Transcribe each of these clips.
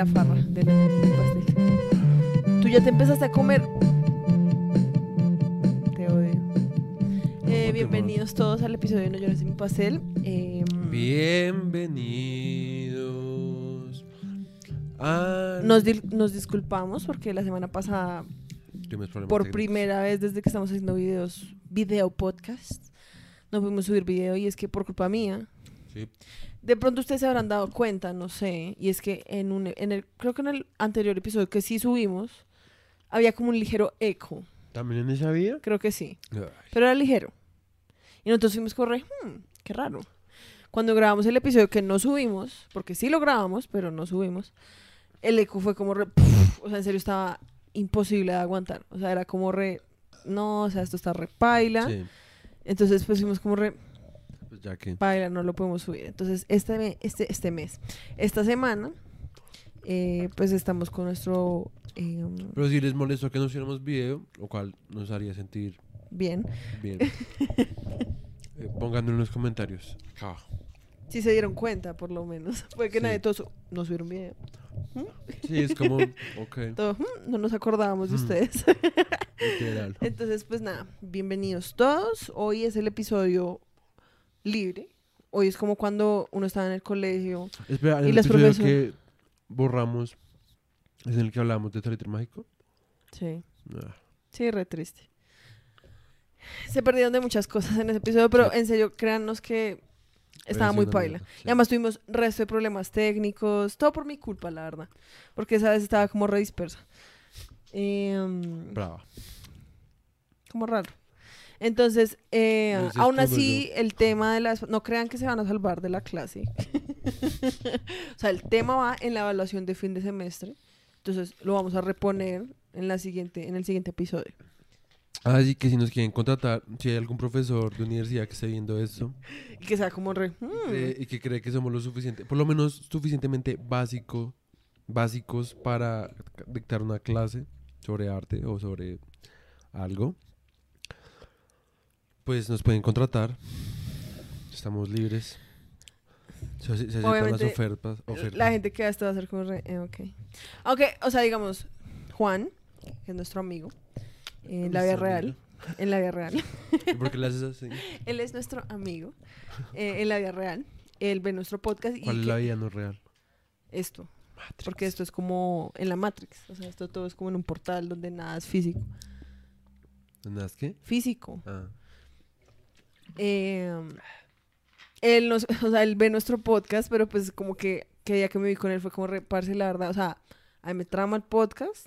la farra del, del pastel. Tú ya te empezaste a comer. Te odio. Eh, bienvenidos todos al episodio de No llores en mi pastel. Eh, Bienvenidos. a- nos, nos disculpamos porque la semana pasada por primera vez desde que estamos haciendo videos, video podcast, no pudimos subir video y es que por culpa mía, Sí. De pronto ustedes se habrán dado cuenta, no sé, y es que en un, en el, creo que en el anterior episodio que sí subimos, había como un ligero eco, ¿También en esa vía? creo que sí, Ay, pero era ligero. Y nosotros fuimos como re, "Hmm, qué raro. Cuando grabamos el episodio que no subimos, porque sí lo grabamos, pero no subimos, el eco fue como re, o sea, en serio estaba imposible de aguantar. O sea, era como re, no, o sea, esto está re paila. Sí, Entonces, pues fuimos como re, ya que. no lo podemos subir. Entonces, este, este, este mes, esta semana, eh, pues estamos con nuestro, eh, Pero si les molestó que no hiciéramos video, lo cual nos haría sentir bien. bien. eh, pónganlo en los comentarios. acá abajo. Si se dieron cuenta, por lo menos. Fue que Sí. nadie todos no subieron video. Sí, es como. Ok, Todo, "Hmm, no nos acordábamos de Mm. ustedes. literal. Entonces, pues nada, bienvenidos todos. Hoy es el episodio libre. Hoy es como cuando uno estaba en el colegio. Espera, Y el los episodio profesor- que borramos es en el que hablamos de Territorio Mágico. Sí. Ah, Sí, re triste. Se perdieron de muchas cosas en ese episodio, pero Sí. en serio, créannos que estaba muy paila. mierda, sí. Y además tuvimos resto de problemas técnicos, todo por mi culpa, la verdad. Porque esa vez estaba como re dispersa. Em, Brava. como raro. Entonces, eh, dices aún no así, el tema de las... No crean que se van a salvar de la clase. o sea, el tema va en la evaluación de fin de semestre. Entonces, lo vamos a reponer en, la siguiente, en el siguiente episodio. Así que si nos quieren contratar, si hay algún profesor de universidad que esté viendo esto Y que sea como re... "Hmm, eh, y que cree que somos lo suficiente, por lo menos suficientemente básico, básicos para dictar una clase sobre arte o sobre algo, pues nos pueden contratar. Estamos libres. Se, se aceptan las ofertas. ofertas. La gente que va a estar va a ser como re... eh, ok. Ok, o sea, digamos, Juan, que es nuestro amigo, en la vida real. En la vida real. ¿Y ¿Por qué le haces así? Él es nuestro amigo eh, en la vida real. Él ve nuestro podcast y ¿Cuál es la vida no real? esto. Porque esto es como en la Matrix. O sea, esto todo es como en un portal donde nada es físico. ¿Nada es qué? Físico. Ah. Eh, él, nos, o sea, él ve nuestro podcast, pero pues como que, que día que me vi con él fue como reparse la verdad. O sea, a mí me trama el podcast,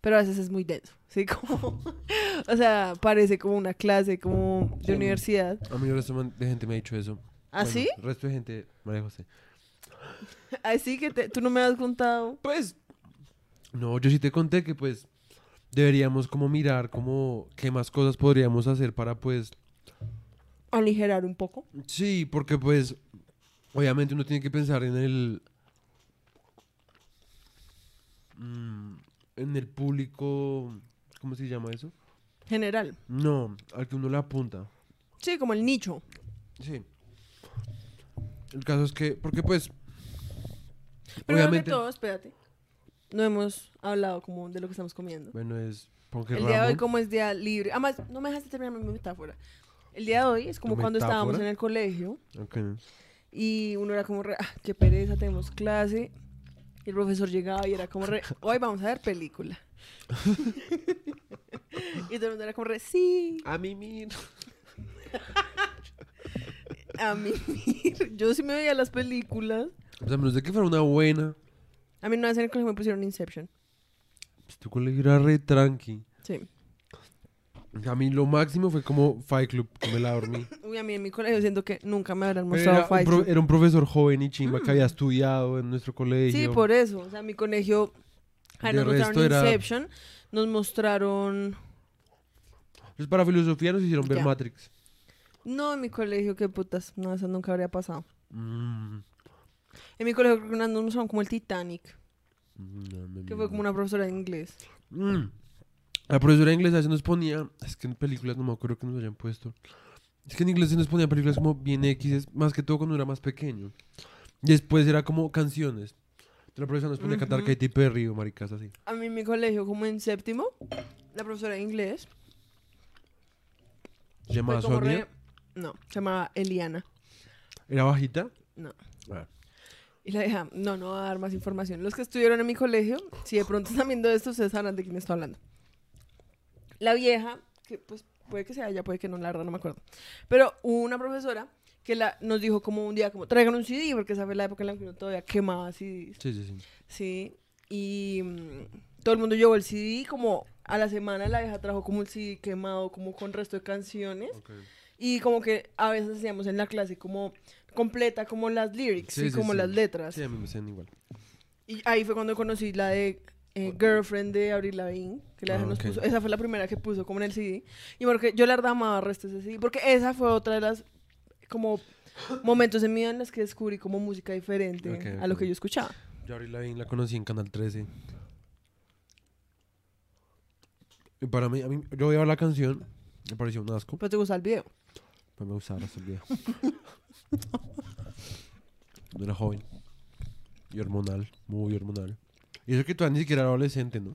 pero a veces es muy denso. ¿Sí? Como, o sea, parece como una clase como de Sí. universidad. A mí el resto de gente me ha dicho eso. ¿Ah, Bueno, sí? El resto de gente, María José. Así que te- tú no me has contado. Pues, no, yo sí te conté que pues deberíamos como mirar como qué más cosas podríamos hacer para pues, Aligerar un poco. sí, porque pues, obviamente uno tiene que pensar en el, mm, en el público, ¿cómo se llama eso? General. No, al que uno le apunta. Sí, como el nicho. Sí. El caso es que, porque pues, Primero obviamente, que todo, espérate. No hemos hablado como de lo que estamos comiendo. bueno, es, porque El día de hoy como es día libre. Además, no me dejaste terminar mi metáfora. El día de hoy es como ¿Tu cuando estábamos en el colegio Ok. y uno era como re, ah, qué pereza, tenemos clase. Y el profesor llegaba y era como re, hoy vamos a ver película. y todo el mundo era como re, sí, A mí mira. a mí. Yo sí me veía las películas. O sea, menos de que fuera una buena. A mí una vez en el colegio me pusieron Inception. Pues tu colegio era re tranqui. Sí. A mí lo máximo fue como Fight Club, que me la dormí. Uy, a mí en mi colegio siento que nunca me habrán mostrado era, Fight Club. era un profesor joven y chimba que había estudiado en nuestro colegio. Sí, por eso. O sea, mi colegio. Ay, De nos mostraron era- Inception. Nos mostraron. Pues para filosofía nos hicieron ver. Matrix. No, en mi colegio, qué putas. No, eso nunca habría pasado. Mm. En mi colegio creo que nos mostraron como el Titanic. No, me Que fue como una profesora de inglés. Mm. La profesora de inglés a veces nos ponía, es que en películas no me acuerdo que nos hayan puesto, Es que en inglés se nos ponían películas como bien X, más que todo cuando era más pequeño. Después era como canciones. La profesora nos ponía a cantar. Katy Perry o maricas así. A mí en mi colegio, como en séptimo, la profesora de inglés Se llamaba fue como Sonia. re- No, se llamaba Eliana. ¿Era bajita? No. Ah. Y la deja, no, no va a dar más información. Los que estuvieron en mi colegio, si de pronto están viendo esto, ustedes sabrán de quién estoy hablando. La vieja, que pues puede que sea ella, puede que no, la verdad no me acuerdo. Pero una profesora que la, nos dijo como un día, como traigan un CD, porque esa fue la época en la que uno todavía quemaba CDs. Sí, sí, sí. Sí, y mm, todo el mundo llevó el CD, como a la semana la vieja trajo como el CD quemado, como con resto de canciones. Y como que a veces hacíamos en la clase como completa, como las lyrics, Sí, y sí, como sí. las letras. Sí, a mí me hacían igual. Y ahí fue cuando conocí la de eh, Girlfriend de Avril Lavigne, que la Ah, nos ok. puso. Esa fue la primera que puso como en el CD. Y porque yo la verdad amaba el resto de ese CD, porque esa fue otra de las como momentos en mi vida en los que descubrí como música diferente a lo que yo escuchaba. Yo Avril Lavigne la conocí en Canal 13. Y para mí, a mí, yo veía la canción, me pareció un asco, Pues te gusta el video. pero me gustaba el viejo. Cuando era joven. Y hormonal, muy hormonal. Y eso que todavía ni siquiera era adolescente, ¿no?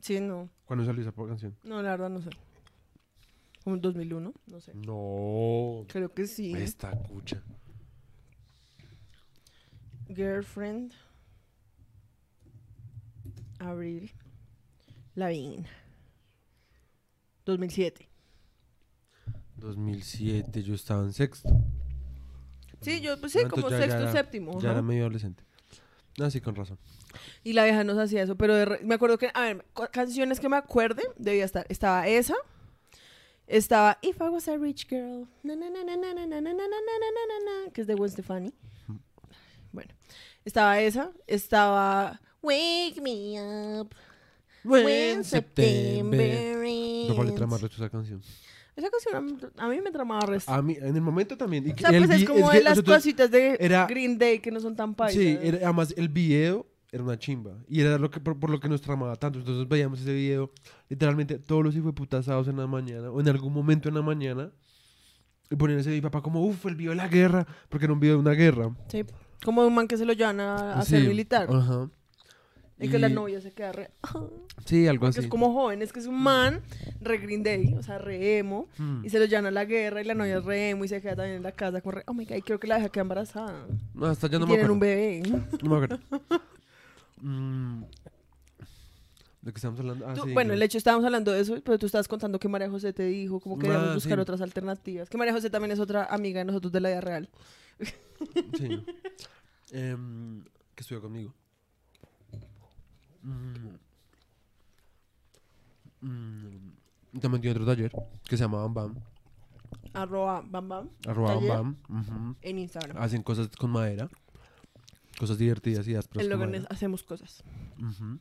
Sí, no. ¿Cuándo salió esa canción? No, la verdad no sé. Como en 2001, no sé. No. Creo que sí. Esta cucha. Girlfriend. Abril. Lavigne. 2007. 2007, yo estaba en sexto. Sí, yo pues sí, como ya sexto, era- séptimo. Ya ajá. era medio adolescente. Ah, sí, con razón. Y la vieja nos hacía eso, pero re... me acuerdo que, a ver, canciones que me acuerde, debía estar, estaba esa, estaba If I Was a Rich Girl, que es de Gwen Stefani. Bueno, estaba esa, estaba Wake Me Up When September. No vale esa canción. Esa canción a mí, me tramaba resto. A mí, en el momento también. Y o sea, pues es como que de las nosotros- cositas de era- Green Day que no son tan paisas. Sí, era- además el video era una chimba. Y era lo que, por, por lo que nos tramaba tanto. Entonces veíamos ese video literalmente todos los hijos putasados en la mañana o en algún momento en la mañana. Y ponían ese video, papá, como, uff, el video de la guerra. Porque era un video de una guerra. Sí, como un man que se lo llevan a, a Sí, ser militar. Ajá. Y que la Y- novia se queda re... Sí, algo así. es como joven, es que es un man re Green Day, o sea, re emo, Mm. y se lo llevan a la guerra y la novia es re emo y se queda también en la casa con re, oh my god, y creo que la deja quedar embarazada. No, hasta ya y no me tienen acuerdo. un bebé. No me acuerdo. Mm. ¿De qué estamos hablando? Ah, Tú- sí, bueno, el hecho estábamos hablando de eso, pero tú estabas contando que María José te dijo, como que debíamos Ah, buscar sí. otras alternativas. Que María José también es otra amiga de nosotros de la vida real. Sí. Em, que estudió conmigo. Mm. Mm. También tiene otro taller que se llama Bam Bam. Arroba Bam Bam Arroba Bam Taller. Bam. ujú. en Instagram. Hacen cosas con madera. Cosas divertidas y ásperas. el con logan madera. hacemos cosas. Ujú.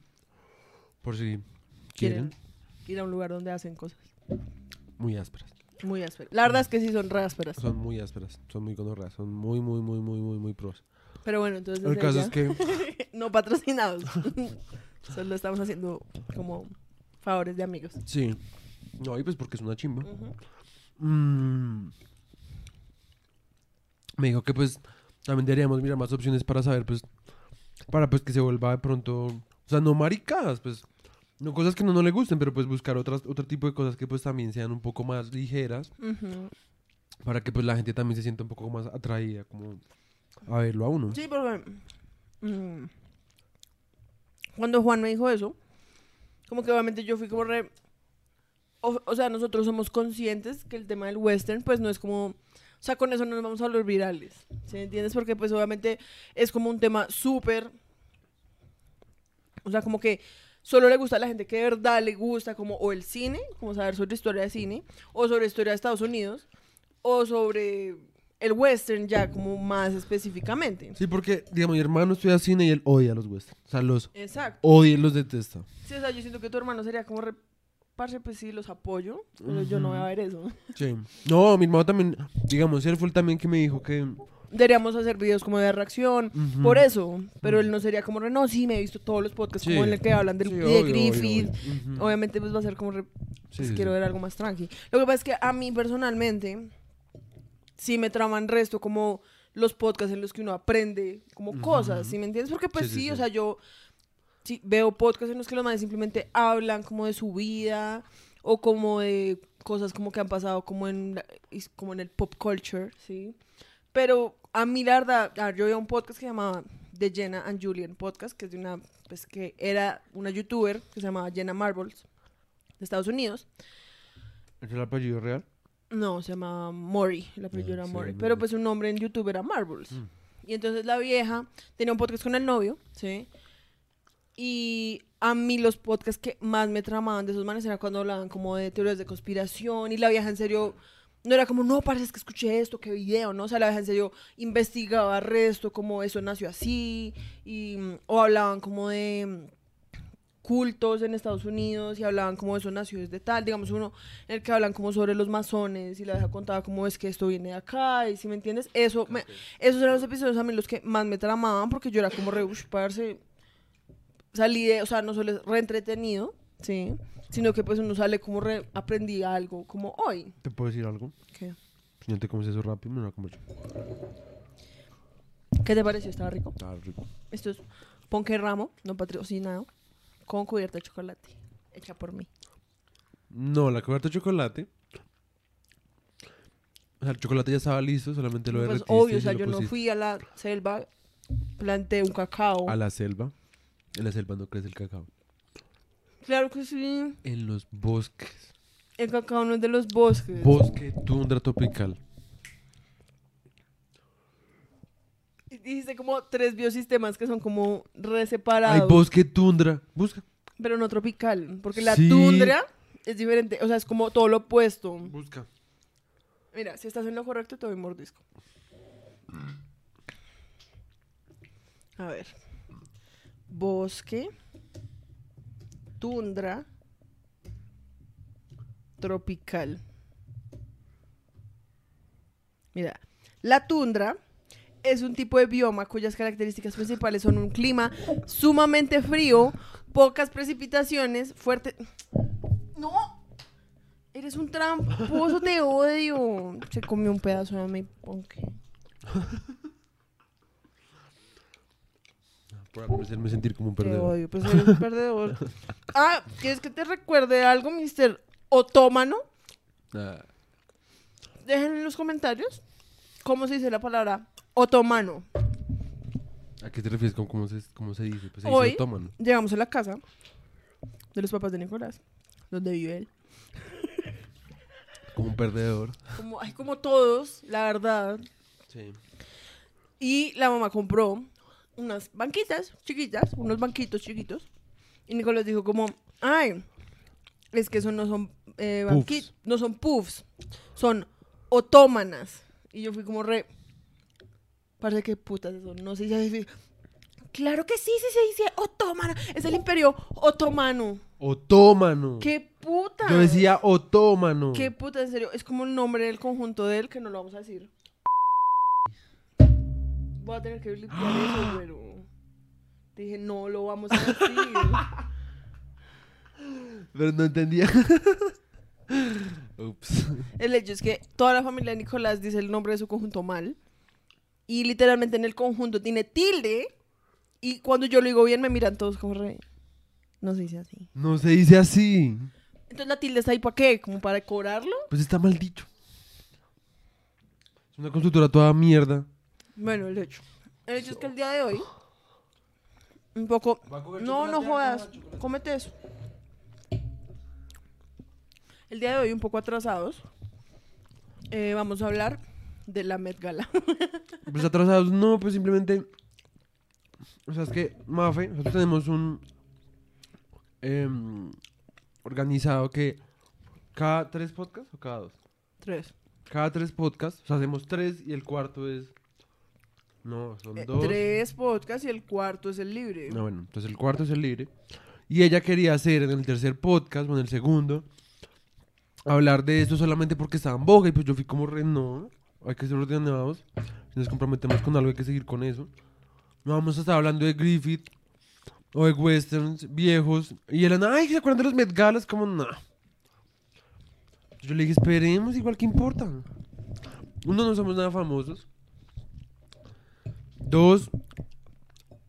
Por si Quieren ir a un lugar donde hacen cosas. Muy ásperas. Muy ásperas. La verdad es que sí son re ásperas. Son muy ásperas. Son muy gonorreas. Son muy, muy, muy, muy, muy, muy pros. Pero bueno, entonces El desde caso es que. no patrocinados. Solo estamos haciendo como favores de amigos. Sí. No, y pues porque es una chimba. Mm. Me dijo que pues también deberíamos mirar más opciones para saber pues para pues que se vuelva de pronto, o sea, no maricadas, pues no cosas que no, no le gusten, pero pues buscar otras otro tipo de cosas que pues también sean un poco más ligeras para que pues la gente también se sienta un poco más atraída como a verlo a uno. Sí, porque mm, cuando Juan me dijo eso, como que obviamente yo fui como re... O, o sea, nosotros somos conscientes que el tema del western pues no es como... O sea, con eso no nos vamos a volver virales. ¿Sí entiendes? Porque pues obviamente es como un tema súper... O sea, como que solo le gusta a la gente que de verdad le gusta como o el cine, como saber sobre historia de cine, o sobre historia de Estados Unidos, o sobre el western ya como más específicamente. Sí, porque digamos mi hermano estudia cine y él odia los westerns, o sea, los Exacto. odia y los detesta. Sí, o sea, yo siento que tu hermano sería como re... Parce, pues sí, los apoyo, pero yo no voy a ver eso. Sí. No, mi hermano también, digamos, él fue el también que me dijo que deberíamos hacer videos como de reacción, Ujú. por eso. Pero él no sería como, no, sí, me he visto todos los podcasts Sí. como en el que hablan del, Sí, de obvio, Griffith. obvio, obvio. Ujú. Obviamente, pues va a ser como, re, pues, quiero ver algo más tranqui. Lo que pasa es que a mí personalmente, sí me traman resto como los podcasts en los que uno aprende como cosas, ¿sí me entiendes? Porque pues Sí, sí, sí, sí. o sea, yo sí, veo podcasts en los que los madres simplemente hablan como de su vida o como de cosas como que han pasado como en, como en el pop culture, ¿sí? Pero a mí la verdad, yo veía un podcast que se llamaba The Jenna and Julian Podcast, que es de una, pues que era una youtuber que se llamaba Jenna Marbles, de Estados Unidos. ¿Es el apellido real? No, se llamaba Mori, el apellido Ah, era sí, Mori. Pero pues su nombre en YouTube era Marbles. Mm. Y entonces la vieja tenía un podcast con el novio, ¿sí? Y a mí los podcasts que más me tramaban de esos manes era cuando hablaban como de teorías de conspiración y la vieja en serio no era como, no, parece que escuché esto, qué video, ¿no? O sea, la vieja en serio investigaba resto, como eso nació así, y, mm, o hablaban como de mm, cultos en Estados Unidos y hablaban como eso nació desde tal, digamos uno en el que hablan como sobre los masones y la vieja contaba cómo es que esto viene de acá y si me entiendes, eso, me- esos eran los episodios a mí los que más me tramaban porque yo era como re, parce, salí de, o sea, no solo es re entretenido, sí, sino que pues uno sale como re, aprendí algo, como hoy. ¿Te puedo decir algo? ¿Qué? Si no te comes eso rápido, me lo comer yo. ¿Qué te pareció? Estaba rico. Está rico. Esto es ponque ramo, no patrocinado, con cubierta de chocolate, hecha por mí. No, la cubierta de chocolate. O sea, el chocolate ya estaba listo, solamente lo Pues derretiste obvio, o sea, yo no fui a la selva, planté un cacao. A la selva. En la selva no crece el cacao. Claro que sí. En los bosques. El cacao no es de los bosques. Bosque tundra tropical. Dijiste como tres biosistemas que son como re separados. Hay bosque tundra. Busca. Pero no tropical. Porque la Sí. tundra es diferente. O sea, es como todo lo opuesto. Busca. Mira, si estás en lo correcto, te doy un mordisco. A ver. Bosque. Tundra. Tropical. Mira, la tundra es un tipo de bioma cuyas características principales son un clima sumamente frío, pocas precipitaciones, fuerte... ¡No! Eres un tramposo, te odio. Se comió un pedazo de mi ponque. Por hacerme sentir como un Te perdedor. odio, pues eres un perdedor. Ah, ¿quieres que te recuerde algo, Mr. Otomano? Ah, Dejen en los comentarios cómo se dice la palabra otomano. ¿A qué te refieres con cómo se, cómo se dice? Pues se Hoy- dice otomano. Llegamos a la casa de los papás de Nicolás, donde vive él. Como un perdedor. Como, ay, como todos, la verdad. Sí. Y la mamá compró unas banquitas chiquitas, unos banquitos chiquitos. Y Nicolás dijo como, ay, es que eso no son eh, banqui- Puffs. no son puffs, son otómanas. Y yo fui como re, parece que putas eso, no sé si se dice- Claro que sí, sí se dice otomana, es el imperio otomano. Otomano. ¡Qué puta! Yo decía otomano. ¡Qué puta, en serio! Es como el nombre del conjunto de él que no lo vamos a decir. Voy a tener que limpiar eso, pero... Dije, no lo vamos a decir. Pero no entendía. Ups. el hecho es que toda la familia de Nicolás dice el nombre de su conjunto mal. Y literalmente en el conjunto tiene tilde. Y cuando yo lo digo bien me miran todos como re... No se dice así. No se dice así. Entonces la tilde está ahí para qué? ¿Como para decorarlo? Pues está mal dicho. Es una constructora toda mierda. Bueno, el hecho. El hecho es que el día de hoy... Un poco... No, no jodas. Cómete eso. El día de hoy, un poco atrasados, eh, vamos a hablar de la Met Gala. Pues atrasados, no, pues simplemente. O sea, es que, Mafe, nosotros tenemos un. em, organizado que. Cada tres podcasts o cada dos? Tres. Cada tres podcasts, o sea, hacemos tres y el cuarto es. No, son Eh, dos. tres podcasts y el cuarto es el libre. No, bueno, entonces el cuarto es el libre. Y ella quería hacer en el tercer podcast o en el segundo. Hablar de esto solamente porque estaba en boga y pues yo fui como re no. Hay que ser ordenados. si nos comprometemos con algo hay que seguir con eso. No vamos a estar hablando de Griffith o de westerns viejos. Y él, ay, ¿se acuerdan de los Met Galas? Como, no. Yo le dije, esperemos, igual que importa. Uno, no somos nada famosos. Dos,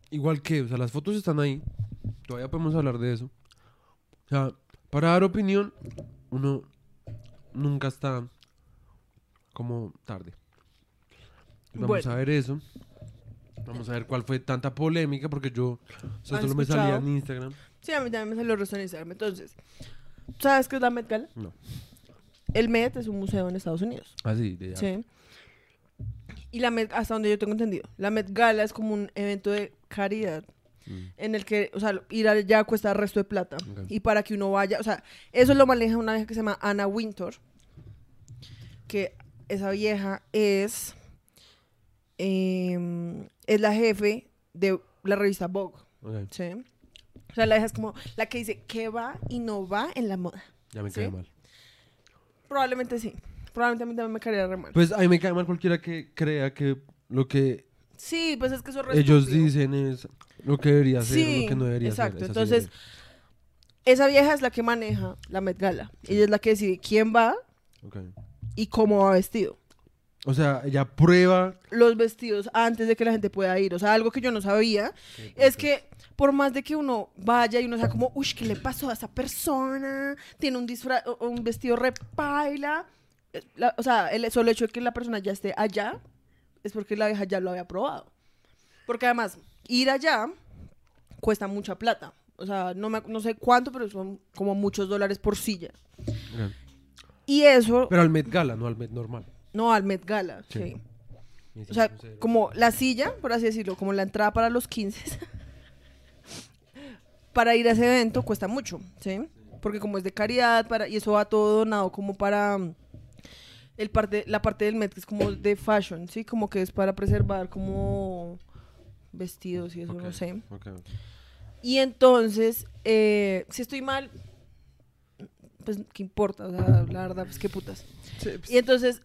igual que, o sea, las fotos están ahí. Todavía podemos hablar de eso. O sea, para dar opinión, uno nunca está como tarde. Vamos Bueno. a ver eso. Vamos a ver cuál fue tanta polémica, porque yo, o sea, ¿Han solo me salía en? Instagram. Sí, a mí también me salió rostro en Instagram. Entonces, ¿sabes qué es la Met Gala? No. El Met es un museo en Estados Unidos. Así, de ya. Sí. Y la Met, hasta donde yo tengo entendido, la Met Gala es como un evento de caridad Mm. en el que, o sea, ir allá cuesta el resto de plata. Y para que uno vaya, o sea, eso lo maneja una vieja que se llama Anna Wintour, que esa vieja es, em, es la jefe de la revista Vogue. O sea, la vieja es como la que dice qué va y no va en la moda. ya me ¿Sí? cae mal. Probablemente sí. Probablemente a mí también me caería re mal. Pues a mí me cae mal cualquiera que crea que lo que Sí, pues es que eso es re ellos dicen es lo que debería ser o Sí, lo que no debería exacto. ser. Así Entonces, Esa vieja es la que maneja la Met Gala. Ella es la que decide quién va ok. Y cómo va vestido. O sea, ella prueba. Los vestidos antes de que la gente pueda ir. O sea, algo que yo no sabía es que por más de que uno vaya y uno sea como, uy, ¿qué le pasó a esa persona? Tiene un disfraz, un vestido repaila. Eh, la- o sea, el solo hecho de que la persona ya esté allá es porque la vieja ya lo había probado. Porque además, ir allá cuesta mucha plata. O sea, no, me, no sé cuánto, pero son como muchos dólares por silla. Y eso, Pero al Met Gala, no al Met normal. no al Met Gala, Sí. O sea, como la silla, por así decirlo, como la entrada para los 15, para ir a ese evento cuesta mucho, ¿sí? Porque como es de caridad, para, y eso va todo donado como para mm, el parte, la parte del Met, que es como de fashion, ¿sí? Como que es para preservar como vestidos y eso, no sé. ok, ok. Y entonces, eh, si estoy mal, pues, ¿qué importa? O sea, la verdad, pues, qué putas. Sí, pues, Y entonces,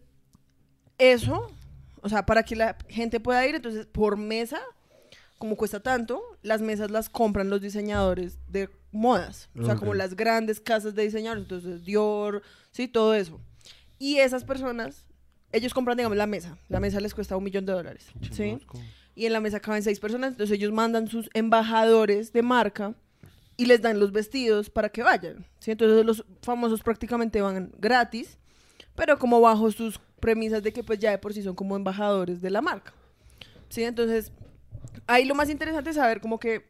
eso, o sea, para que la gente pueda ir, entonces, por mesa, como cuesta tanto, las mesas las compran los diseñadores de modas. O sea, Ok. como las grandes casas de diseñadores, entonces Dior, sí, todo eso. Y esas personas, ellos compran, digamos, la mesa. La mesa les cuesta un millón de dólares, ¿sí? chingosco. y en la mesa caben seis personas, entonces ellos mandan sus embajadores de marca y les dan los vestidos para que vayan, ¿sí? Entonces los famosos prácticamente van gratis, pero como bajo sus premisas de que pues ya de por sí son como embajadores de la marca, ¿sí? Entonces ahí lo más interesante es saber como que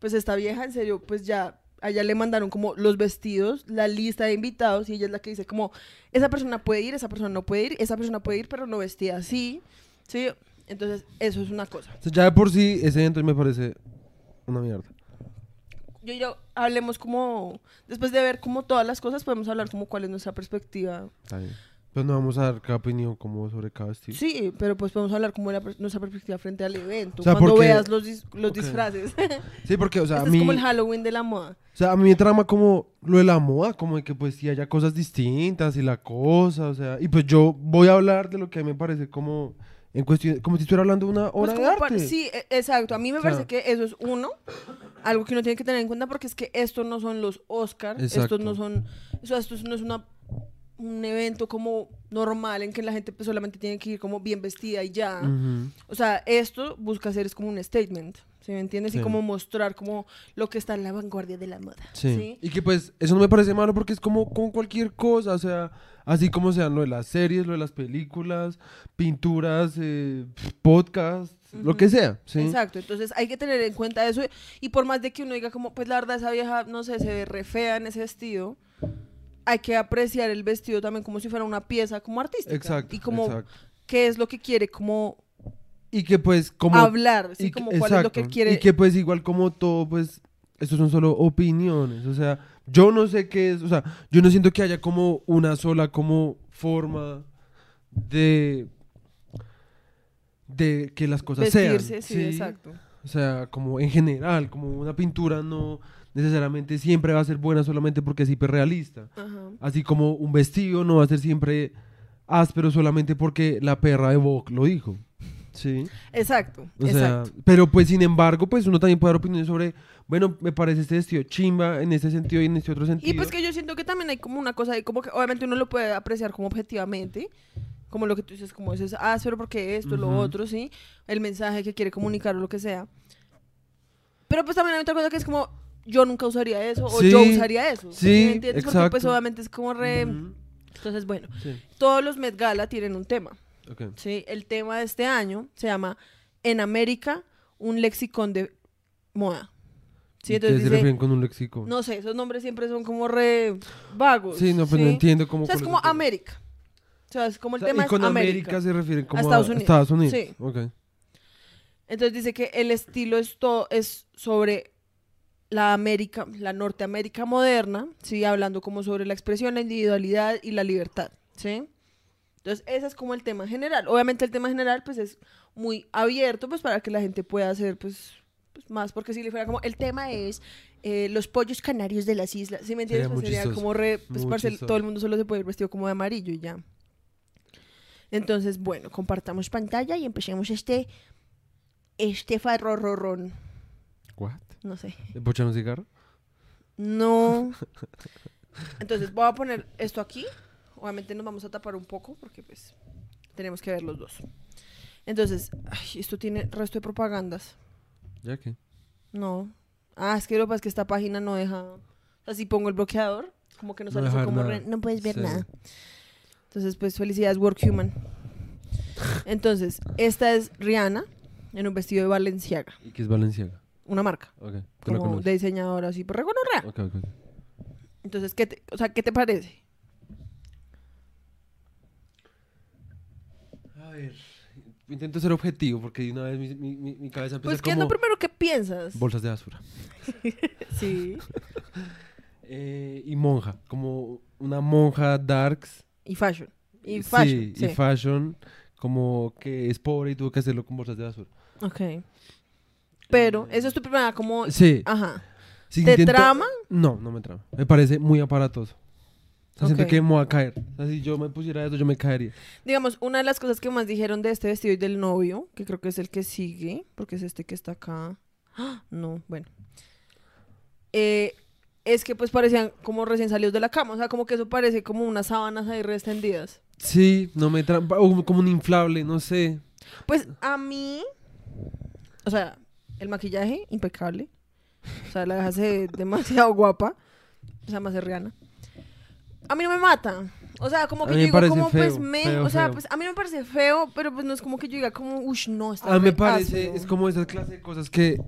pues esta vieja en serio pues ya a ella le mandaron como los vestidos, la lista de invitados y ella es la que dice como esa persona puede ir, esa persona no puede ir, esa persona puede ir pero no vestida así, ¿sí? Entonces eso es una cosa. Ya de por sí ese evento me parece una mierda. Yo y yo hablemos como, después de ver como todas las cosas, podemos hablar como cuál es nuestra perspectiva. Está bien. Pues no vamos a dar cada opinión como sobre cada estilo. Sí, pero pues podemos hablar como de la nuestra perspectiva frente al evento. O sea, cuando porque- veas los, dis- los disfraces. Sí, porque, o sea, este a mí, es como el Halloween de la moda. o sea, a mí me trama como lo de la moda, como de que pues sí haya cosas distintas y la cosa, o sea, y pues yo voy a hablar de lo que a mí me parece como en cuestión, como si estuviera hablando de una Pues obra de como para- arte. sí, e- exacto. A mí me O sea- parece que eso es uno, algo que uno tiene que tener en cuenta porque es que estos no son los Oscars, estos no son, o sea, esto no es una un evento como normal en que la gente pues, solamente tiene que ir como bien vestida y ya. O sea, esto busca hacer es como un statement, ¿sí me entiendes? Sí. Y como mostrar como lo que está en la vanguardia de la moda. Sí. Sí. Y que pues eso no me parece malo porque es como con cualquier cosa, o sea, así como sean lo de las series, lo de las películas, pinturas, eh, podcasts, lo que sea, ¿sí? Exacto, entonces hay que tener en cuenta eso y por más de que uno diga como, pues la verdad esa vieja, no sé, se ve re fea en ese vestido, hay que apreciar el vestido también como si fuera una pieza como artística. Exacto. Y como exacto. qué es lo que quiere como Y que pues como... hablar, ¿sí? y que- como cuál es lo que quiere. Y que pues igual como todo, pues, estos son solo opiniones, o sea, yo no sé qué es, o sea, yo no siento que haya como una sola como forma de... de que las cosas vestirse, sean. sí, exacto. O sea, como en general, como una pintura no necesariamente siempre va a ser buena solamente porque es hiperrealista. Ajá. Así como un vestido no va a ser siempre áspero solamente porque la perra de Vogue lo dijo. Sí. Exacto, O sea, exacto. pero pues sin embargo, pues uno también puede dar opiniones sobre, bueno, me parece este vestido chimba en este sentido y en este otro sentido. Y pues que yo siento que también hay como una cosa ahí, como que obviamente uno lo puede apreciar como objetivamente, como lo que tú dices, como dices, ah, pero porque esto, lo Ujú. otro, sí, el mensaje que quiere comunicar o lo que sea. Pero pues también hay otra cosa que es como, yo nunca usaría eso, o Sí, yo usaría eso. sí, me entiendes? Porque pues exacto. obviamente es como re... Ujú. Entonces, bueno, Sí, todos los Met Gala tienen un tema, ¿sí? El tema de este año se llama En América, un lexicón de moda. Sí, ¿Y qué entonces se refieren con un léxico? no sé, esos nombres siempre son como re vagos. sí, no, pues no entiendo cómo... O sea, es como. América. O sea, es como el O sea, tema y con es América. América. se refieren como Estados a Unidos. Estados Unidos. Sí. Ok. Entonces dice que el estilo es, to- es sobre la América, la Norteamérica moderna, sí, hablando como sobre la expresión, la individualidad y la libertad, ¿sí? Entonces, ese es como el tema general. Obviamente el tema general, pues, es muy abierto, pues, para que la gente pueda hacer, pues, pues, más, porque si le fuera como, el tema es eh, los pollos canarios de las islas, ¿sí me entiendes? Sería Pues sería chistoso, como re, pues, parce, todo el mundo solo se puede ir vestido como de amarillo y ya. Entonces, bueno, compartamos pantalla y empecemos este, este farrorrorrón. What? No sé. ¿Le puedo echar un cigarro? No. Entonces voy a poner esto aquí. Obviamente nos vamos a tapar un poco porque pues tenemos que ver los dos. Entonces, ay, esto tiene resto de propagandas. ¿Ya qué? No. Ah, es que lo que pasa es que esta página no deja. O sea, si pongo el bloqueador, como que no sale así como re- no puedes ver Sí. nada. Entonces, pues felicidades, Workhuman. Entonces, esta es Rihanna en un vestido de Valenciaga, ¿Y qué es Valenciaga? una marca, Ok. Como de diseñadora así, pero regonorrea. Ok, ok. ok. Entonces, ¿qué te, o sea, ¿qué te parece? Ver, intento ser objetivo porque de una vez mi, mi, mi- cabeza empieza Pues, ¿qué es lo primero que piensas? bolsas de basura. Sí. Eh, y monja, como una monja darks. Y fashion. Y fashion. sí, Sí. y fashion, como que es pobre y tuvo que hacerlo con bolsas de basura. ok. Pero, eso es tu primera, como. Sí. Ajá. ¿Te intento- trama? No, no me trama. Me parece muy aparatoso. Sea, siento que me voy a caer. O sea, si yo me pusiera eso, yo me caería. Digamos, una de las cosas que más dijeron de este vestido y del novio, que creo que es el que sigue, porque es este que está acá. ¡Ah! No, bueno. Eh, es que pues parecían como recién salidos de la cama. O sea, como que eso parece como unas sábanas ahí re extendidas. Sí, no me trama. O como un inflable, no sé. Pues a mí, o sea, el maquillaje impecable. O sea, la deja demasiado guapa. O sea, más Rihanna. A mí no me mata. O sea, como que yo digo, como pues feo, me. feo, o sea, feo. pues a mí no me parece feo, pero pues no es como que yo diga, como, uff, no, está A mí me re parece, áspero". es como esa clase de cosas que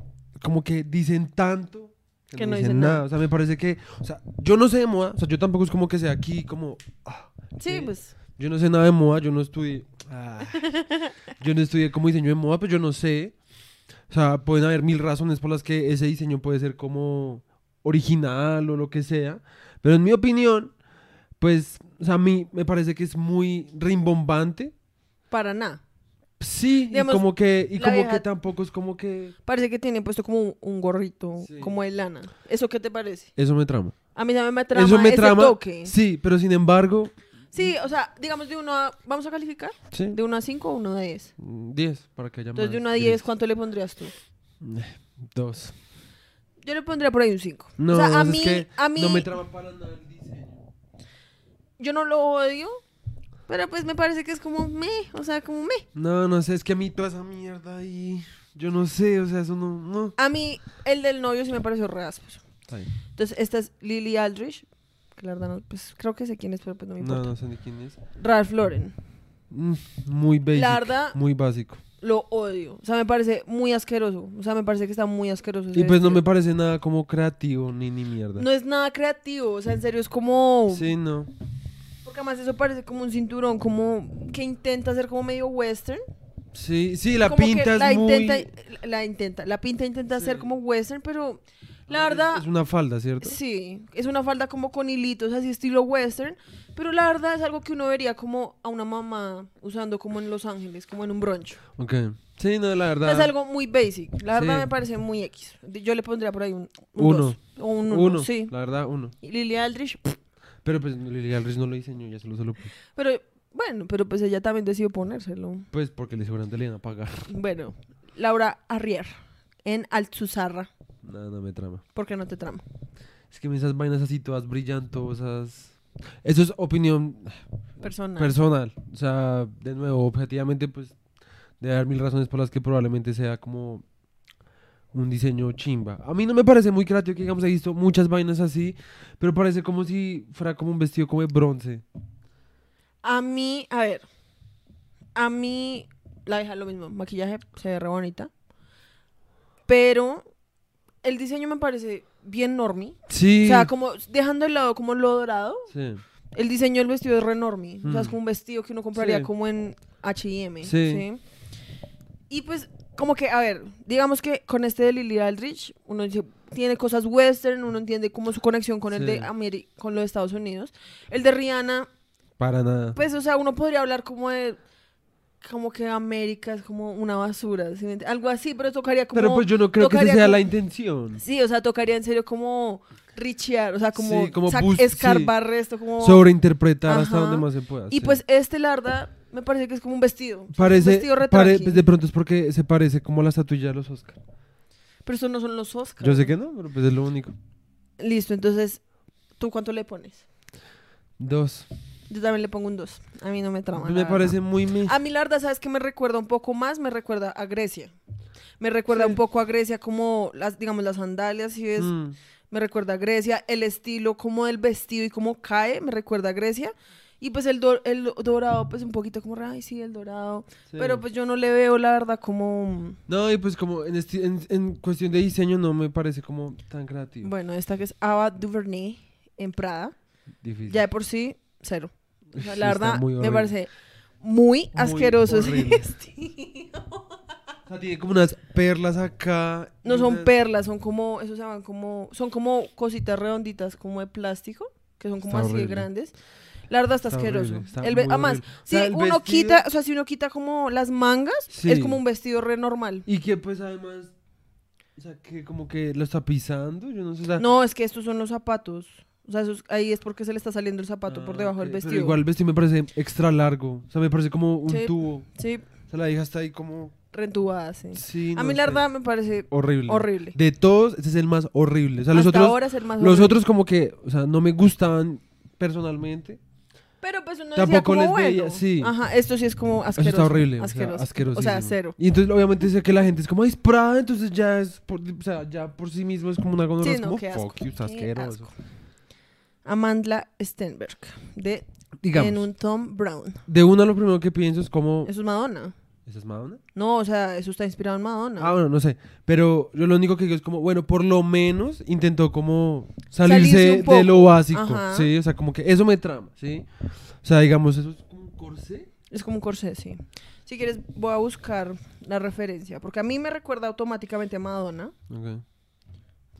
como que dicen tanto que, Que no, no dicen dicen nada. nada. O sea, me parece que, o sea, yo no sé de moda, o sea, yo tampoco es como que sea aquí como, ah, Sí, que pues. yo no sé nada de moda, yo no estudié, ah, yo no estudié como diseño de moda, pues yo no sé. O sea, pueden haber mil razones por las que ese diseño puede ser como original o lo que sea, pero en mi opinión, pues, o sea, a mí me parece que es muy rimbombante. Para nada. Sí, Digamos, y como que, y como vieja- que tampoco es como que Parece que tiene puesto como un, un gorrito, Sí. como de lana. ¿Eso qué te parece? eso me trama. A mí también me trama eso me ese trama. toque. Sí, pero sin embargo, Sí, o sea, digamos de uno a... ¿Vamos a calificar? sí. ¿De 1 a 5 o 1 a 10? mm, 10 para que haya Entonces, de más 1 a 10, gris. ¿cuánto le pondrías tú? Eh, Dos. Yo le pondría por ahí un 5. No, o sea, a es mí, que a mí, no me trama para nada el diseño. Yo no lo odio, pero pues me parece que es como me, o sea, como me. No, no sé, es que a mí toda esa mierda ahí, yo no sé, o sea, eso no, no. A mí, el del novio sí me pareció re. Entonces, esta es Lily Aldrich, que la verdad no, pues creo que sé quién es, pero pues no me No, importa. no sé ni quién es. Ralph Lauren, Mm, muy basic. La verdad- Muy básico. lo odio. O sea, me parece muy asqueroso. O sea, me parece que está muy asqueroso. Y pues no me parece nada como creativo ni ni mierda. No es nada creativo, o sea, en serio es como... Sí, no. Porque además eso parece como un cinturón, como que intenta ser como medio western. Sí, sí, la como pinta la es muy... intenta, la intenta, la pinta intenta Sí. ser como western, pero la verdad, Es una falda, ¿cierto? sí, es una falda como con hilitos, así estilo western, pero la verdad es algo que uno vería como a una mamá usando como en Los Ángeles, como en un brunch. Ok. Sí, no, la verdad. es algo muy basic, la verdad Sí. me parece muy X. Yo le pondría por ahí un, un Uno. dos, o un uno, Uno, sí. la verdad, uno. Y Lily Aldrich, pff, Pero pues Lily Aldrich no lo diseñó, ya solo se lo puso. pero Bueno, pero pues ella también decidió ponérselo. Pues porque le seguramente le iban a pagar. Bueno, Laura Arrier en Altsuzarra. Nada, no me trama. ¿Por qué no te trama? Es que esas vainas así todas brillantosas. Eso es opinión Personal. personal. O sea, de nuevo, objetivamente, pues, debe haber mil razones por las que probablemente sea como un diseño chimba. A mí no me parece muy creativo que, digamos, he visto muchas vainas así, pero parece como si fuera como un vestido como de bronce. A mí, a ver, a mí la deja lo mismo, maquillaje se ve re bonita, pero el diseño me parece bien normie. Sí. O sea, como dejando de lado como lo dorado, sí. el diseño del vestido es re normie. O sea, es Mm. como un vestido que uno compraría Sí. como en H&M. Sí. ¿sí? Y pues, como que, a ver, digamos que con este de Lily Aldrich, uno dice, tiene cosas western, uno entiende como su conexión con el Sí. de Ameri- con los de Estados Unidos. El de Rihanna, Para nada. pues, o sea, uno podría hablar como de. Como que América es como una basura, algo así, pero tocaría como. pero pues yo no creo que esa sea como- la intención. Sí, o sea, tocaría en serio como richear, o sea, como, Sí, como sí. como. Sobreinterpretar hasta donde más se pueda. y sí. pues este, la verdad, me parece que es como un vestido. es un Parece, vestido re pare- tranqui. de pronto es porque se parece como a la estatuilla de los Oscar. Pero eso no son los Oscars. Yo sé que no, pero pues es lo único. Listo, entonces, ¿tú cuánto le pones? Dos. Yo también le pongo un 2. A mí no me trama. me parece verdad. muy me. A mí la verdad, ¿sabes qué me recuerda un poco más? Me recuerda a Grecia. Me recuerda Sí. un poco a Grecia como, las, digamos, las sandalias, si ves, Mm. Me recuerda a Grecia. El estilo como del vestido y cómo cae, me recuerda a Grecia. Y pues el, do- el dorado, pues un poquito como, ay, sí, el dorado. Sí. Pero pues yo no le veo, la verdad, como... No, y pues como en, en, en cuestión de diseño no me parece como tan creativo. Bueno, esta que es Ava DuVernay en Prada. Difícil. Ya de por sí, cero. O sea, Sí, la está verdad, muy me parece muy asqueroso ese vestido. O sea, tiene como unas perlas acá. No son unas- perlas, son como, eso se llaman como, son como cositas redonditas como de plástico, que son como Está así de grandes. La verdad está, Está asqueroso. horrible, está El además, horrible. O si sea, el uno vestido- quita, o sea, si uno quita como las mangas, Sí. es como un vestido re normal. Y que pues además, o sea, que como que lo está pisando, yo no sé. o sea, No, es que estos son los zapatos. O sea, esos- ahí es porque se le está saliendo el zapato por ah, debajo ok, del pero vestido. igual el vestido me parece extra largo. O sea, me parece como un Sí. tubo. Sí, O sea, la hija está ahí como. Rentubada, sí. Sí, A no mí la verdad me parece Horrible. horrible. De todos, ese es el más horrible. O sea, los Hasta otros. ahora es el más Los horrible. otros como que, o sea, no me gustaban personalmente. Pero pues uno Tampoco decía como les bueno. veía, sí. Ajá, esto sí es como Eso asqueroso. está horrible. o sea, Asqueroso. O sea, cero. Y entonces, obviamente, sé que la gente es como, "Ay, es Prada", entonces ya es, por, o sea, ya por sí mismo es como una cosa Sí, no, como, qué asco, fuck you, qué asqueroso. asco. Amandla Stenberg, de Digamos, En un Tom Brown. de una lo primero que pienso es como, Eso es Madonna. ¿Esa es Madonna? No, o sea, eso está inspirado en Madonna. Ah, bueno, no sé. Pero yo lo único que digo es como, bueno, por lo menos intentó como salirse, Salirse un de lo básico. Ajá. Sí, o sea, como que eso me trama, ¿sí? O sea, digamos, eso es como un corsé. Es como un corsé, sí. Si quieres, voy a buscar la referencia. Porque a mí me recuerda automáticamente a Madonna. Ok.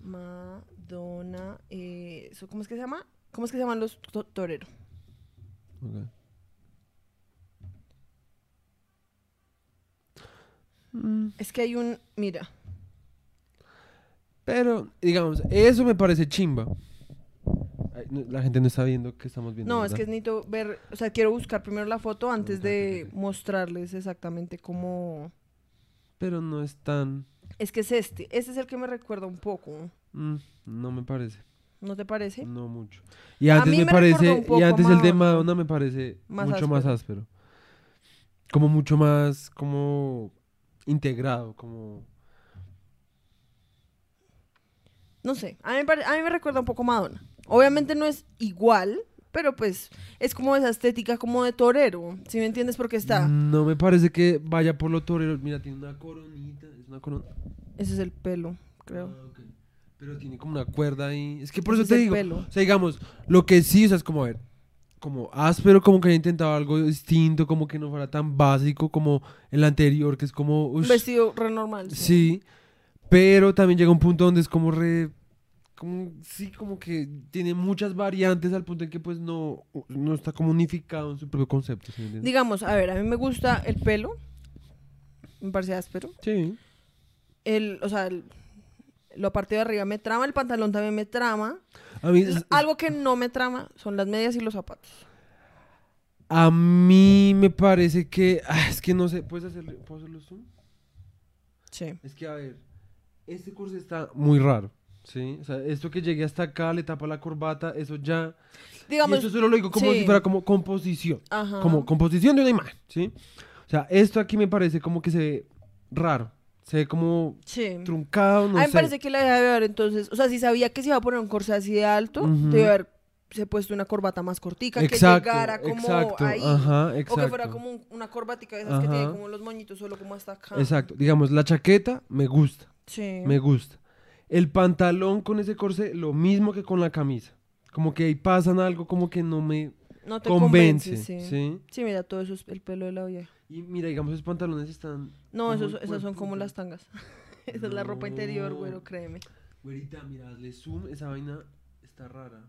Madonna. eh, ¿Cómo es que se llama? ¿Cómo es que se llaman los to- toreros? ok. Mm, Es que hay un. Mira. Pero, digamos, eso me parece chimba. Ay, no, La gente no está viendo que estamos viendo. No, es que ¿verdad? necesito ver. O sea, quiero buscar primero la foto antes de mostrarles exactamente cómo. Pero no es tan... Es que es este. Este es el que me recuerda un poco. mm, no me parece. ¿No te parece? No mucho. Y antes mí me, me recordó parece, un poco y a antes el de Madonna. Madonna me parece Más mucho más áspero. Como mucho más, como integrado, como... No sé. A mí, a mí me recuerda un poco a Madonna. Obviamente no es igual, pero pues es como esa estética como de torero. Si me entiendes por qué está. No me parece que vaya por lo torero. Mira, tiene una coronita, es una corona. Ese es el pelo, creo. Ah, ok. Pero tiene como una cuerda ahí. Es que por Ese eso es te el digo. pelo. O sea, digamos, lo que sí, o sea, es como, a ver, como áspero, como que haya intentado algo distinto, como que no fuera tan básico como el anterior, que es como... Ush, vestido re normal. sí. Sí, pero también llega un punto donde es como re... Como, sí, como que tiene muchas variantes al punto en que pues no, no está como unificado en su propio concepto. Digamos, a ver, a mí me gusta el pelo. Me parece áspero. Sí. El, o sea, el- lo partido de arriba me trama, el pantalón también me trama. A mí, Algo que no me trama son las medias y los zapatos. A mí me parece que. ah, es que no sé. ¿Puedes hacerle, ¿puedo hacerlo zoom? Sí. Es que, a ver. Este curso está muy raro. ¿Sí? O sea, esto que llegue hasta acá, le tapa la corbata, eso ya. Digamos, y esto solo lo digo como sí. si fuera como composición. ajá. Como composición de una imagen. ¿Sí? O sea, esto aquí me parece como que se ve raro. Se ve como Sí. truncado, no a mí sé. me parece que la debe haber entonces, o sea, si sabía que se iba a poner un corsé así de alto, Ujú. debe haberse puesto una corbata más cortica Exacto, que llegara como exacto, ahí. ajá, exacto. O que fuera como un- una corbatica de esas que tiene como los moñitos solo como hasta acá. Exacto. Digamos, la chaqueta me gusta. Sí. Me gusta. El pantalón con ese corsé, lo mismo que con la camisa. Como que ahí pasan algo como que no me no te convence. convence, sí. ¿sí? Sí, mira, todo eso es el pelo de la vieja. Y mira, digamos, esos pantalones están. No, esos, esas son como las tangas. Esa es la ropa interior, güero, créeme. Güerita, mira, hazle zoom. Esa vaina está rara.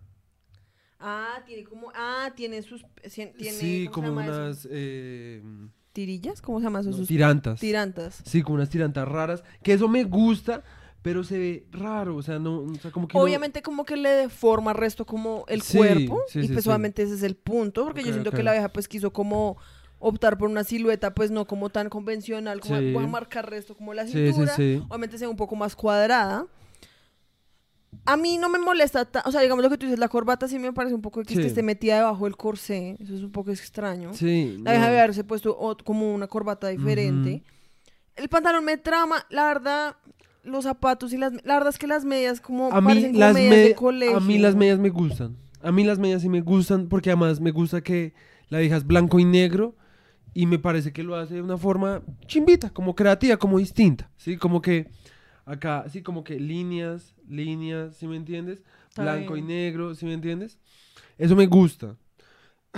Ah, tiene como, ah, tiene sus, tiene, sí, ¿cómo se como unas. eh, ¿Tirillas? ¿Cómo se llama eso? no, Sus tirantas. tirantas. Sí, como unas tirantas raras. Que eso me gusta, pero se ve raro. O sea, no. O sea, como que. no- Obviamente como que le deforma el resto como el Sí, cuerpo sí, y sí, pues obviamente ese es el punto porque yo siento que la vieja pues quiso como optar por una silueta pues no como tan convencional como Sí. voy a marcar resto como la Sí, sí, cintura sí. obviamente sea un poco más cuadrada a mí no me molesta ta- o sea digamos lo que tú dices la corbata sí me parece un poco que esté metida debajo del corsé eso es un poco extraño Sí. la no. debe haberse puesto como una corbata diferente. El pantalón me trama, la verdad, los zapatos y las... La verdad es que las medias como A mí, parecen como las medias de colegio. a mí las medias me gustan. A mí las medias sí me gustan porque además me gusta que la vieja es blanco y negro y me parece que lo hace de una forma chimbita, como creativa, como distinta, ¿sí? Como que acá, sí, como que líneas, líneas, ¿sí me entiendes? Blanco y negro, ¿sí me entiendes? Eso me gusta.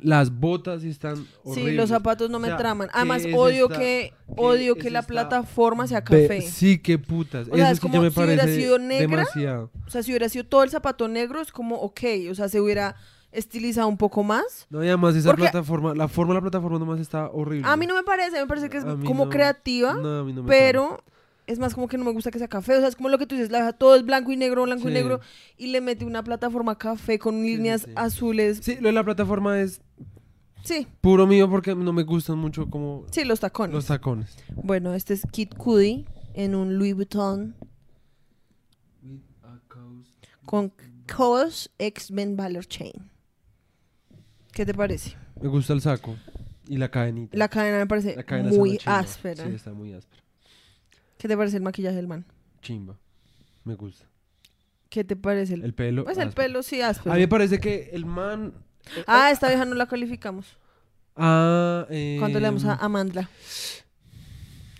Las botas están Sí, los zapatos no me O sea, traman. ¿qué Además, es odio que odio es que la plataforma sea café. sí, qué putas. O sea, es ya como me si hubiera sido negra, demasiado. O sea, si hubiera sido todo el zapato negro, es como, ok, o sea, se hubiera estilizado un poco más. No, y además esa Porque- plataforma, la forma de la plataforma nomás está horrible. A mí no me parece, me parece que es como no. creativa, No, a mí no me pero es más como que no me gusta que sea café. O sea, es como lo que tú dices, la deja todo es blanco y negro, blanco y negro, y le mete una plataforma café con sí, líneas sí. azules. Sí, lo de la plataforma es Sí, puro mío porque no me gustan mucho como sí, los tacones. los tacones. Bueno, este es Kid Cudi en un Louis Vuitton con COS X Ben Baller Chain. ¿Qué te parece? Me gusta el saco y la cadenita. La cadena me parece La cadena está muy chimba. áspera. Sí, está muy áspera. ¿Qué te parece el maquillaje del man? Chimba. Me gusta. ¿Qué te parece el, El pelo. Pues el áspero. pelo sí áspero. A mí me parece que el man. Ah, esta vieja no la calificamos. Ah, eh, ¿Cuánto le damos a Amandla?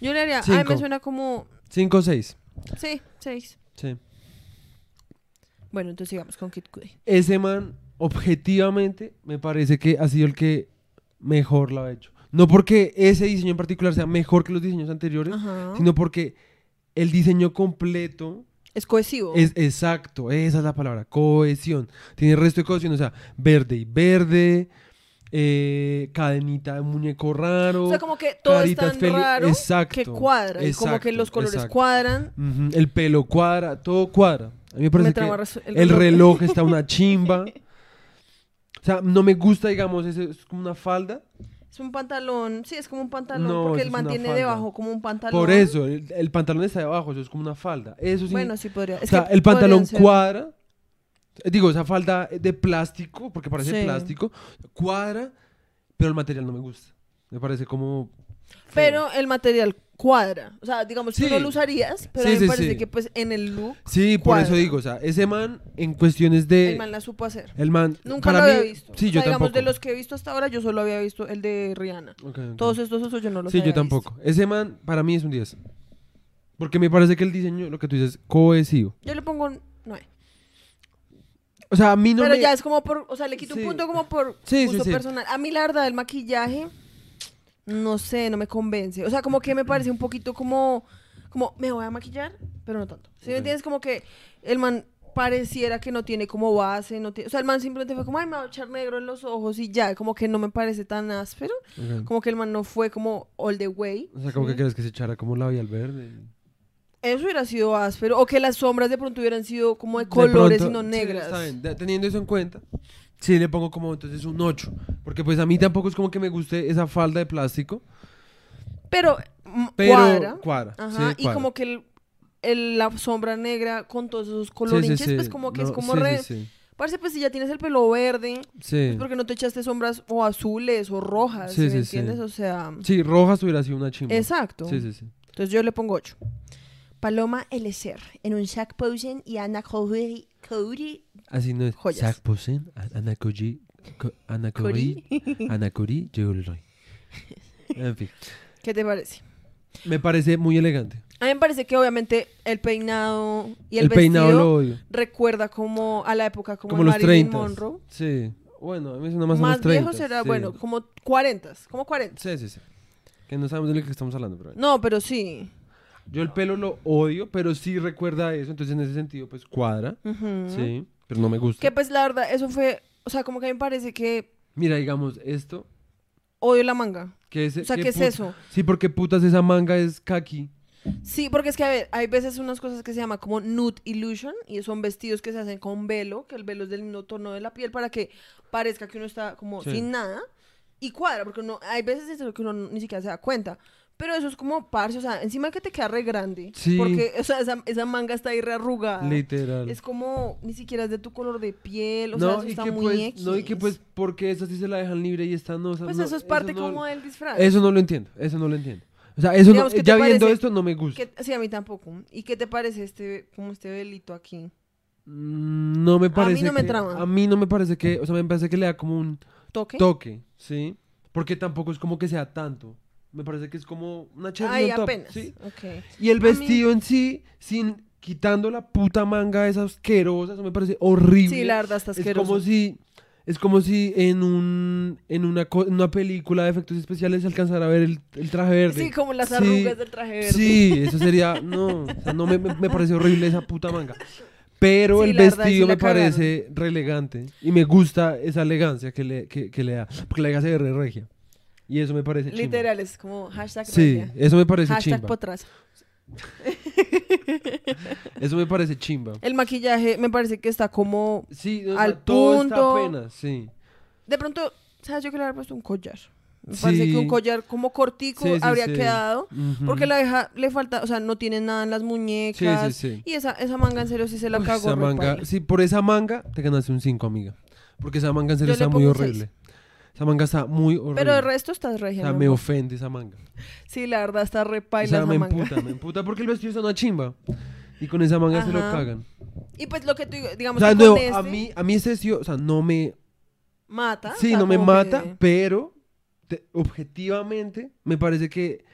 Yo le haría, a mí me Cinco. suena como, 5 o 6. sí, seis. Sí. Bueno, entonces sigamos con Kid Cudi. Ese man, objetivamente, me parece que ha sido el que mejor lo ha hecho. No porque ese diseño en particular sea mejor que los diseños anteriores, Ajá. sino porque el diseño completo Es cohesivo. es exacto, esa es la palabra, cohesión. Tiene resto de cohesión, o sea, verde y verde, eh, cadenita de muñeco raro. o sea, como que todo es tan raro exacto, que cuadra. y como que exacto, los colores exacto. cuadran. El pelo cuadra, todo cuadra. A mí me parece Me que el reloj está una chimba. O sea, no me gusta, digamos, ese, es como una falda. Es un pantalón, sí, es como un pantalón, No, porque él es mantiene debajo como un pantalón. Por eso, el, el pantalón está debajo, eso es como una falda. Eso sí. Bueno, sí podría. o Es sea, que el pantalón ser- cuadra. Digo, esa falda de plástico, porque parece Sí. plástico, cuadra, pero el material no me gusta. Me parece como. feo. Pero el material cuadra. O sea, digamos, tú Sí. no lo usarías, pero Sí, a mí me sí, parece que pues en el look Sí, por eso digo, o sea, ese man en cuestiones de. el man la supo hacer. el man. Nunca para lo había mí- visto. Sí, O yo digamos, tampoco. de los que he visto hasta ahora, yo solo había visto el de Rihanna. Todos estos otros yo no los Sí, había yo tampoco. Ese man para mí es un 10. Porque me parece que el diseño, lo que tú dices, cohesivo. Yo le pongo un 9. O sea, a mí no pero me... ya es como por, o sea, le quito un punto como por gusto personal. A mí la verdad el maquillaje no sé, no me convence. O sea, como que me parece un poquito como como me voy a maquillar, pero no tanto. ¿Sí me entiendes? Como que el man pareciera que no tiene como base, no tiene, o sea, el man simplemente fue como, ay, me voy a echar negro en los ojos y ya, como que no me parece tan áspero, como que el man no fue como all the way. O sea, como ¿sí? que crees que se echara como labial verde. Eso hubiera sido áspero. O que las sombras de pronto hubieran sido como de De colores pronto- y no sí, negras. está bien. De- teniendo eso en cuenta, Sí, le pongo como entonces un 8. Porque pues a mí tampoco es como que me guste esa falda de plástico. Pero, mm, Pero cuadra. cuadra. Ajá, sí, y como que el, el- la sombra negra con todos esos sí, colorinches, sí. pues como que es como re... Parece, pues si ya tienes el pelo verde, Sí. es porque no te echaste sombras o azules o rojas, Sí, ¿me sí, entiendes? O sea, Sí, rojas hubiera sido una chimba. exacto. Sí, sí, sí. Entonces yo le pongo 8. Paloma Elecer, en un Jack Posen y Ana Cody. Cody. Así no es. Joyas. Zach Posen, Ana Koji, Ana Cori, Ana Cori Jewelry. En fin. ¿Qué te parece? Me parece muy elegante. A mí me parece que obviamente el peinado y el, El, peinado vestido lo odio. recuerda como a la época como, Como de los Marilyn 30. Monroe. Sí. Bueno, a mí suena más, Más, 30. viejo será, sí. bueno, como 40, como 40. Sí, sí, sí. Que no sabemos de lo que estamos hablando, pero. No, pero sí. Yo el pelo lo odio, pero sí recuerda eso. Entonces, en ese sentido, pues cuadra. Sí. Pero no me gusta. Que pues la verdad, eso fue, o sea, como que a mí me parece que Mira, digamos, esto. odio la manga. Que es, O sea, ¿qué es eso? Sí, porque putas esa manga es kaki. Sí, porque es que a ver, hay veces unas cosas que se llama como nude illusion y son vestidos que se hacen con velo, que el velo es del mismo tono de la piel para que parezca que uno está como Sí. sin nada y cuadra, porque uno, hay veces eso que uno ni siquiera se da cuenta. Pero eso es como parce, o sea, encima que te queda re grande. Sí. Porque, o sea, esa, esa manga está ahí re arrugada. Literal. Es como, ni siquiera es de tu color de piel, o sea, no, eso y está que muy pues, X. no, y que pues, porque esa sí se la dejan libre y esta no. o sea, Pues no, eso es parte no- como del disfraz. Eso no lo entiendo, eso no lo entiendo. O sea, eso no- Digamos, ¿qué te ya viendo esto no me gusta. ¿Qué- sí, a mí tampoco. ¿Y qué te parece este, como este velito aquí? Mm, No me parece no me trama. A mí no me parece que, o sea, me parece que le da como un ¿Toque? toque, ¿sí? Porque tampoco es como que sea tanto. Me parece que es como una cherry Ay, on top, apenas. ¿sí? Ok. Y el A mí- vestido en sí, sin quitando la puta manga esa asquerosa, eso me parece horrible. Sí, la verdad está es asqueroso. como si es como si en un en una, co- una película de efectos especiales se alcanzara a ver el, el traje verde. Sí, como las Sí, arrugas del traje verde. Sí, eso sería no, o sea, no me, me, parece horrible esa puta manga. Pero Sí, el vestido me parece re elegante y me gusta esa elegancia que le, que, que le da, porque la hija se ve re regia. Y eso me parece chimba. Literal, es como hashtag Sí, eso me parece Hashtag chimba. potraza. Eso me parece chimba. El maquillaje me parece que está como... Sí, o Al todo punto. está apenas, sí. De pronto, ¿sabes? Yo que le habría puesto un collar. Me Sí. parece que un collar como cortico Sí, sí, habría quedado. Porque la vieja le falta, o sea, no tiene nada en las muñecas. Sí, sí, sí. Y esa, esa manga en serio sí se la Uy, cagó. esa manga, sí, por esa manga te ganaste un 5, amiga. Porque esa manga en serio Yo está muy horrible. Esa manga está muy horrible. Pero el resto está o regia. sea, mi me ofende esa manga. Sí, la verdad está re O sea, esa me manga. emputa, me emputa porque el vestido está una chimba. Y con esa manga se lo cagan. Y pues lo que tú O digamos sea, no, a este mí, a mí ese vestido, o sea, no me, mata. o sí, sea, no me mata, que- pero te- objetivamente me parece que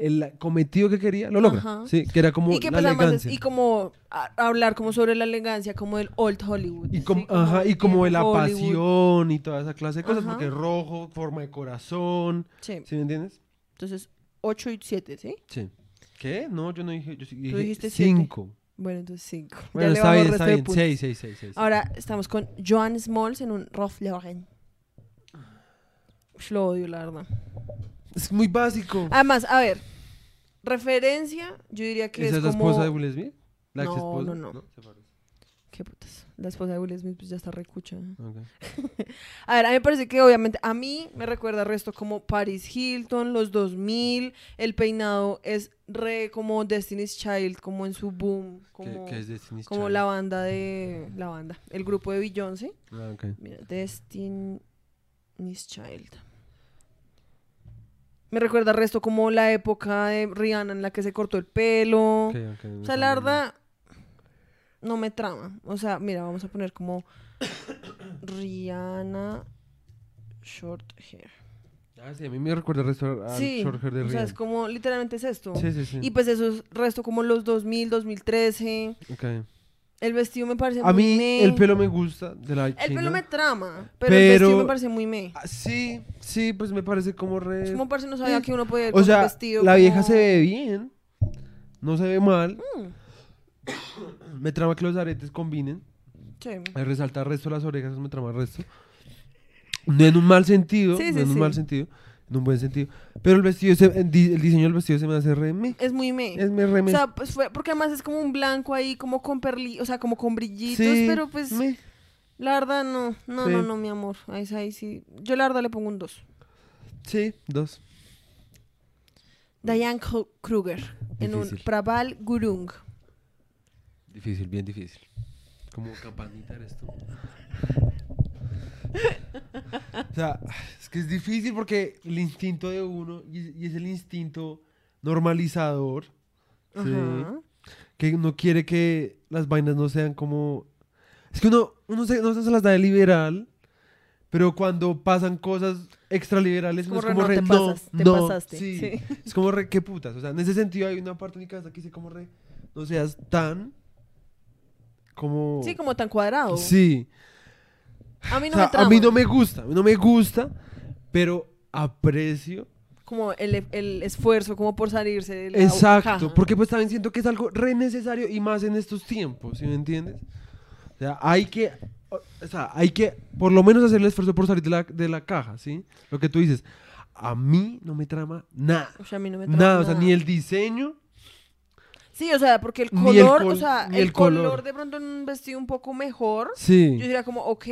el cometido que quería lo logra. Ajá. Sí, que era como y la pues además es- elegancia. y como hablar como sobre la elegancia como del old Hollywood. Y ¿sí? como, ajá, y como de la Hollywood. pasión y toda esa clase de cosas, Ajá. porque rojo, forma de corazón, Sí. ¿sí me entiendes? Entonces, 8 y 7, ¿sí? Sí. ¿Qué? No, yo no dije, yo dije dijiste siete. 5. Bueno, entonces 5. Bueno, está bien, está bien. 6, 6, 6, 6. Ahora estamos con Joan Smalls en un Ralph Lauren. Lo odio, la verdad. Es muy básico. Además, a ver, referencia, yo diría que ¿Esa es es la como... esposa de Will Smith? ¿La No, ex esposa? no, no. Se parece. ¿Qué putas? La esposa de Will Smith pues ya está recucha. A ver, a mí me parece que obviamente a mí me recuerda el resto como Paris Hilton, los 2000, el peinado es re como Destiny's Child, como en su boom, ¿Qué, como, qué es Destiny's como Child? la banda de la banda, el grupo de Beyoncé. Ah, ok. Mira, Destiny's Child. Me recuerda el resto como la época de Rihanna en la que se cortó el pelo. Ok, ok, no O sea, la verdad, no me trama. O sea, mira, vamos a poner como Rihanna Short Hair. Ah, sí, a mí me recuerda el resto al Sí, short hair de o sea, Rihanna. es como, literalmente es esto. Sí, sí, sí. Y pues eso es resto como los 2000, 2013. Ok. El vestido me parece A muy mí el pelo me gusta de la El china. pelo me trama, pero, el Pero- vestido me parece muy me. Ah, sí, sí, pues me parece como re... Es como parece no sabía que uno podía ir O con sea, vestido la vieja se ve bien. No se ve mal. Mm, Me trama que los aretes combinen. sí. Resalta el resto de las orejas, me trama el resto. No en un mal sentido, Sí, no sí, en un sí. mal sentido, en un buen sentido. Pero el vestido, se- el, di- el diseño del vestido se me hace re me. Es muy me. Es me re me. O sea, pues fue, porque además es como un blanco ahí, como con perli, o sea, como con brillitos, pero pues me. La verdad, no. No, Sí. no, no, mi amor. Ahí, sí, ahí sí. Yo la verdad le pongo un 2. Sí, dos. Diane Kru- Kruger. En un Difícil. Prabal Gurung. Difícil, bien difícil. Como campanita eres tú. o sea, es que es difícil porque el instinto de uno, y, y es el instinto normalizador. Ajá. que uno quiere que las vainas no sean como... Es que uno, uno se, no se las da de liberal, pero cuando pasan cosas extraliberales, Es como es como re, re, no, te no, pasas- te no, pasaste, sí. sí. Es como re, qué putas. O sea, en ese sentido hay una parte de mi cabeza que dice como re, no seas tan como... Sí, como tan cuadrado. Sí. A mí O no sea, me trama. a mí no me gusta, a mí no me gusta, pero aprecio. Como el, el esfuerzo, como por salirse de la Exacto, caja. porque pues también siento que es algo re necesario y más en estos tiempos, ¿sí me entiendes? O sea, hay que, o sea, hay que por lo menos hacer el esfuerzo por salir de la, de la caja, ¿sí? Lo que tú dices, a mí no me trama nada, O sea, a mí no me trama nada, o sea, nada. ni el diseño, Sí, o sea, porque el color, col- o sea, el, el color. color de pronto en un vestido un poco mejor, sí, yo diría como, ok,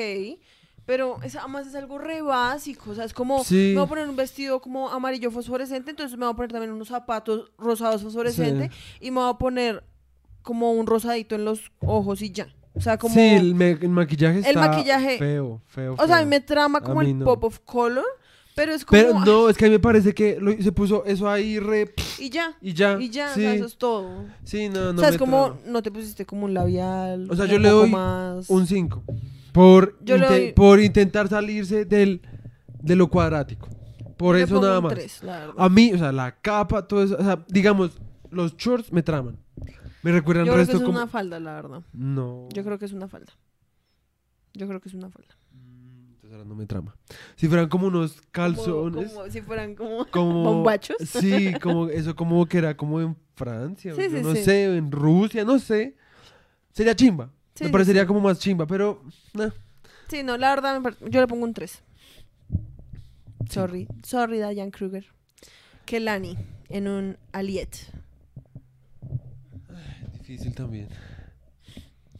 pero es, además es algo re básico, o sea, es como, Sí. me voy a poner un vestido como amarillo fosforescente, entonces me voy a poner también unos zapatos rosados fosforescentes y me voy a poner como un rosadito en los ojos y ya. O sea, como... sí, el, me- el maquillaje está El maquillaje- feo, feo, o sea, a mí me trama como el no. pop of color, pero es como... Pero no, es que a mí me parece que lo- se puso eso ahí re, Y ya, y ya, y ya, sí, o sea, eso es todo. sí, no, no o sea, es como, trama. no te pusiste como un labial. O sea, yo le doy más... Un 5. Por, Yo le inte- doy- por intentar salirse del, de lo cuadrático. Por Yo eso nada más. tres. A mí, o sea, la capa, todo eso. O sea, digamos, los shorts me traman. Me recuerdan Yo creo que es como. una falda, la verdad. No. Yo creo que es una falda. Yo creo que es una falda. Entonces ahora no me trama. Si fueran como unos calzones. como si fueran como... Como, bombachos. Sí, como eso como que era como en Francia, Sí, sí, no sí. sé, en Rusia, no sé. Sería chimba. Me parecería como más chimba, pero nah. Sí, no, la verdad, yo le pongo un 3. Sorry, sorry, Diane Kruger. Kelani, en un Aliet. Difícil también.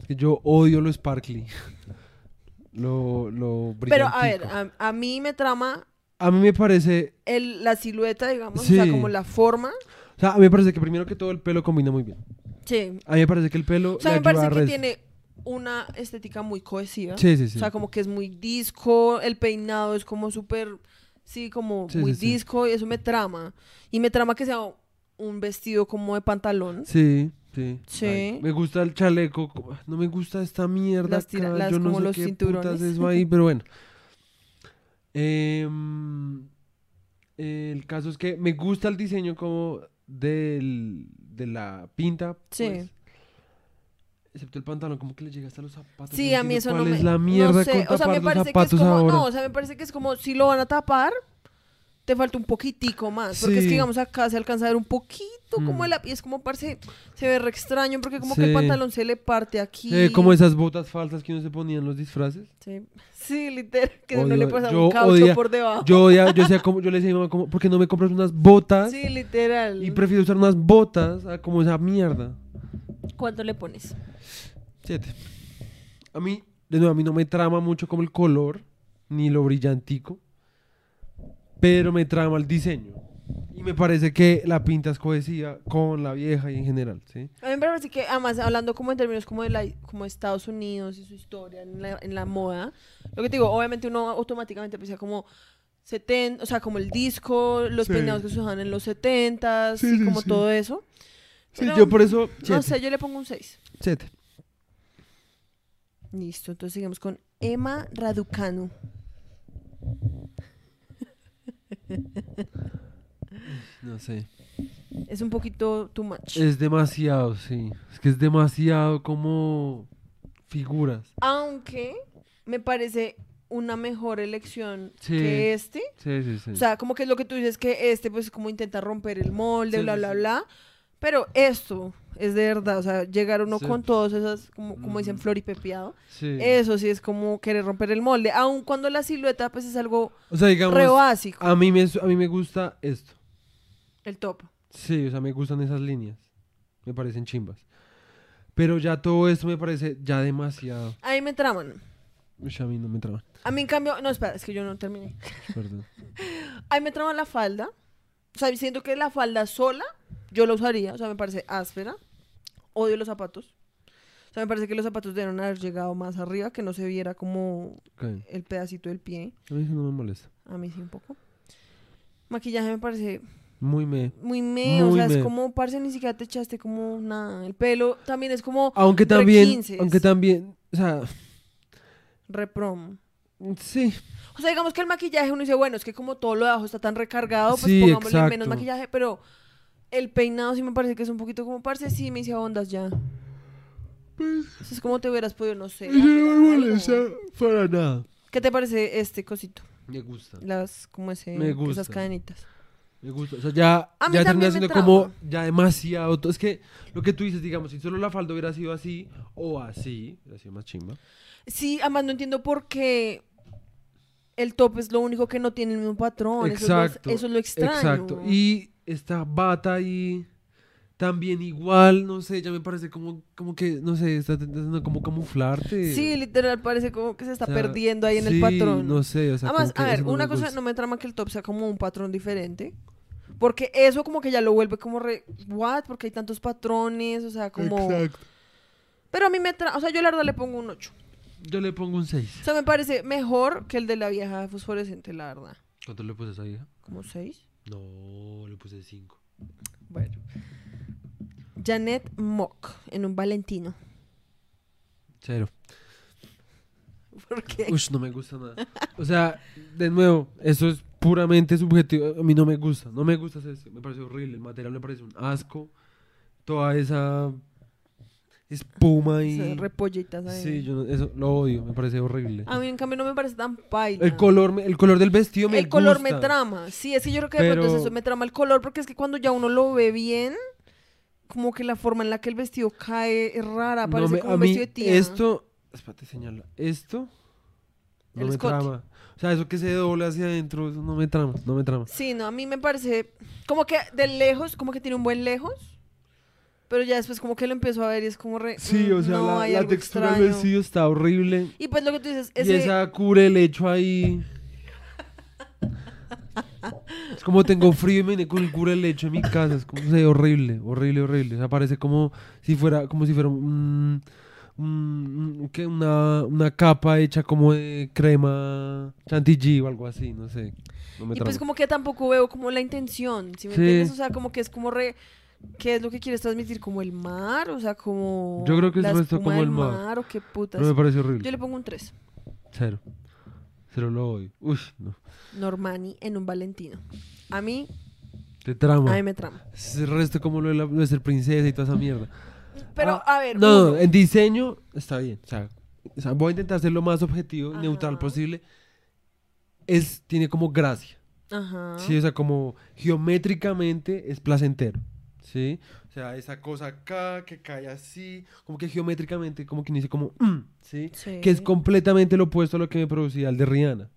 Yo odio lo sparkly. Lo, lo Pero a ver, a, a mí me trama a mí me parece, el, la silueta, digamos, Sí. o sea, como la forma. o sea, a mí me parece que primero que todo el pelo combina muy bien. Sí. A mí me parece que el pelo O sea, me parece que tiene una estética muy cohesiva. Sí, sí, sí. O sea, como que es muy disco, el peinado es como súper, sí, como Sí, muy sí. disco y eso me trama. Y me trama que sea un vestido como de pantalón. Sí, sí. Sí. Ay, me gusta el chaleco. co- No me gusta esta mierda. Las tira- acá, las- yo no como sé los qué cinturones. eso ahí, pero bueno. Em, el caso es que me gusta el diseño como del, de la pinta. Sí. pues, excepto el pantalón, como que le llega hasta los zapatos. Sí, no a mí eso no me... la mierda no sé, con o sea, me parece que es como... ahora. No, o sea, me parece que es como si lo van a tapar, te falta un poquitico más. Porque es que, digamos, acá se alcanza a ver un poquito como Mm. el... Y es como, parece, se ve re extraño porque como que el pantalón se le parte aquí. Eh, como esas botas falsas que uno se ponía en los disfraces. Sí, sí literal, que Odio- le pasa yo un caucho odia- por debajo. Yo, odia- yo, decía como, yo le decía a mi mamá, como, ¿por qué no me compras unas botas? Sí, literal. Y prefiero usar unas botas a como esa mierda. ¿Cuánto le pones? Siete. A mí, de nuevo, a mí no me trama mucho como el color, ni lo brillantico, pero me trama el diseño. Y me parece que la pinta es cohesiva con la vieja y en general, ¿sí? A mí me parece que, además, hablando como en términos como de la, como Estados Unidos y su historia en la, en la moda, lo que te digo, obviamente uno automáticamente piensa como 70, o sea, como el disco, los Sí. peinados que se usaban en los 70 Sí, y como sí. todo eso. Sí, Pero, yo por eso, No siete. sé, yo le pongo un 6. Siete. Listo, entonces sigamos con Emma Raducanu. No sé. Es un poquito too much. Es demasiado, sí. Es que es demasiado como figuras. Aunque me parece una mejor elección Sí. que este. Sí, sí, sí. O sea, como que es lo que tú dices, que este pues como intenta romper el molde, bla, bla, bla. Pero esto es de verdad, o sea, llegar uno Sí. con todas esas, como, como dicen, Ujú. floripepiado. sí. Eso sí es como querer romper el molde. Aun cuando la silueta pues es algo o sea, digamos, re básico. a mí, me, a mí me gusta esto. El top. Sí, o sea, me gustan esas líneas. Me parecen chimbas. Pero ya todo esto me parece ya demasiado. A mí me traman. A mí no me trama. A mí en cambio, no, espera, es que yo no terminé. Perdón. A mí me trama la falda. O sea, siento que la falda sola yo la usaría. O sea, me parece áspera. Odio los zapatos. O sea, me parece que los zapatos debieron haber llegado más arriba, que no se viera como el pedacito del pie. A mí eso no me molesta. A mí sí un poco. Maquillaje me parece Muy me. muy me, o sea, me. es como, parce, ni siquiera te echaste como nada. El pelo también es como Aunque también, 15. aunque también, o sea, reprom. sí, O sea, digamos que el maquillaje uno dice, bueno, es que como todo lo de abajo está tan recargado, pues Sí, pongámosle exacto. menos maquillaje, pero el peinado sí me parece que es un poquito como, parce, sí me hice ondas ya. Eso es como te hubieras podido, no sé. Pues, no me molesta para nada. ¿Qué te parece este cosito? Me gusta. Las, como ese, Me gusta. esas cadenitas. Me gusta. O sea, ya, A ya termina siendo como ya demasiado. Es que lo que tú dices, digamos, si solo la falda hubiera sido así o así, hubiera sido más chimba. Sí, además no entiendo por qué el top es lo único que no tiene el mismo patrón. Eso es lo- Exacto. Eso es lo, extraño. Exacto. Y esta bata ahí también igual, no sé, ya me parece como, como que, no sé, está intentando como camuflarte. Sí, literal, parece como que se está O sea, perdiendo ahí en el patrón. No sé, o sea, Además, como a que ver, una cosa no me trama que el top sea como un patrón diferente. Porque eso como que ya lo vuelve como re... ¿What? Porque hay tantos patrones, o sea, como... Exacto. Pero a mí me trama... O sea, yo la verdad le pongo un 8. Yo le pongo un 6. O sea, me parece mejor que el de la vieja fosforescente, la verdad. ¿Cuánto le puse a esa hija? ¿Como 6? No, le puse 5. Bueno. Janet Mock en un Valentino. Cero. ¿Por qué? Uy, no me gusta nada. O sea, de nuevo, eso es puramente subjetivo. A mí no me gusta. No me gusta ese. Me parece horrible. El material me parece un asco. Toda esa espuma y. Repollitas ahí. Sí, yo no- eso lo odio. Me parece horrible. A mí, en cambio, no me parece tan paila. El color, me- el color del vestido me el color gusta. me trama. Sí, es que yo creo que de pronto es Pero- eso, me trama el color, porque es que cuando ya uno lo ve bien, como que la forma en la que el vestido cae es rara, No parece me- como a un mí vestido de tía. esto, espérate, señala. Esto no El me escote. trama. O sea, eso que se dobla hacia adentro, eso no me trama, no me trama. Sí, no, a mí me parece como que de lejos, como que tiene un buen lejos, pero ya después como que lo empiezo a ver y es como re... Sí, o mm, sea, no, la, la textura del extraño. vestido está horrible. Y pues lo que tú dices, Y esa cubre el hecho ahí. Es como tengo frío y me vine con el cubre el hecho en mi casa. Es como ve horrible, horrible, horrible. O sea, parece como si fuera, como si fuera un, un- un- ¿qué? Una, una capa hecha como de crema chantilly o algo así, no sé. No me Y pues como que tampoco veo como la intención, ¿sí me Sí. entiendes? O sea, como que es como re... ¿Qué es lo que quieres transmitir? ¿Como el mar? O sea, como... Yo creo que es la como el mar. ¿O qué putas? No me parece Yo horrible. le pongo un 3. Cero. Cero lo odio. Uy, no. Normani en un Valentino. A mí, Te trama. a mí me trama. Es el resto como lo de, la, lo de ser princesa y toda esa mierda. Pero, Ah, a ver, No, no, en diseño está bien. O sea, o sea, voy a intentar ser lo más objetivo y neutral Ajá. posible. Es, tiene como gracia. Ajá. Sí, o sea, como geométricamente es placentero. ¿Sí? O sea, esa cosa acá que cae así, como que geométricamente, como que dice como, mm, ¿sí? Sí. Que es completamente lo opuesto a lo que me producía el de Rihanna.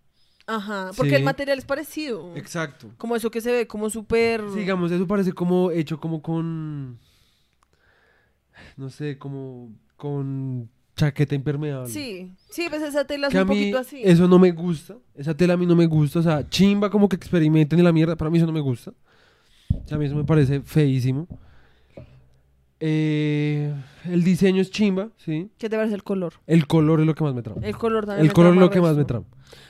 Ajá, porque Sí. el material es parecido. Exacto. Como eso que se ve como súper... Sí, digamos, eso parece como hecho como con, no sé, como con chaqueta impermeable. Sí, sí, pues esa tela es que un poquito así. eso no me gusta. Esa tela a mí no me gusta. O sea, chimba como que experimenten en la mierda. Para mí eso no me gusta. O sea, a mí eso me parece feísimo. Eh, el diseño es chimba, ¿sí? ¿Qué te parece el color? El color es lo que más me trama. El color también El me color es lo que más me trama.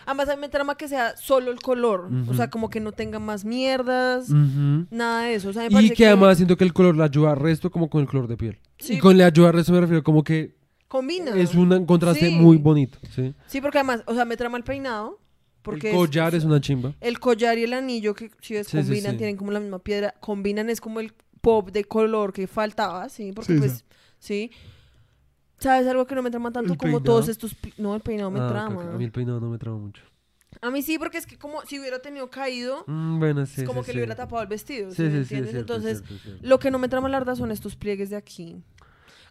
Además, a mí me trama que sea solo el color. O Ujú. sea, como que no tenga más mierdas, Ujú. nada de eso. O sea, me Y parece que, además siento que el color le ayuda al resto como con el color de piel. Sí. Y con le ayuda al resto me refiero como que combina. es un contraste Sí. muy bonito, ¿sí? Sí, porque además, o sea, me trama el peinado. Porque el collar es, una chimba. el collar y el anillo que si ves Sí, sí, combinan, sí. tienen como la misma piedra, combinan es como el pop de color que faltaba, sí, porque Sí, pues, sí. ¿Sabes algo que no me trama tanto El como peinado. todos estos, no, el peinado me Ah, trama. caca. A mí el peinado no me trama mucho. A mí sí, porque es que como si hubiera tenido caído, Mm, bueno, sí, es como sí, que sí. le hubiera tapado el vestido, ¿sí, Sí, me sí, sí, es entiendes? cierto, es Entonces, cierto, es cierto. lo que no me trama la verdad son estos pliegues de aquí.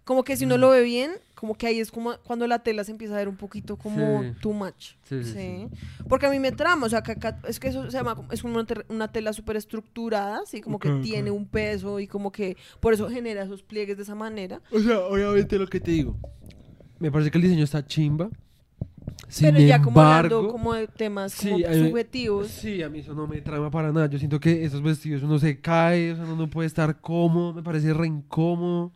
Como que si Mm. uno lo ve bien, como que ahí es como cuando la tela se empieza a ver un poquito como Sí. too much. Sí, sí, Sí. sí. Porque a mí me trama, o sea, que acá- es que eso se llama, es una, una tela súper estructurada, así como que Ok, ok. tiene un peso y como que por eso genera esos pliegues de esa manera. O sea, obviamente lo que te digo. Me parece que el diseño está chimba. Sin Pero ya como hablando embargo, como de temas sí, como a mí- subjetivos. Sí, a mí eso no me trama para nada. Yo siento que esos vestidos uno se cae, o sea, uno no puede estar cómodo, me parece re incómodo.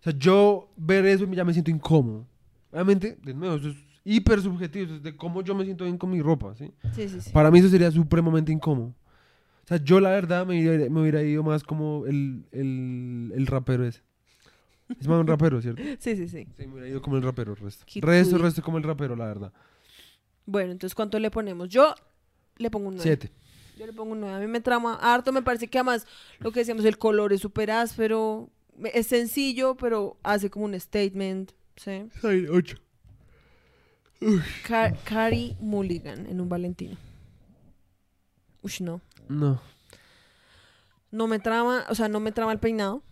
O sea, yo ver eso ya me siento incómodo. Obviamente, de nuevo, eso es hiper subjetivo, eso es de cómo yo me siento bien con mi ropa, ¿sí? Sí, sí, sí. Para mí eso sería supremamente incómodo. O sea, yo la verdad me hubiera, me hubiera ido más como el, el, el rapero ese. Es más un rapero, ¿cierto? Sí, sí, sí. Sí, me hubiera ido como el rapero, resto. Kid Resto, Cudi. resto como el rapero, la verdad. Bueno, entonces, ¿cuánto le ponemos? Yo le pongo un 9. Siete. Yo le pongo un 9. A mí me trama harto, me parece que además lo que decíamos, el color es súper áspero, es sencillo, pero hace como un statement, ¿sí? Ay, ocho. Car Carrie Mulligan en un Valentino. Uy, no. No. No me trama, o sea, no me trama el peinado.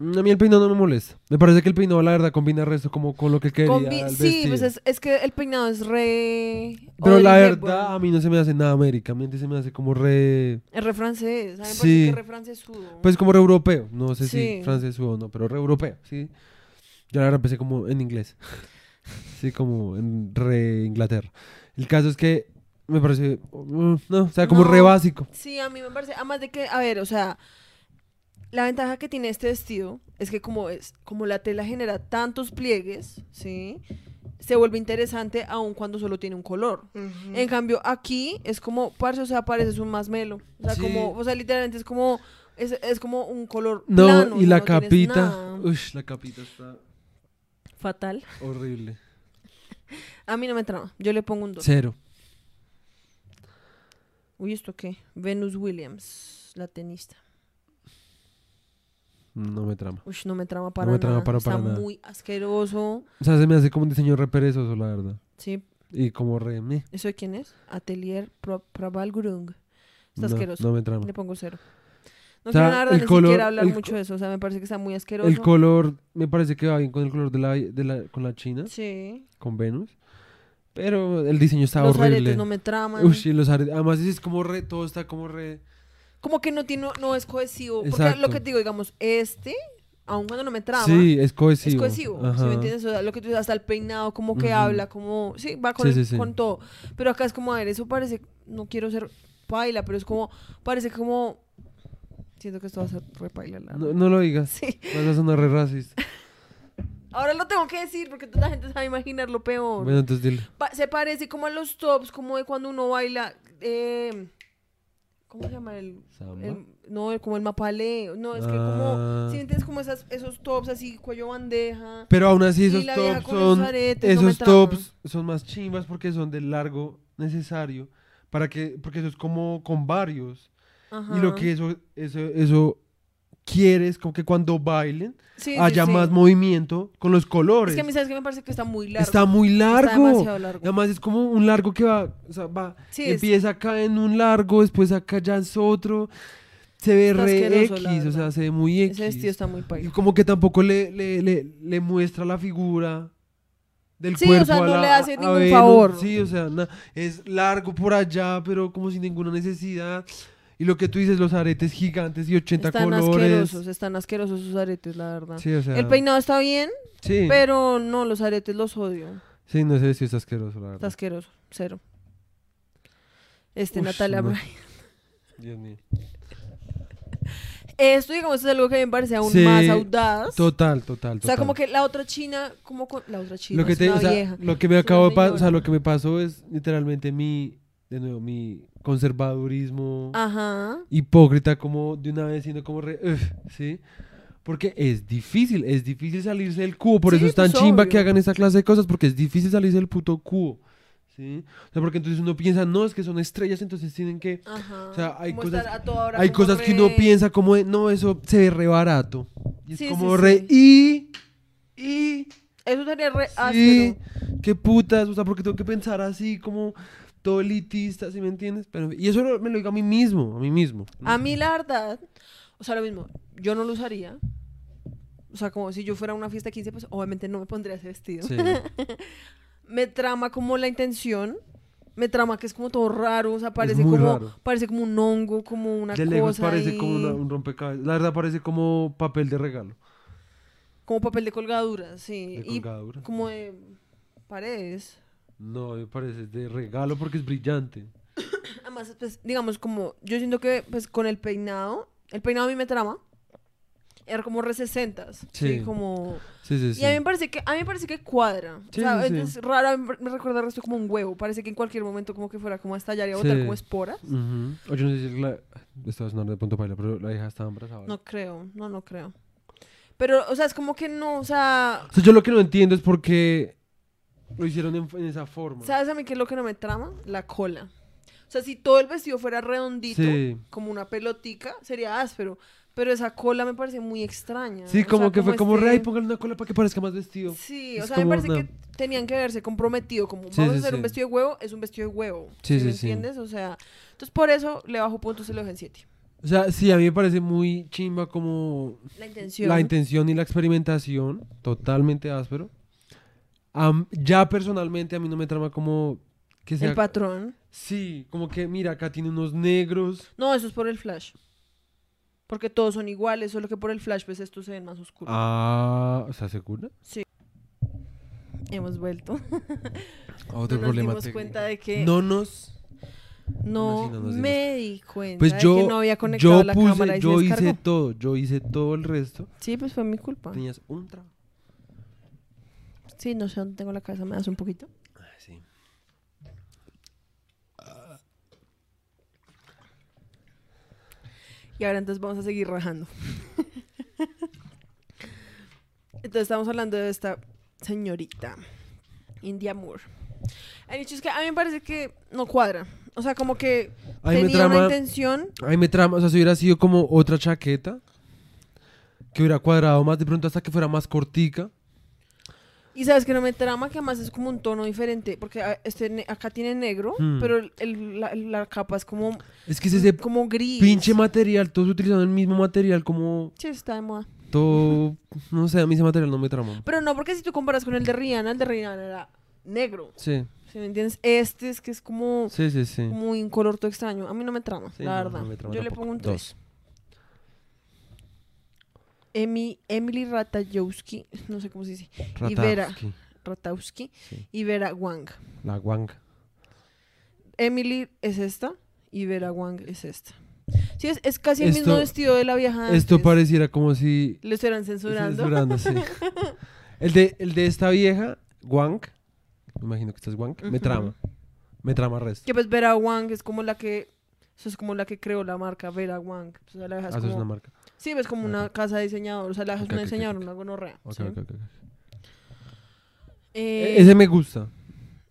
A mí el peinado no me molesta. Me parece que el peinado, la verdad, combina el resto como con lo que quería Combi- el sí, pues es, es que el peinado es re... Pero la verdad, a mí no se me hace nada americamente, se me hace como re... Es re francés, a mí Sí. que re francesudo. Pues como re europeo. No sé Sí. si francés o no, pero re europeo, ¿sí? Yo la verdad pensé como en inglés. sí, como en re Inglaterra. El caso es que me parece... mm, No, o sea, como No. re básico. Sí, a mí me parece, además de que, a ver, o sea, la ventaja que tiene este vestido es que como es, como la tela genera tantos pliegues, ¿sí? Se vuelve interesante aun cuando solo tiene un color. En cambio, aquí es como, parce, o sea, pareces un más melo. O sea, Sí. como, o sea, literalmente es como, es, es como un color No, plano, o y sea, la no capita... Ush, la capita está Fatal. horrible. A mí no me trama. Yo le pongo un 2. Cero. Uy, ¿esto qué? Venus Williams, la tenista. No me trama. Uy, no me trama para me trama nada. para- Está para nada. muy asqueroso. O sea, se me hace como un diseño re perezoso, la verdad. Sí, Y como re... meh. ¿eso de quién es? Atelier Pro- Pravalgurung. Está No, asqueroso. no me trama. Le pongo cero. No O sea, quiero el ni color- siquiera hablar mucho de eso. O sea, me parece que está muy asqueroso. El color me parece que va bien con el color de la, de la con la China, Sí. con Venus. Pero el diseño está Los horrible. aretes no me traman. Uy, los aretes. Además, es como re, todo está como re. Como que no tiene, no es cohesivo. Porque Exacto. lo que te digo, digamos, este, aun cuando no me trama, Sí, es es cohesivo. cohesivo. ¿sí me entiendes? O sea, lo que tú dices, hasta el peinado, como que habla, como. Sí, va con, Sí, sí, con todo. Pero acá es como, a ver, eso parece. No quiero ser paila, pero es como. Parece como. Siento que esto va a ser re paila, la No, no lo digas. Sí. Vas a sonar re racista. Ahora lo tengo que decir porque toda la gente sabe imaginar lo peor. Bueno, entonces dile. Pa- se parece como a los tops, como de cuando uno baila. eh, ¿Cómo se llama? El, Samba. el- no, como el mapalé. No, es que como. Ah. ¿Sí entiendes? Como esas, esos tops así, cuello bandeja. Pero aún así, esos tops son. aretes, no esos tops son más chimbas porque son del largo necesario. Para que, porque eso es como con varios. Y lo Ajá. que eso, eso, eso quiere es como que cuando bailen Sí, sí, haya sí. más movimiento con los colores. Es que a mí, ¿sabes que Me parece que está muy largo. Está muy Está largo. demasiado largo. Además es como un largo que va, o sea, va, Sí, es- empieza acá en un largo, después acá ya es otro. Se ve Está re X, o sea, se ve muy X. Ese vestido está muy Y paila. como que tampoco le, le, le, le muestra la figura del Sí, o cuerpo sea, a no la- le hace ningún favor. Sí, o sea, na- es largo por allá, pero como sin ninguna necesidad. Y lo que tú dices, los aretes gigantes y 80 Están colores. asquerosos, están asquerosos sus aretes, la verdad. Sí, o sea, El peinado está bien, sí, pero no, los aretes los odio. sí, no sé si es asqueroso, la Está verdad. asqueroso, cero. Este, Ush, Natalia no. Bryan. Dios mío. Esto, digamos, es algo que me parece aún Sí, más audaz. Total, total, O sea, como que la otra china, como con, la otra china, lo que es te, una o sea, vieja. lo que me acabo de pasar, o sea, lo que me pasó es literalmente mi, de nuevo, mi conservadurismo Ajá. hipócrita, como de una vez siendo como re, "Ugh", ¿sí? Porque es difícil, es difícil salirse del cubo, por Sí, eso es tan pues, chimba obvio. que hagan esta clase de cosas, porque es difícil salirse del puto cubo, ¿sí? O sea, porque entonces uno piensa, no, es que son estrellas, entonces tienen que... Ajá. O sea, hay Como cosas- Hay cosas que uno piensa como, de, no, eso se ve re barato. Y es Sí, como sí, re, y, y... Eso sería re áspero. qué putas, o sea, porque tengo que pensar así como todo elitista, ¿sí me entiendes? Pero, y eso me lo digo a mí mismo, a mí mismo. A mí, la verdad, o sea, lo mismo, yo no lo usaría. O sea, como si yo fuera a una fiesta de 15, pues obviamente no me pondría ese vestido. Sí. me trama como la intención. Me trama que es como todo raro, o sea, parece como raro. parece como un hongo, como una De cosa lejos parece ahí, como una- un rompecabezas. La verdad parece como papel de regalo. como papel de colgadura, sí, De y colgadura. como de paredes. No, me parece de regalo porque es brillante. Además, pues, digamos, como yo siento que pues con el peinado, el peinado a mí me trama. Era como re 60 sí. Sí. como... Sí, sí, sí. Y a mí me parece que, a mí me parece que cuadra. Sí, o sea, sí, es raro, me recuerda el resto como un huevo. Parece que en cualquier momento como que fuera como a estallar y a botar como esporas. Ujú. O yo no sé si la... Estaba sonando de punto paila, pero la hija estaba embarazada. No creo, no, no creo. Pero, o sea, es como que no, o sea... O sea, yo lo que no entiendo es por qué lo hicieron en, en esa forma. ¿Sabes a mí qué es lo que no me trama? La cola. O sea, si todo el vestido fuera redondito, Sí. como una pelotica, sería áspero. Pero esa cola me parece muy extraña. Sí, O como sea, que fue como este- re, "Ay, póngale una cola para que parezca más vestido. Sí, o Es sea, me como, parece que tenían que haberse comprometido, como Sí, vamos sí, a hacer un vestido de huevo, es un vestido de huevo. Sí, ¿sí me entiendes? O sea, entonces por eso le bajo puntos y lo dejo en 7. O sea, sí, a mí me parece muy chimba como La intención. la intención y la experimentación, totalmente áspero. Ya personalmente a mí no me trama como que sea... el patrón. Sí, como que mira, acá tiene unos negros. No, eso es por el flash. Porque todos son iguales, solo que por el flash, pues estos se ven más oscuros. Ah, o sea, ¿segura? Hemos vuelto. Otro no nos problema dimos técnico. cuenta de que No nos... no, sí, no nos dimos me di cuenta Pues de yo, que no había conectado yo la puse, cámara y yo se hice todo, yo hice todo el resto. Sí, pues fue mi culpa. Tenías un trabajo. Sí, no sé dónde tengo la cabeza, me das un poquito. Ah, sí. Y ahora entonces vamos a seguir rajando. entonces estamos hablando de esta señorita, India Moore. El hecho es que a mí me parece que no cuadra. O sea, como que A mí me tenía una trama, intención. a mí me trama, o sea, si hubiera sido como otra chaqueta, que hubiera cuadrado más de pronto hasta que fuera más cortica. Y sabes que no me trama, que además es como un tono diferente. Porque a- este, acá tiene negro, Hmm. pero el- el- la, la capa es como, Es que es ese como gris. pinche material, todos utilizando el mismo material, como Sí, está de moda. todo, no sé, a mí ese material no me trama. Pero no, porque si tú comparas con el de Rihanna, el de Rihanna era negro. Sí, ¿Sí me entiendes? Este es que es como sí, sí, sí. muy un color todo extraño. A mí no me trama, Sí, la no, verdad. no me trama Yo le pongo un Dos. 3. Emi, Emily Ratajkowski, no sé cómo se dice, Y Vera. Ratajski, Ratowski Sí. y Vera Wang. La guanga. Emily es esta y Vera Wang es esta. Sí, es, es casi el mismo vestido de la vieja Esto antes. pareciera como si... Le estuvieran censurando. censurando, sí. el, de, el de esta vieja, Wang, me imagino que esta es Wang, me trama. Me trama resto. Que pues Vera Wang es como la que... Eso es como la que creó la marca Vera Wang. O sea, la vieja Ah, es una marca. Sí, es como una casa de diseñador. O sea, la es una ok, ok, diseñadora, una gonorrea. ¿sí? Eh, Ese me gusta.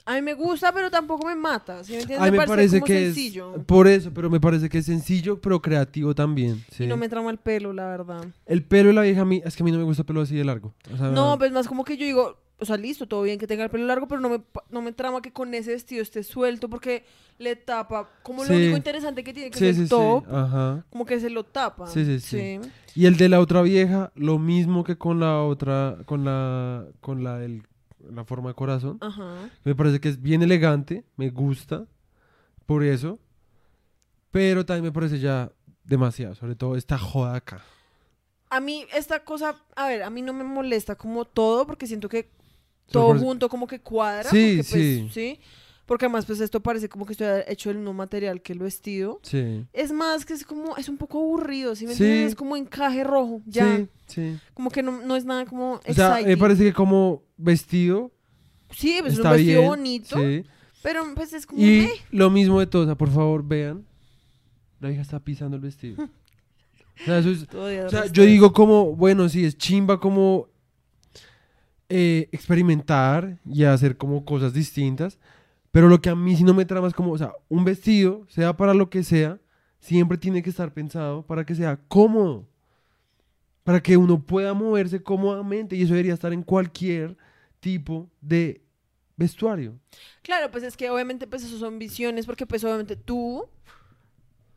A mí me gusta, pero tampoco me mata. ¿sí me entiendes? A mí me parece como que sencillo. es... Por eso, pero me parece que es sencillo, pero creativo también. sí. Y no me trama el pelo, la verdad. El pelo de la vieja a mí... Es que a mí no me gusta el pelo así de largo. O sea, No, pues más como que yo digo, o sea, listo, todo bien que tenga el pelo largo, pero no me, no me trama que con ese vestido esté suelto porque le tapa. Como lo Sí. único interesante que tiene que Sí, sí, el sí. top, Ajá. como que se lo tapa. Sí, sí, sí. Y el de la otra vieja, lo mismo que con la otra, con la, con la del, la forma de corazón. Ajá. Me parece que es bien elegante, me gusta, por eso. Pero también me parece ya demasiado, sobre todo esta joda acá. A mí esta cosa, a ver, a mí no me molesta como todo porque siento que todo por- junto como que cuadra. Sí, porque, pues, sí. sí. Porque además pues esto parece como que estoy hecho el mismo material que el vestido. Sí. Es más que es como, es un poco aburrido, ¿sí me Sí. entiendes? Es como encaje rojo, ya. Sí, sí. Como que no, no es nada como O sea, me exciting. parece que como vestido Sí, pues es un está vestido bien. bonito, sí. pero pues es como... Y eh. lo mismo de todo, o sea, por favor, vean. La hija está pisando el vestido. O sea, eso es, O sea, yo digo como, bueno, sí, es chimba como eh, experimentar y hacer como cosas distintas, pero lo que a mí sí no me trama es como, o sea, un vestido, sea para lo que sea, siempre tiene que estar pensado para que sea cómodo, para que uno pueda moverse cómodamente y eso debería estar en cualquier tipo de vestuario. Claro, pues es que obviamente pues eso son visiones, porque pues obviamente tú,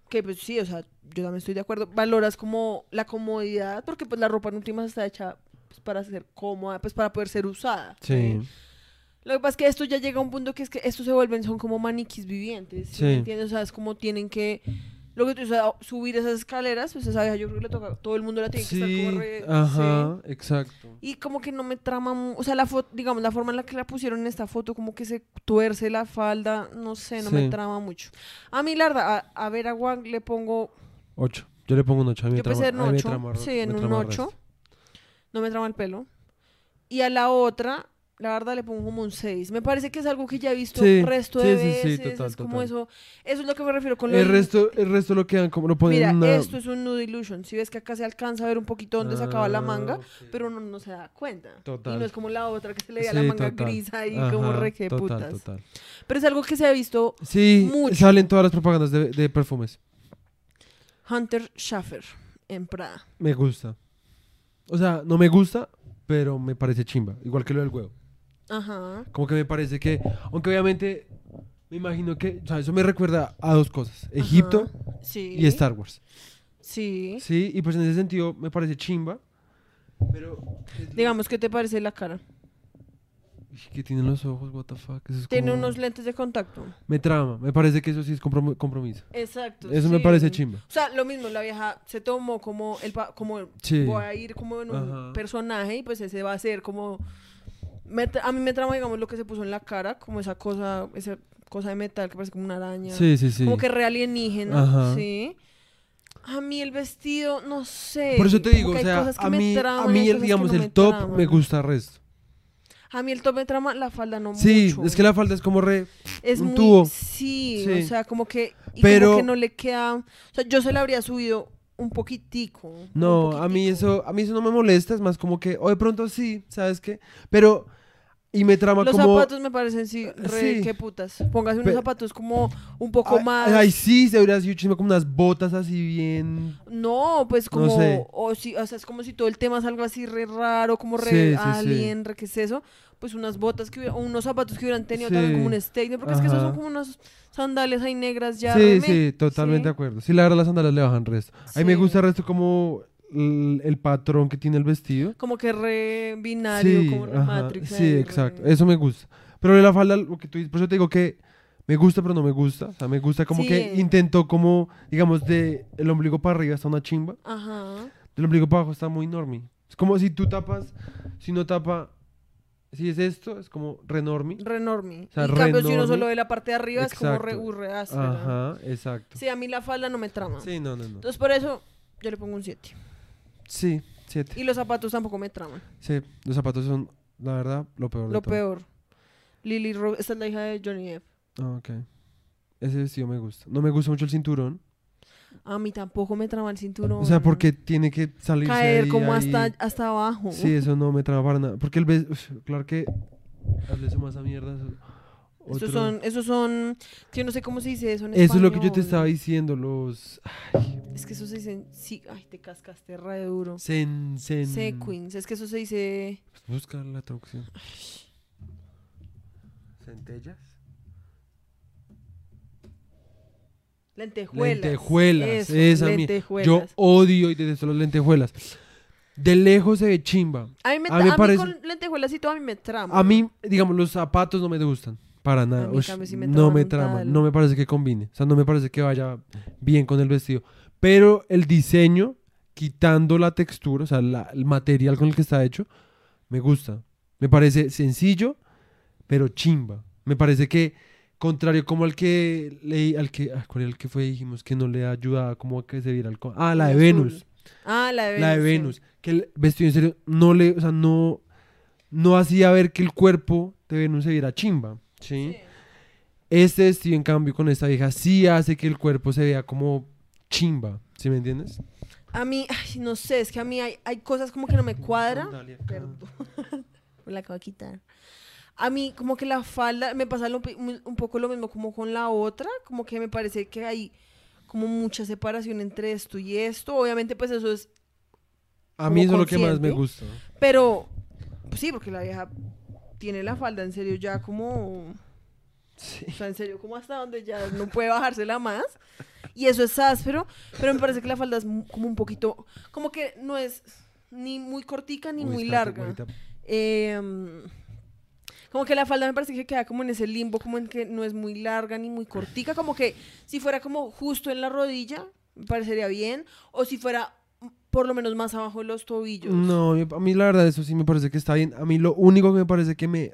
que pues sí, o sea, yo también estoy de acuerdo, valoras como la comodidad, porque pues la ropa en últimas está hecha pues, para ser cómoda, pues para poder ser usada. ¿sí? Lo que pasa es que esto ya llega a un punto que es que estos se vuelven, son como maniquís vivientes, ¿sí? Sí. me entiendes? O sea, es como tienen que... Lo que tú dices, subir esas escaleras, pues esa vieja yo creo que le toca, todo el mundo la tiene que estar Sí, como re... ajá, sí. exacto. Y como que no me trama, o sea, la foto, digamos, la forma en la que la pusieron en esta foto, como que se tuerce la falda, no sé, no me Sí. trama mucho. A mí, la verdad, a, a ver a Wang le pongo, Ocho. Yo le pongo un ocho. A mí me yo pensé en a mí me 8, trama- sí, me en un trama 8, resto. No me trama el pelo. Y a la otra, la verdad, le pongo como un 6. Me parece que es algo que ya he visto Sí, resto sí, de sí, sí, veces, total, es como total. eso, eso es lo que me refiero con lo El resto, el resto lo quedan como lo ponen Mira, una... esto es un nude illusion. Si ves que acá se alcanza a ver un poquito dónde se acaba la Ah, manga, pero uno no se da cuenta. Total. Y no es como la otra que se le veía la Sí, manga total. gris ahí, como Ajá, re que total, putas. total. Pero es algo que se ha visto Sí, Mucho. salen todas las propagandas de, de perfumes. Hunter Schaffer en Prada. Me gusta. O sea, no me gusta, pero me parece chimba. Igual que lo del huevo. Ajá. Como que me parece que, aunque obviamente me imagino que, o sea, eso me recuerda a dos cosas, Egipto. Sí. y Star Wars. Sí. Sí, y pues en ese sentido me parece chimba, pero Digamos, ¿qué te parece la cara? Que tienen los ojos, what the fuck, eso es Tiene como- unos lentes de contacto. me trama, me parece que eso sí es comprom- compromiso. Exacto. Eso me sí. parece chimba. O sea, lo mismo, la vieja se tomó como el pa- como Sí. voy a ir como en un Ajá. personaje y pues ese va a ser como me tra- a mí me trama digamos lo que se puso en la cara, como esa cosa, esa cosa de metal que parece como una araña. Sí, sí, sí. Como que re alienígena, Ajá. sí. A mí el vestido, no sé. Por eso te como digo, que o hay sea, cosas que a me mí, traman, a hay mí el, cosas que digamos, no el me top traman. me gusta resto. A mí el top me trama, la falda no Sí, mucho. es que la falda es como re... es un muy, tubo. Sí, Sí. o sea, como que, y Pero- como que no le queda, o sea, yo se la habría subido un poquitico. un No, a mí eso, a mí eso no me molesta, es más como que, o de pronto sí, ¿sabes qué? Pero, y me trama Los como... zapatos me parecen, sí, re, Sí. qué putas. Póngase unos Pe- zapatos como un poco Ay, más. Ay, sí, se habría sido chisme como unas botas así bien... No, pues como, sé. o, si, o sea, es como si todo el tema es algo así re raro, como re Sí, alien, re qué es eso. Pues unas botas que hubiera- o unos zapatos que hubieran tenido también como un statement, porque es que esos son como unas sandalias ahí negras ya. sí, sí, totalmente de acuerdo. Sí, la verdad las sandalias le bajan resto. A mí me gusta el resto como el, patrón que tiene el vestido. Como que re binario, como re ajá, Matrix. sí, ahí, re- exacto. Eso me gusta. Pero de la falda, lo que tú dices, por eso te digo que me gusta, pero no me gusta. O sea, me gusta como Sí. que intentó como, digamos, de el ombligo para arriba está una chimba. Ajá. Del ombligo para abajo está muy normie. Es como si tú tapas, si no tapa, si es esto, es como re normie. Re normie. O sea, y en cambio, si uno solo ve la parte de arriba, es como re, Exacto. uh, re áspera. Ajá, exacto. Sí, a mí la falda no me trama. Sí, no, no, no. Entonces, por eso, yo le pongo un 7. Sí, siete. Y los zapatos tampoco me traman. Sí, los zapatos son, la verdad, lo peor. de Lo todo. peor. Lily Rose, esta es la hija de Johnny Depp. Ah, ok. Ese vestido me gusta. No me gusta mucho el cinturón. A mí tampoco me trama el cinturón. O sea, porque tiene que salirse Caer como hasta, hasta abajo. Sí, eso no me traba para nada. Porque el uf, claro que... Hazle eso más a mierda. eso- Estos otro- son, esos son, yo no sé cómo se dice eso en Eso es lo que yo te estaba diciendo, los... Es que eso se dice, sí, ay, te cascaste re duro. Sen, sen... Sequins, es que eso se dice, Busca la traducción. ¿Centellas? lentejuelas. Lentejuelas, Eso, esa lentejuelas. Yo odio y detesto las lentejuelas. De lejos se ve chimba. a mí, me, a mí me a mí parece- con lentejuelas y todo a mí me trama. A mí, digamos, los zapatos no me gustan. Para nada. sí me no me tal. No me parece que combine. O sea, no me parece que vaya bien con el vestido. Pero el diseño, quitando la textura, o sea, la- el material con el que está hecho, me gusta. Me parece sencillo, pero chimba. Me parece que, contrario como al que leí, al que, ah, ¿cuál era el que fue? Dijimos que no le ayudaba como a que se viera el... Ah, la de Venus. Ah, la de Venus. La de sí. Venus. Que el vestido en serio no le, o sea, no, no hacía ver que el cuerpo de Venus se viera chimba. ¿Sí? Sí. Este vestido, en cambio, con esta vieja, sí hace que el cuerpo se vea como chimba. ¿Sí me entiendes? A mí, ay, no sé, es que a mí hay, hay cosas como que no me acá. Perdón. Me la acabo de quitar. A mí, como que la falda, me pasa lo un poco lo mismo como con la otra, como que me parece que hay como mucha separación entre esto y esto. Obviamente, pues eso es, A mí eso es lo que más me gusta. pero pues sí, porque la vieja tiene la falda en serio ya como, Sí. o sea, en serio como hasta donde ya no puede bajársela más. Y eso es áspero, pero me parece que la falda es como un poquito, como que no es ni muy cortica ni Uy, muy larga. Em, Como que la falda me parece que queda como en ese limbo, como en que no es muy larga ni muy cortica, como que si fuera como justo en la rodilla, me parecería bien, o si fuera por lo menos más abajo de los tobillos. No, a mí la verdad eso sí me parece que está bien. A mí lo único que me parece que me,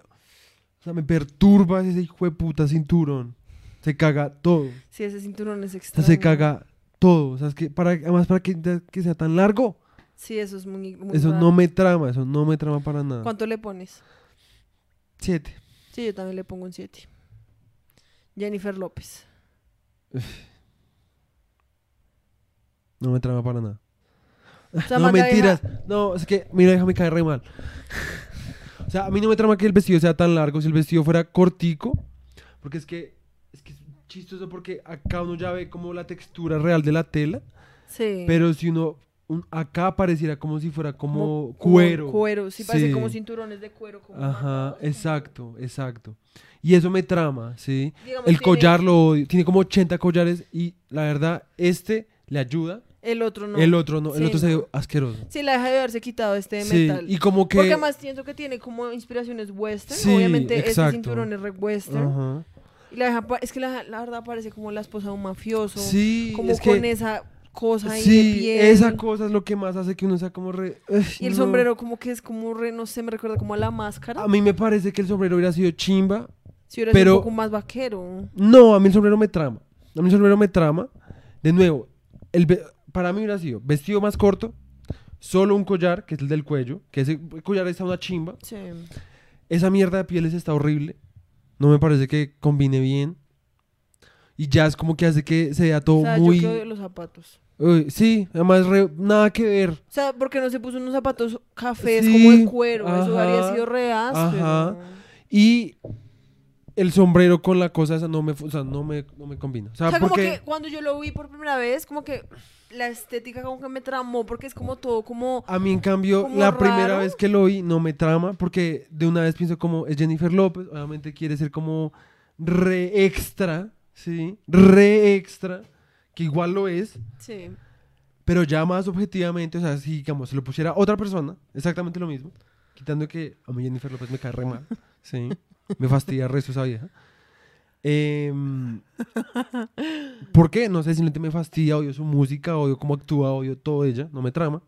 o sea, me perturba es ese hijo de puta cinturón. Se caga todo. Sí, ese cinturón es O sea, extraño. se caga todo. O sea, es que para, además para que, que sea tan largo, Sí, eso es muy, muy eso raro. no me trama, eso no me trama para nada. ¿Cuánto le pones? Siete. Sí, yo también le pongo un 7. Jennifer López. No me trama para nada. O sea, no, mentiras. No, es que mi vieja me cae re mal. o sea, a mí no me trama que el vestido sea tan largo. Si el vestido fuera cortico, porque es que es que es chistoso porque acá uno ya ve como la textura real de la tela, Sí. pero si uno un- acá pareciera como si fuera como, como cuero. Cuero, sí, parece Sí. como cinturones de cuero. Como Ajá, exacto, exacto. Y eso me trama, ¿sí? Digamos, El tiene- collar lo odio. Tiene como 80 collares y la verdad, este le ayuda, El otro no. el otro no. El Sí, otro se no. ve asqueroso. Sí, la deja de haberse quitado este Sí, metal. y como que... Porque además siento que tiene como inspiraciones western. Sí, Obviamente este exacto. cinturón es re western. Ajá. Y la deja, es que la, la verdad parece como la esposa de un mafioso. Sí, como es con que... esa cosa ahí de Sí, piel. esa cosa es lo que más hace que uno sea como re... Ay, Y el no. sombrero como que es como re, no sé, me recuerda como a la máscara. A mí me parece que el sombrero hubiera sido chimba. si hubiera pero- sido un poco más vaquero. No, a mí el sombrero me trama. A mí el sombrero me trama. De nuevo, el para mí hubiera sido vestido más corto, solo un collar, que es el del cuello, que ese collar está una chimba. Sí. Esa mierda de pieles está horrible. No me parece que combine bien. Y ya es como que hace que se vea todo o sea, muy... yo que los zapatos. Uy, sí, además re- nada que ver. O sea, porque no se puso unos zapatos cafés Sí, como de cuero. Eso habría sido re áspero. ajá. Y el sombrero con la cosa esa no me, o sea, no me, no me combina. O sea, O sea, como que cuando yo lo vi por primera vez, como que la estética como que me tramó, porque es como todo como... A mí, en cambio, la primera vez que lo vi no me trama porque de una vez pienso como es Jennifer López, obviamente quiere ser como re extra, ¿sí? Re extra, que igual lo es, Sí. pero ya más objetivamente, o sea, si digamos, se lo pusiera otra persona, exactamente lo mismo, quitando que a mí Jennifer López me cae re mal, ¿sí? Me fastidia resto esa vieja. ¿Por qué? No sé, simplemente me fastidia, odio su música, odio cómo actúa, odio todo ella, no me trama.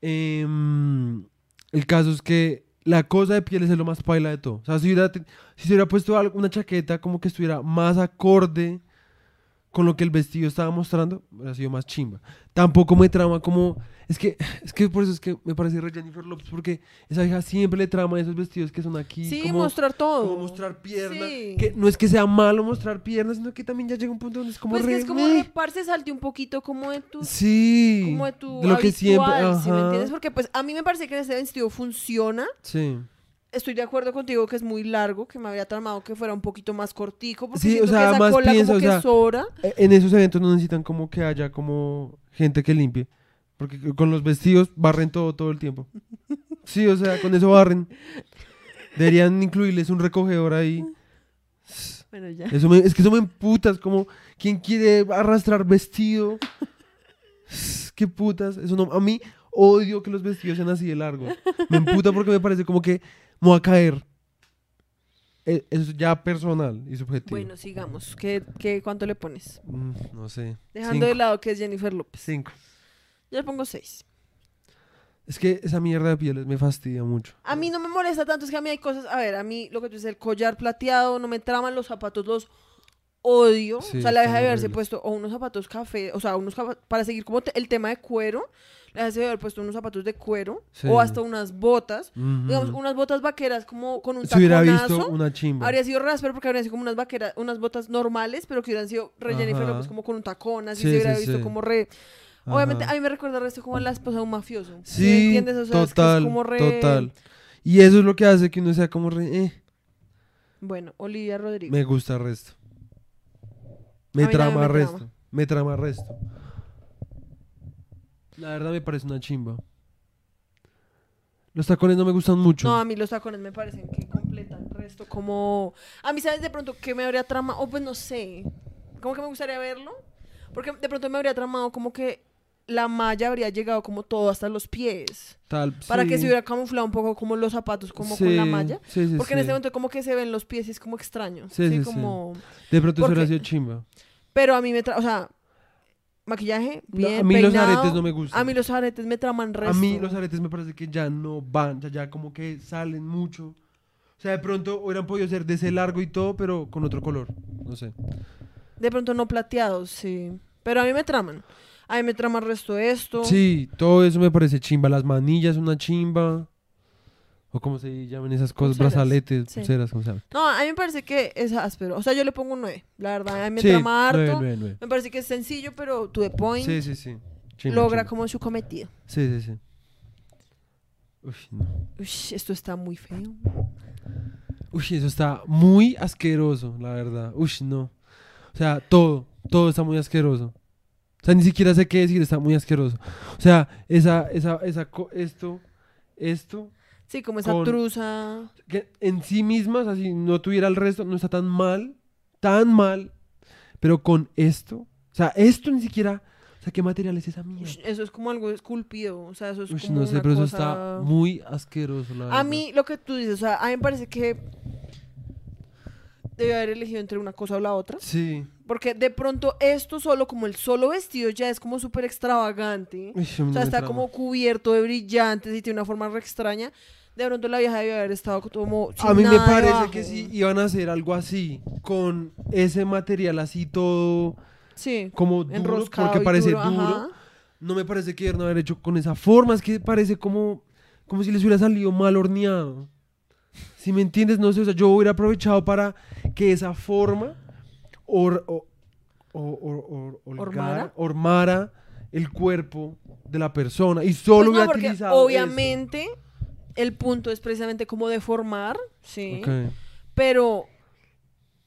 Em, el caso es que la cosa de piel es lo más paila de todo. O sea, si, hubiera, si se hubiera puesto una chaqueta como que estuviera más acorde con lo que el vestido estaba mostrando, hubiera sido más chimba. Tampoco me trama como... Es que, es que por eso es que me parece re Jennifer López, porque esa vieja siempre le trama esos vestidos que son aquí. Sí, como, mostrar todo. como mostrar pierna. Sí. Que no es que sea malo mostrar piernas, sino que también ya llega un punto donde es como Pues que re... es como salte un poquito como de tu Sí. como de tu de lo que siempre... ¿sí me entiendes? Porque pues a mí me parece que ese vestido funciona. Sí. Estoy de acuerdo contigo que es muy largo, que me habría tramado que fuera un poquito más cortico, porque Sí, o sea, que esa más cola piensa, como o que sea, sobra. E- En esos eventos no necesitan como que haya como gente que limpie. Porque con los vestidos barren todo todo el tiempo. Sí, o sea, con eso barren. Deberían incluirles un recogedor ahí. Bueno, ya. Eso me- es que eso me emputa. Es como, ¿quién quiere arrastrar vestido? Qué putas. Eso no, a mí odio que los vestidos sean así de largos. Me emputa porque me parece como que me voy a caer. E- Eso es ya personal y subjetivo. Bueno, sigamos. ¿Qué, qué, ¿Cuánto le pones? Mm, no sé. Dejando Cinco. de lado que es Jennifer López. Cinco. Yo le pongo seis. Es que esa mierda de pieles me fastidia mucho. A mí no me molesta tanto, es que a mí hay cosas, a ver, a mí lo que tú dices, el collar plateado, no me traman los zapatos, los odio. Sí, o sea, la deja de haberse puesto o unos zapatos café, o sea, unos para seguir como te- el tema de cuero, de haber puesto unos zapatos de cuero Sí. o hasta unas botas, digamos, unas botas vaqueras como con un Si hubiera taconazo. visto una chimba. Habría sido raspero porque habrían sido como unas vaqueras, unas botas normales, pero que hubieran sido re Jennifer. López, como con un tacón, así Sí, se hubiera sí, visto como re. Obviamente, a mí me recuerda el resto como a la esposa de un mafioso. ¿Sí, entiendes? O sea, es que es total, como re- total. Y eso es lo que hace que uno sea como re... eh, Bueno, Olivia Rodrigo. me gusta el resto. Me trama me resto. Me trama resto. La verdad me parece una chimba. Los tacones no me gustan mucho. No, a mí los tacones me parecen que completan el resto. Como. A mí, ¿sabes de pronto qué me habría tramado? O pues no sé. Como que me gustaría verlo. Porque de pronto me habría tramado como que la malla habría llegado como todo hasta los pies. Tal, Para que se hubiera camuflado un poco como los zapatos, como con la malla. sí, sí, Porque en este momento como que se ven los pies y es como extraño. Sí, como... De pronto eso porque- hubiera sido chimba. Pero a mí me tra... O sea, maquillaje, No, bien, a mí los aretes no me gustan. A mí los aretes me traman resto. A mí los aretes me parece que ya no van, ya, ya como que salen mucho. O sea, de pronto hubieran podido ser de ese largo y todo, pero con otro color. No sé. De pronto no plateados, sí. Pero a mí me traman. A mí me trama el resto de esto. Sí, todo eso me parece chimba. Las manillas, una chimba. O como se llaman esas cosas, Pulseras, brazaletes, sí. pulseras, como se llama. No, a mí me parece que es áspero. O sea, yo le pongo un 9. La verdad, a mí me Sí, trama harto. nueve, nueve, nueve. Me parece que es sencillo, pero to the point. Sí, sí, sí. Logra como su cometido. Sí, sí, sí. Uy, no. Uy, esto está muy feo. Uy, eso está muy asqueroso, la verdad. Uy, no. O sea, todo, todo está muy asqueroso. O sea, ni siquiera sé qué decir, está muy asqueroso. O sea, esa, esa, esa, esto, esto, Sí, como esa Con- truza. que en sí misma, o sea, si no tuviera el resto, no está tan mal, tan mal, pero con esto, o sea, esto ni siquiera, o sea, ¿qué material es esa mierda? Eso es como algo esculpido. O sea, eso es Uy, como no sé, una pero eso está muy asqueroso, la A mí, lo que tú dices, o sea, a mí me parece que debe haber elegido entre una cosa o la otra. Sí. Porque de pronto esto solo, como el solo vestido ya es como súper extravagante. Uy, O sea, está como cubierto de brillantes y tiene una forma re extraña. De pronto la vieja debe haber estado como sin A mí me nada parece debajo. que si iban a hacer algo así, con ese material así todo Sí, como duro, enroscado porque y parece duro, duro, ajá. no me parece que debieron haber hecho con esa forma, es que parece como, como si les hubiera salido mal horneado. Si me entiendes, no sé, o sea, yo hubiera aprovechado para que esa forma or, o- o- or- or- holgara- ¿Ormara? ormara el cuerpo de la persona y solo Pues no, hubiera porque utilizado eso. obviamente el punto es precisamente como deformar, sí. Ok. Pero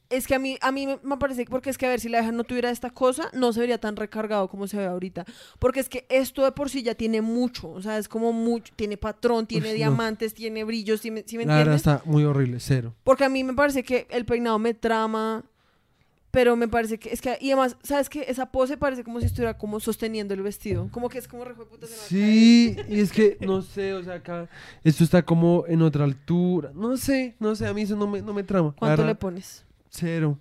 es que a mí, a mí me- parece, porque es que a ver, si la vieja no tuviera esta cosa, no se vería tan recargado como se ve ahorita. Porque es que esto de por sí ya tiene mucho, o sea, es como mucho, tiene patrón, tiene Uf, no. diamantes, tiene brillos, ¿sí me, sí me La verdad entiendes? está muy horrible, cero. Porque a mí me parece que el peinado me trama, pero me parece que, es que, y además, ¿sabes qué? Esa pose parece como si estuviera como sosteniendo el vestido, como que es como re puta se me va a Sí, y es que no sé, o sea, acá esto está como en otra altura. No sé, no sé, a mí eso no me, no me trama. ¿Cuánto le pones? Cero.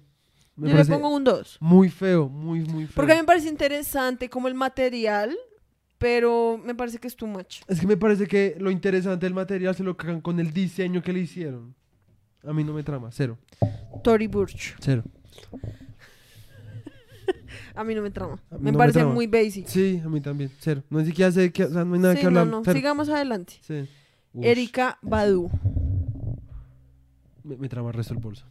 Me Yo le pongo un 2. muy feo, muy, muy feo. Porque a mí me parece interesante como el material, pero me parece que es too much. Es que me parece que lo interesante del material se lo cagan con el diseño que le hicieron. A mí no me trama, cero, Tory Burch. cero. A mí no me trama. Me parece trama. muy basic. Sí, a mí también, cero. No sé o sea, no hay nada Sí, que hablar. no, no. cero. Sigamos adelante. Sí. Erika Badu. Me, me trama el resto del bolso.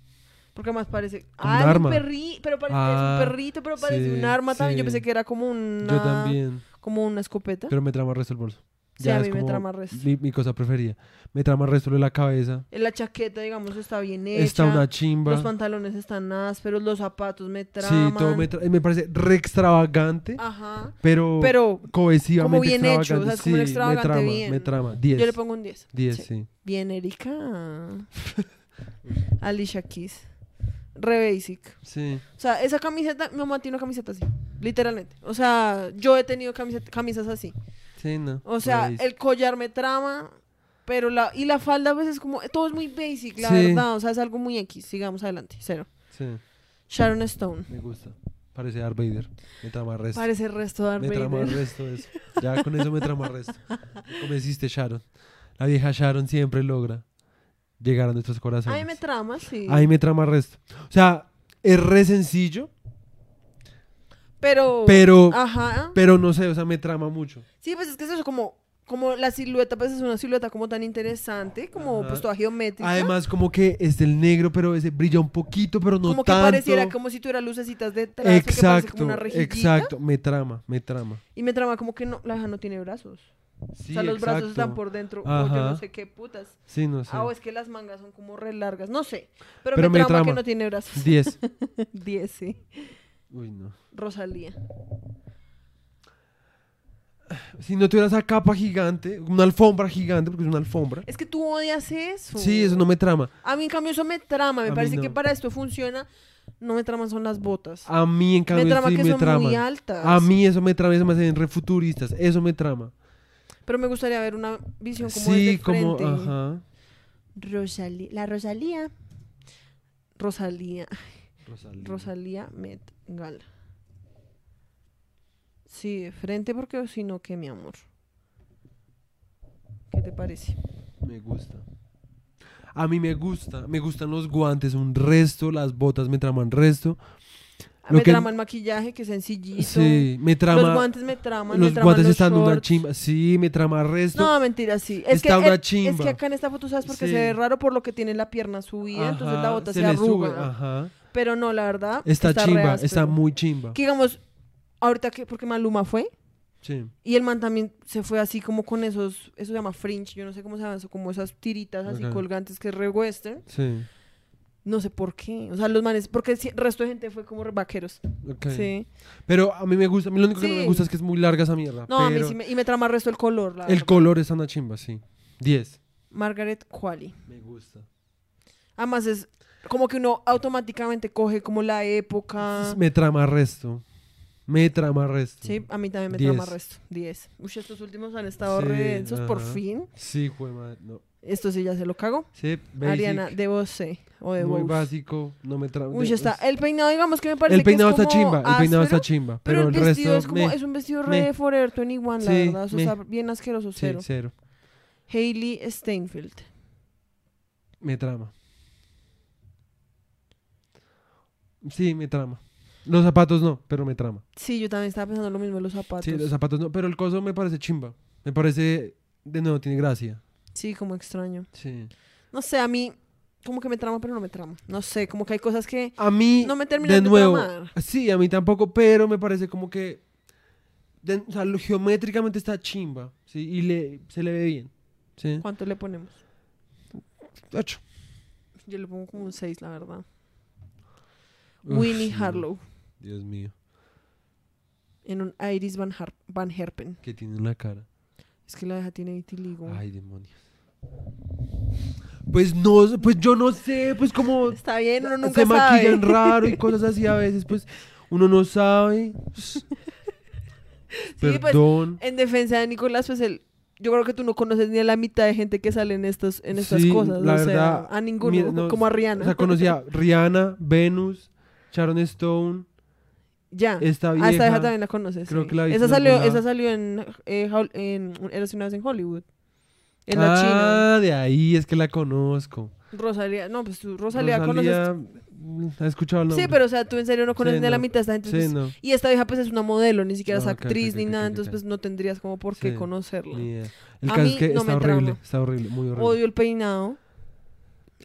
Porque más parece. Ah, un es arma. un perrito. Pero parece Ah, un perrito, pero parece sí, un arma también. Yo pensé que era como una. Yo también, Como una escopeta. pero me trama el resto del bolso. Sí, a mí me trama resto. Mi, mi cosa preferida. Me trama el resto de la cabeza. La chaqueta, digamos, está bien hecha. Está una chimba. Los pantalones están ásperos, los zapatos me Sí, traman. todo me, tra- me parece re extravagante, Ajá. pero, Pero cohesivamente como bien hecho, o sea, es como un Sí, extravagante me trama, bien. me trama. 10. yo le pongo un 10. 10, Sí. sí. Bien, Erika. Alicia Keys. Re basic. Sí. O sea, esa camiseta, mi mamá tiene una camiseta así. Literalmente. O sea, yo he tenido camiseta- camisas así. Sí, no. O sea, el collar me trama, pero la. Y la falda a veces como. Todo es muy basic, la Sí. verdad. O sea, es algo muy X. Sigamos adelante. Cero. Sí, Sharon Stone. me gusta. Parece Darth Vader. Me trama resto. Parece el resto de Darth me trama el Vader. resto eso. Ya con eso me trama el resto. Como hiciste Sharon. La vieja Sharon siempre logra llegar a nuestros A corazones. mí me trama, sí. Ahí me trama el resto. O sea, es re sencillo, Pero. pero, Ajá. pero no sé, o sea, me trama mucho. Sí, pues es que es eso, como, como la silueta, pues es una silueta como tan interesante, como Ajá. pues toda geométrica. Además, como que es del negro, pero ese brilla un poquito, pero no como que tanto. pareciera como si tuviera lucecitas detrás, que Exacto, como una exacto. Me trama, me trama. Y me trama como que no, la hija no tiene brazos. Sí, o sea, los brazos están por dentro, o yo no sé qué putas. Sí, no sé. Ah, o es que las mangas son como re largas, no sé. Pero, Pero me, me trama, que trama. no tiene brazos. 10. 10, sí. Uy, no. Rosalía. Si no tuviera esa capa gigante, una alfombra gigante, porque es una alfombra. Es que tú odias eso. Sí, eso no me trama. A mí, en cambio, eso me trama. Me A mí parece no. que para esto funciona. No me traman son las botas. A mí, en me cambio, trama sí que me son trama. muy altas. A mí eso me trama, eso me hacen refuturistas. Eso me trama. Pero me gustaría ver una visión como sí, desde como, frente. ajá. Rosalía, la Rosalía. Rosalía, Rosalía. Rosalía Met Gala. Sí, de frente porque si no, ¿qué, mi amor? ¿Qué te parece? Me gusta. A mí me gusta. Me gustan los guantes un resto, las botas me traman resto. Lo me que- trama el maquillaje, que es sencillito. Sí, me trama. Los guantes me traman, me los traman guantes los están una shorts. chimba. Sí, me trama resto. No, mentira, sí. Es Está que, una es- Es chimba. que acá en esta foto, ¿sabes? Porque Sí. se ve raro por lo que tiene la pierna subida, entonces la bota se, le arruga. sube, ajá. Pero no, la verdad. Está, re chimba, está muy chimba. Que digamos, ahorita que, porque Maluma fue, Sí. y el man también se fue así como con esos, eso se llama fringe, yo no sé cómo se llama eso, como esas tiritas así colgantes que es re western. Sí. No sé por qué. O sea, los manes, porque el resto de gente fue como vaqueros. ok. Sí. Pero a mí me gusta. A mí lo único que no me gusta es que es muy larga esa mierda. No, a mí sí me, y me trama el resto el color. La El verdad. color está una chimba, sí. 10. Margaret Qualley. Me gusta. Además es como que uno automáticamente coge como la época. Me trama resto. Me trama resto. Sí, a mí también me Diez. trama resto. 10. Uy, estos últimos han estado Sí, re densos por fin. Sí, jue madre. No. Esto sí ya se lo cago. Sí, basic, Ariana de Bose o de Muy Bose. básico. No me trama. Uy, está. es- El peinado, digamos que me parece El peinado que es está como chimba. El peinado está áspero, chimba. Pero, Pero, el el resto. es como, me- es un vestido me. re de Forever 21, la Sí, verdad. Eso me. está bien asqueroso, Sí, cero. cero. Hailey Steinfeld. Me trama. Sí, me trama. Los zapatos no, pero me trama. Sí, yo también estaba pensando lo mismo en los zapatos. Sí, los zapatos no, pero el coso me parece chimba. Me parece, de nuevo, tiene gracia. Sí, como extraño. Sí. No sé, a mí como que me trama, pero no me trama. No sé, como que hay cosas que A mí, no me terminan de de, nuevo, tramar. sí, a mí tampoco, pero me parece como que, de- o sea, lo- geométricamente está chimba, sí, y le, se le ve bien, sí. ¿Cuánto le ponemos? Ocho. Yo le pongo como un 6, la verdad. Uf, Winnie Harlow Dios mío, en un Iris Van, Har- Van Herpen. que tiene en la cara. Es que la deja tiene vitiligo. Ay, demonios. Pues no, pues yo no sé, pues como Está bien, uno nunca se sabe. maquillan raro y cosas así a veces, pues uno no sabe. pues, Perdón. En defensa de Nicolás, pues él, yo creo que tú no conoces ni a la mitad de gente que sale en estos, en estas Sí, cosas. la o sea, verdad, a ninguno, mira, no, como a Rihanna. O sea, conocía a Rihanna, Venus, Sharon Stone, ya. esta Ah, vieja. esta vieja también la conoces. creo sí. que la esa en salió, esa salió en, eh, en Eras una vez en Hollywood. En la China. ah, de ahí es que la conozco. Rosalía, no, pues tú Rosalía, conoces. Rosalía, mm, ¿has escuchado el nombre? Sí, pero o sea, tú en serio no conoces Sí, ni a la no. mitad de esta gente. Sí, pues, no, Y esta vieja pues es una modelo, ni siquiera es Ah, actriz ok, ni ok, nada, ok, entonces pues no tendrías como por qué Sí, conocerla. ni idea. El A caso mí es que no está horrible, está horrible, muy horrible. Odio el peinado.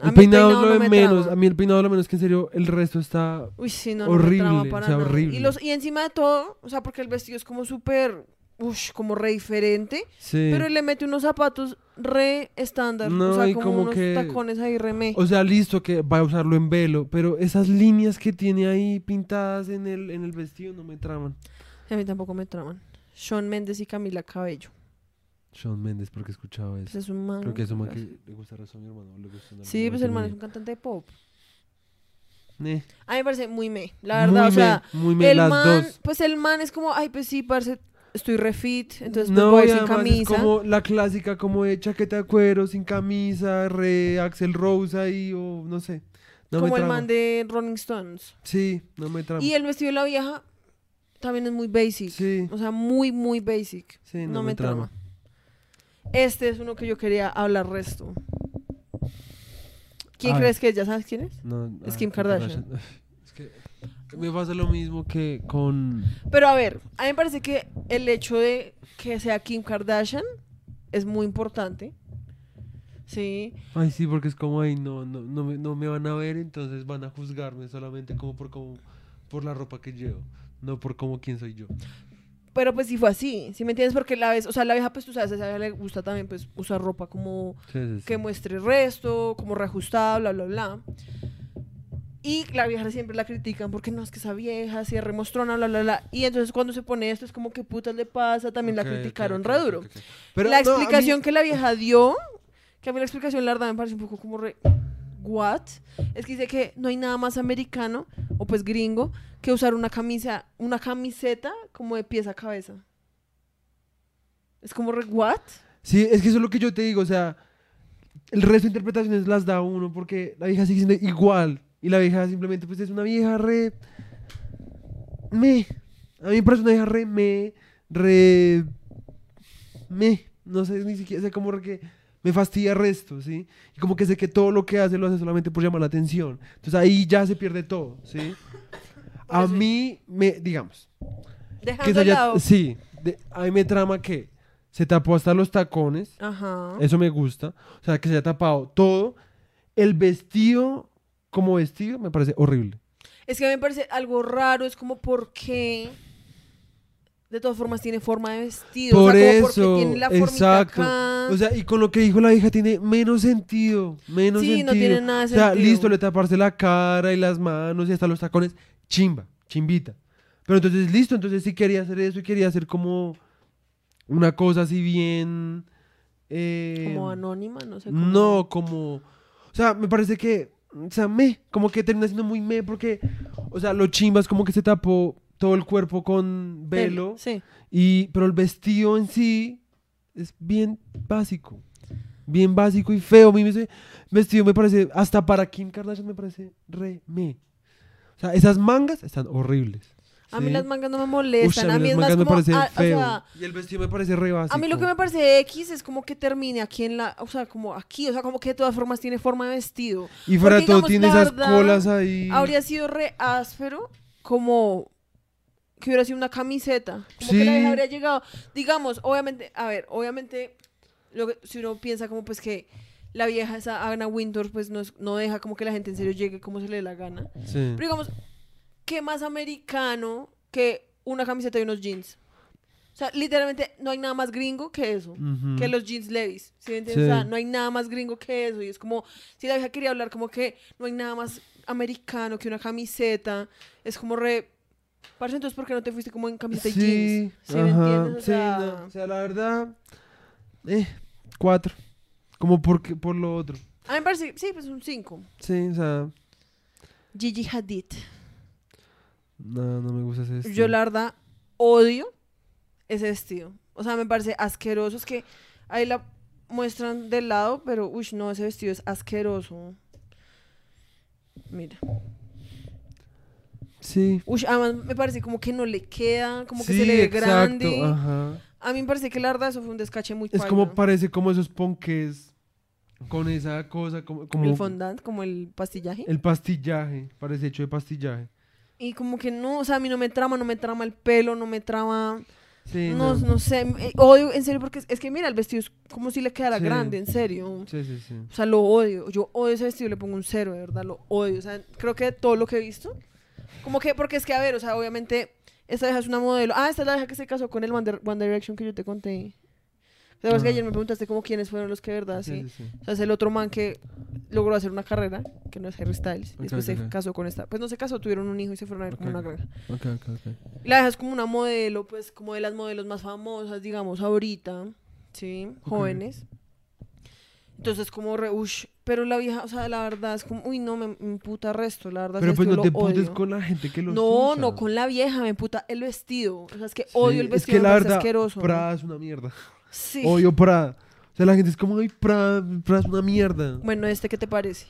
El peinado lo no de me menos, a mí el peinado lo menos que en serio el resto está... Uy, sí, no, no Horrible, me trama para o sea, nada. horrible. Y, los, y encima de todo, o sea, porque el vestido es como súper, ush, como re diferente, Sí. pero él le mete unos zapatos re estándar, No, o sea, y como, como unos que- tacones ahí re me. O sea, listo que va a usarlo en velo, pero esas líneas que tiene ahí pintadas en el, en el vestido no me traman. A mí tampoco me traman. Shawn Mendes y Camila Cabello. Shawn Mendes, porque he escuchado Pues eso. es un man. Creo que es un man que le gusta razón a mi hermano. Le gusta en Sí, pues el man es un cantante de pop. vida. A mí me parece muy me, la Eh, verdad, muy o sea, me, muy me, el las man, dos. pues el man es como, ay, pues sí, parce, estoy refit, entonces pues no, voy sin camisa. es como la clásica como de chaqueta de cuero, sin camisa, re Axel Rose ahí, o no sé. No como me el man de Rolling Stones. Sí, no me trama. Y el vestido de la vieja también es muy basic. Sí, O sea, muy, muy basic. sí, no, me trama. trama. Este es uno que yo quería hablar resto. ¿Quién A ver. crees que es? ¿Ya sabes quién es? No, Es ah, Kim Kardashian. Es que me pasa lo mismo que con... Pero a ver, a mí me parece que el hecho de que sea Kim Kardashian es muy importante. Sí. Ay, sí, porque es como, ay, no, no, no, me, no me van a ver, entonces van a juzgarme solamente como por, como por la ropa que llevo, no por como quién soy yo. Pero pues sí fue así, ¿sí me entiendes? Porque la vez, o sea, la vieja, pues tú sabes, a esa vieja le gusta también pues usar ropa como Sí, sí, sí. que muestre resto, como reajustada, bla, bla, bla. Y la vieja siempre la critican porque no es que esa vieja así es remostrona, bla, bla, bla. Y entonces cuando se pone esto es como que putas le pasa, también la criticaron ok, re ok, duro. ok, ok. Pero la no, a mí- explicación que la vieja dio, que a mí la explicación la verdad me parece un poco como re what, es que dice que no hay nada más americano, o pues gringo, que usar una camisa, una camiseta como de pies a cabeza. Es como re, what? Sí, es que eso es lo que yo te digo, o sea, el resto de interpretaciones las da uno porque la vieja sigue siendo igual y la vieja simplemente pues es una vieja re me. A mí me parece una vieja re me, re me, no sé ni siquiera sé cómo re que me fastidia resto, ¿sí? Y como que sé que todo lo que hace lo hace solamente por llamar la atención. Entonces ahí ya se pierde todo, ¿sí? A mí me, digamos, que Dejando se de haya- lado. sí, de- a mí me trama que se tapó hasta los tacones, Ajá. eso me gusta. O sea, que se haya tapado todo. El vestido, como vestido, me parece horrible. Es que a mí me parece algo raro, es como porque de todas formas tiene forma de vestido. Por o sea, como eso, porque tiene la exacto. acá. O sea, y con lo que dijo la hija tiene menos sentido. Menos Sí, sentido. no tiene nada de O sea, sentido. listo, le taparse la cara y las manos y hasta los tacones. Chimba, chimbita. Pero entonces, listo, entonces sí quería hacer eso y quería hacer como una cosa así bien. eh, como anónima, no sé cómo. No, como. O sea, me parece que. O sea, me. Como que termina siendo muy me porque. O sea, lo chimba es como que se tapó todo el cuerpo con velo. Sí. Y, pero el vestido en sí es bien básico. Bien básico y feo. A mí ese vestido me parece. Hasta para Kim Kardashian me parece re me. O sea, esas mangas están horribles. A mí ¿sí? las mangas no me molestan. a mí las es más mangas me como. parece ah, o feo. sea, y el vestido me parece re básico. a mí lo que me parece X es como que termine aquí en la. O sea, como aquí. O sea, como que de todas formas tiene forma de vestido. Y fuera de porque, todo digamos, tiene esas verdad, colas ahí. Habría sido re áspero como que hubiera sido una camiseta. Como que la vieja habría llegado. Digamos, obviamente, a ver, obviamente, lo que- si uno piensa como pues que la vieja esa Anna Wintour pues no, es- no deja como que la gente en serio llegue como se le dé la gana. Sí. Pero digamos, ¿qué más americano que una camiseta y unos jeans? O sea, literalmente no hay nada más gringo que eso. Que los jeans Levis, ¿sí me entiendes? Sí. O sea, no hay nada más gringo que eso. Y es como, si la vieja quería hablar como que no hay nada más americano que una camiseta, es como re... Parce, entonces, ¿por qué no te fuiste como en camiseta y Sí, jeans? ¿Sí me entiendes? O sí, sea, no, o sea, la verdad, eh, cuatro. Como porque, por lo otro. a mí me parece, sí, pues un 5. Sí, o sea, Gigi Hadid. no, no me gusta ese estilo. Yo la verdad odio ese vestido. O sea, me parece asqueroso. Es que ahí la muestran del lado, pero uy, no, ese vestido es asqueroso. Mira. Sí. Uy, además me parece como que no le queda, como que Sí, se le ve exacto, grande. Ajá. A mí me parece que la verdad eso fue un descache muy Es paila. como parece como esos ponques con esa cosa, como, como el fondant, como el pastillaje. el pastillaje, parece hecho de pastillaje. Y como que no, o sea, a mí no me trama, no me trama el pelo, no me trama... Sí, no, no. no sé, eh, odio, en serio, porque es, es que mira, el vestido es como si le quedara Sí. grande, en serio. Sí, sí, sí. O sea, lo odio. Yo odio ese vestido, le pongo un cero, de verdad, lo odio. O sea, creo que todo lo que he visto. Como que, porque es que, a ver, o sea, obviamente, esta vieja es una modelo. Ah, esta es la vieja que se casó con el One, Dir- One Direction que yo te conté. ¿Sabes que Ah. ayer me preguntaste como quiénes fueron los que, verdad, sí? Sí, sí, sí. O sea, es el otro man que logró hacer una carrera, que no es Harry Styles. Y después se ok. casó con esta. Pues no se casó, tuvieron un hijo y se fueron a ver como Ok. una granja. Ok, ok, ok. La vieja es como una modelo, pues como de las modelos más famosas, digamos, ahorita, ¿sí? Jóvenes. Entonces como re, ush, pero la vieja, o sea, la verdad es como, uy, no, me, me emputa resto, la verdad. Pero pues no te lo putes con la gente que los No, usa. no, con la vieja, me emputa el vestido. O sea, es que Sí, odio el es vestido, que me la verdad, asqueroso. Prada es una mierda. Sí. Odio Prada. O sea, la gente es como, ay, Prada, Prada es una mierda. Bueno, ¿este qué te parece?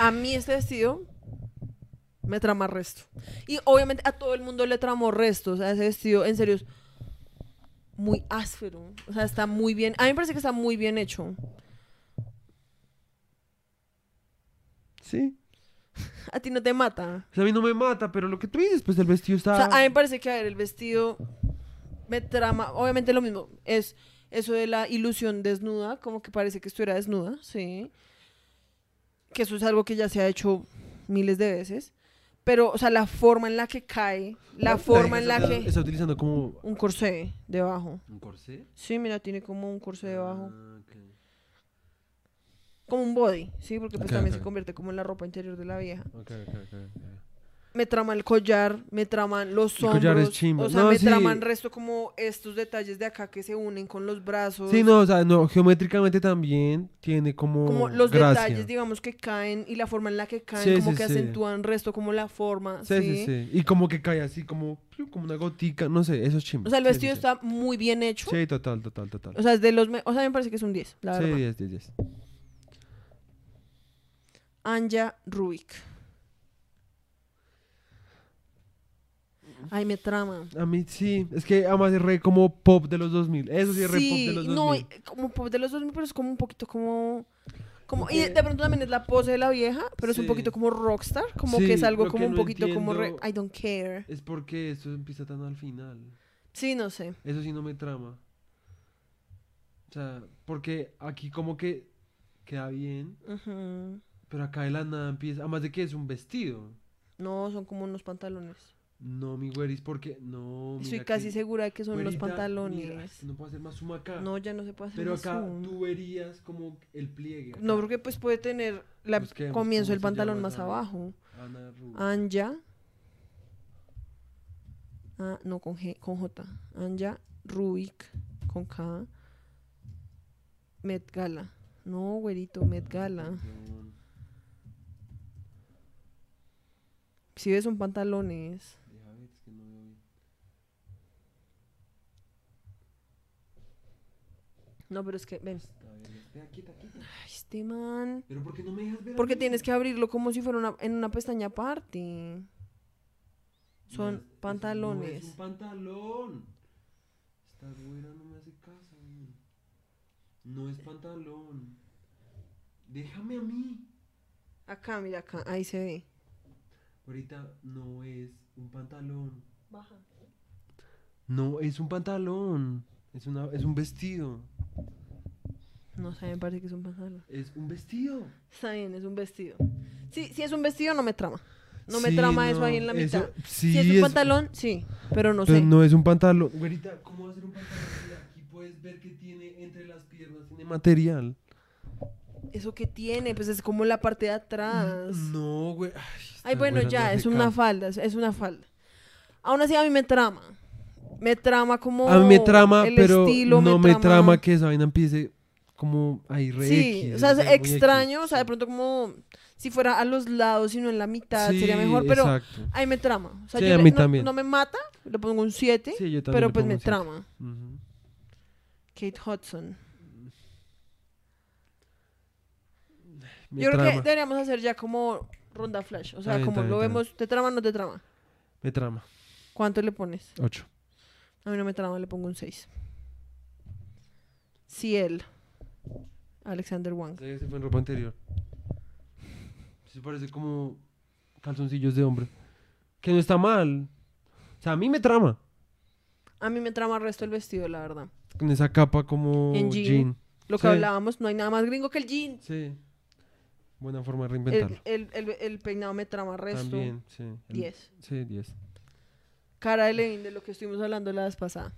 A mí este vestido me trama resto. Y obviamente a todo el mundo le tramó resto. O sea, ese vestido, en serio, es muy áspero. O sea, está muy bien. A mí me parece que está muy bien hecho. Sí. A ti no te mata. O sea, a mí no me mata, pero lo que tú dices, pues el vestido está... O sea, a mí me parece que, a ver, el vestido me trama. Obviamente lo mismo. Es eso de la ilusión desnuda, como que parece que estuviera desnuda, sí. Que eso es algo que ya se ha hecho miles de veces. Pero, o sea, la forma en la que cae, la forma en la está, que... Está utilizando como... Un corsé debajo. ¿Un corsé? Sí, mira, tiene como un corsé debajo. Ah, ok. Como un body, sí, porque pues también se convierte como en la ropa interior de la vieja. Ok, ok, ok, ok. Me trama el collar, me traman los El hombros. collar es chimba. O sea, No, me sí. traman resto como estos detalles de acá que se unen con los brazos. Sí, no, o sea, no, geométricamente también tiene como. Como los gracia. detalles, digamos, que caen y la forma en la que caen, Sí, como sí, que sí. acentúan resto, como la forma. Sí, sí, sí. Y como que cae así, como, como una gotica, no sé, eso es chimba. O sea, el Sí, sí, vestido sí. está muy bien hecho. Sí, total, total, total. O sea, es de los. me- O sea, me parece que es un 10, la sí, verdad. 10, 10, 10. Anja Rubik. Ay, me trama. A mí sí, es que además es re como pop de los 2000. Eso sí es re pop de los 2000. no, como pop de los 2000, pero es como un poquito como... como y de pronto también es la pose de la vieja, pero es un poquito como rockstar, como Sí, que es algo como un no poquito como re, I don't care. Es porque esto empieza tan al final. Sí, no sé. Eso sí no me trama. O sea, porque aquí como que queda bien, pero acá de la nada empieza. Además de que es un vestido. No, son como unos pantalones. No, mi güeris, porque. No, Estoy casi que- segura de que son los güerita, mira, pantalones. no puedo hacer más suma acá. No, ya no se puede hacer pero más acá zoom. tú verías como el pliegue. No, porque pues puede tener la Busquemos comienzo del se pantalón más esa abajo. Ana. Anja. Ah, no, con G, con J. Anja Rubik, con K. Met Gala. No, güerito, Met Gala. Perdón, Si ves, son pantalones. deja ver, es que no veo bien. No, pero es que, ven. Está bien, espera, quita, quita. Ay, este man. Pero ¿por qué no me dejas ver? Porque tienes que abrirlo como si fuera una, en una pestaña aparte. Son pantalones. No es un pantalón. Esta güera no me hace caso. No es pantalón. Déjame a mí. Acá, mira acá. Ahí se ve. Ahorita no es un pantalón. Baja. No es un pantalón. Es, una, es un vestido. No sé, me parece que es un pantalón. Es un vestido. Está bien, es un vestido. Sí, si es un vestido, no me trama. No me Sí, trama eso ahí en la eso- mitad. sí, si es un es- pantalón, sí, pero no Pero sé. no es un pantalón. Güerita, ¿cómo va a ser un pantalón? si Aquí puedes ver que tiene entre las piernas, tiene material. ¿Eso que tiene? Pues es como la parte de atrás. No, güey. Ay, bueno, ya, es una falda, es- una falda. Aún así a mí me trama. Me trama como A mí me trama, el pero estilo, no me trama. que esa vaina empiece como ahí re Sí, X, o sea, es X, extraño, o sea, de pronto como si fuera a los lados y no en la mitad sería mejor, pero exacto. a mí me trama. O sea, Sí, yo a mí no, también. no me mata, le pongo un 7, Sí, yo también pero pues me siete. trama. Kate Hudson. Me Yo creo que deberíamos hacer ya como ronda flash. O sea, como lo vemos, ¿te trama o no te trama? me trama. ¿Cuánto le pones? Ocho. A mí no me trama, le pongo un 6. Ciel. Alexander Wang. Sí, ese fue en ropa interior. Se parece como calzoncillos de hombre. Que no está mal. O sea, a mí me trama. A mí me trama el resto del vestido, la verdad. Con esa capa como En jean. jean. Lo que Sí. hablábamos, no hay nada más gringo que el jean. Sí. Buena forma de reinventarlo. el, el, el peinado me trama el resto. También, sí. El- 10. Sí, 10. Cara de Levin, de lo que estuvimos hablando la vez pasada.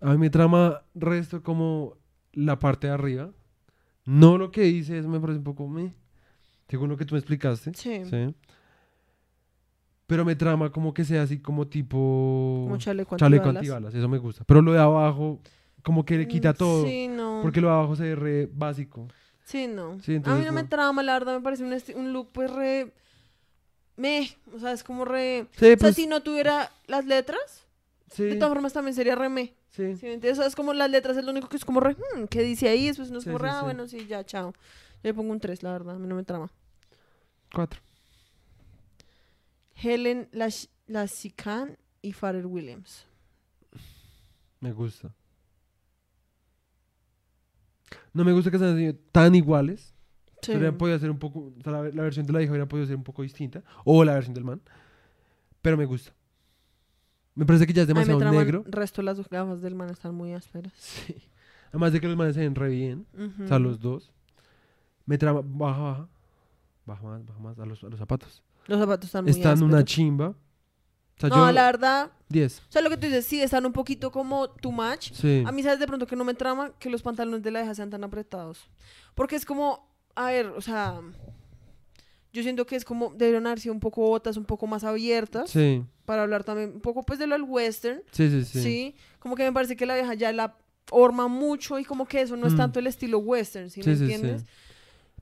A mí me trama resto como la parte de arriba. No lo que dice, eso me parece un poco me. Según lo que tú me explicaste. Sí. Sí. Pero me trama como que sea así como tipo. Como chaleco chaleco antibalas. Eso me gusta. Pero lo de abajo, como que le quita Mm, todo. Sí, no. Porque lo de abajo se ve re básico. Sí, no. Sí, a mí entonces no, me trama, la verdad, me parece un, un look pues re... Me, o sea, es como re... Sí, o sea, pues. si no tuviera las letras, sí, de todas formas también sería re me. Sí. ¿sí es como las letras, es lo único que es como re... hmm, ¿Qué dice ahí? Después no es Sí, como re, sí, ah, sí. bueno, sí, ya, chao. Yo le pongo un 3, la verdad, a mí no me trama. Cuatro. Helen Lash- y Pharrell Williams. Me gusta. No me gusta que sean tan iguales. Sí. Podía ser un poco. o sea, la, la versión de la hija hubiera podido ser un poco distinta. O la versión del man. Pero me gusta. Me parece que ya es me demasiado negro. resto las dos gafas del man están muy ásperas. Sí. Además de que los manes se ven re bien. O sea, los dos. Me trama. Baja, baja. Baja más, baja más. A los, a los zapatos. Los zapatos están muy Están una chimba. O sea, No, yo. la verdad, 10. o sea, lo que tú dices, sí, están un poquito como too much. Sí. A mí, ¿sabes de pronto que no me trama que los pantalones de la hija sean tan apretados? Porque es como, a ver, o sea, Yo siento que es como, deberían haber sido un poco botas, un poco más abiertas, Sí, para hablar también un poco pues de lo del western, sí, sí, sí. ¿sí? Como que me parece que la vieja ya la forma mucho y como que eso no es Mm. tanto el estilo western, ¿sí, Sí, me sí, sí. entiendes?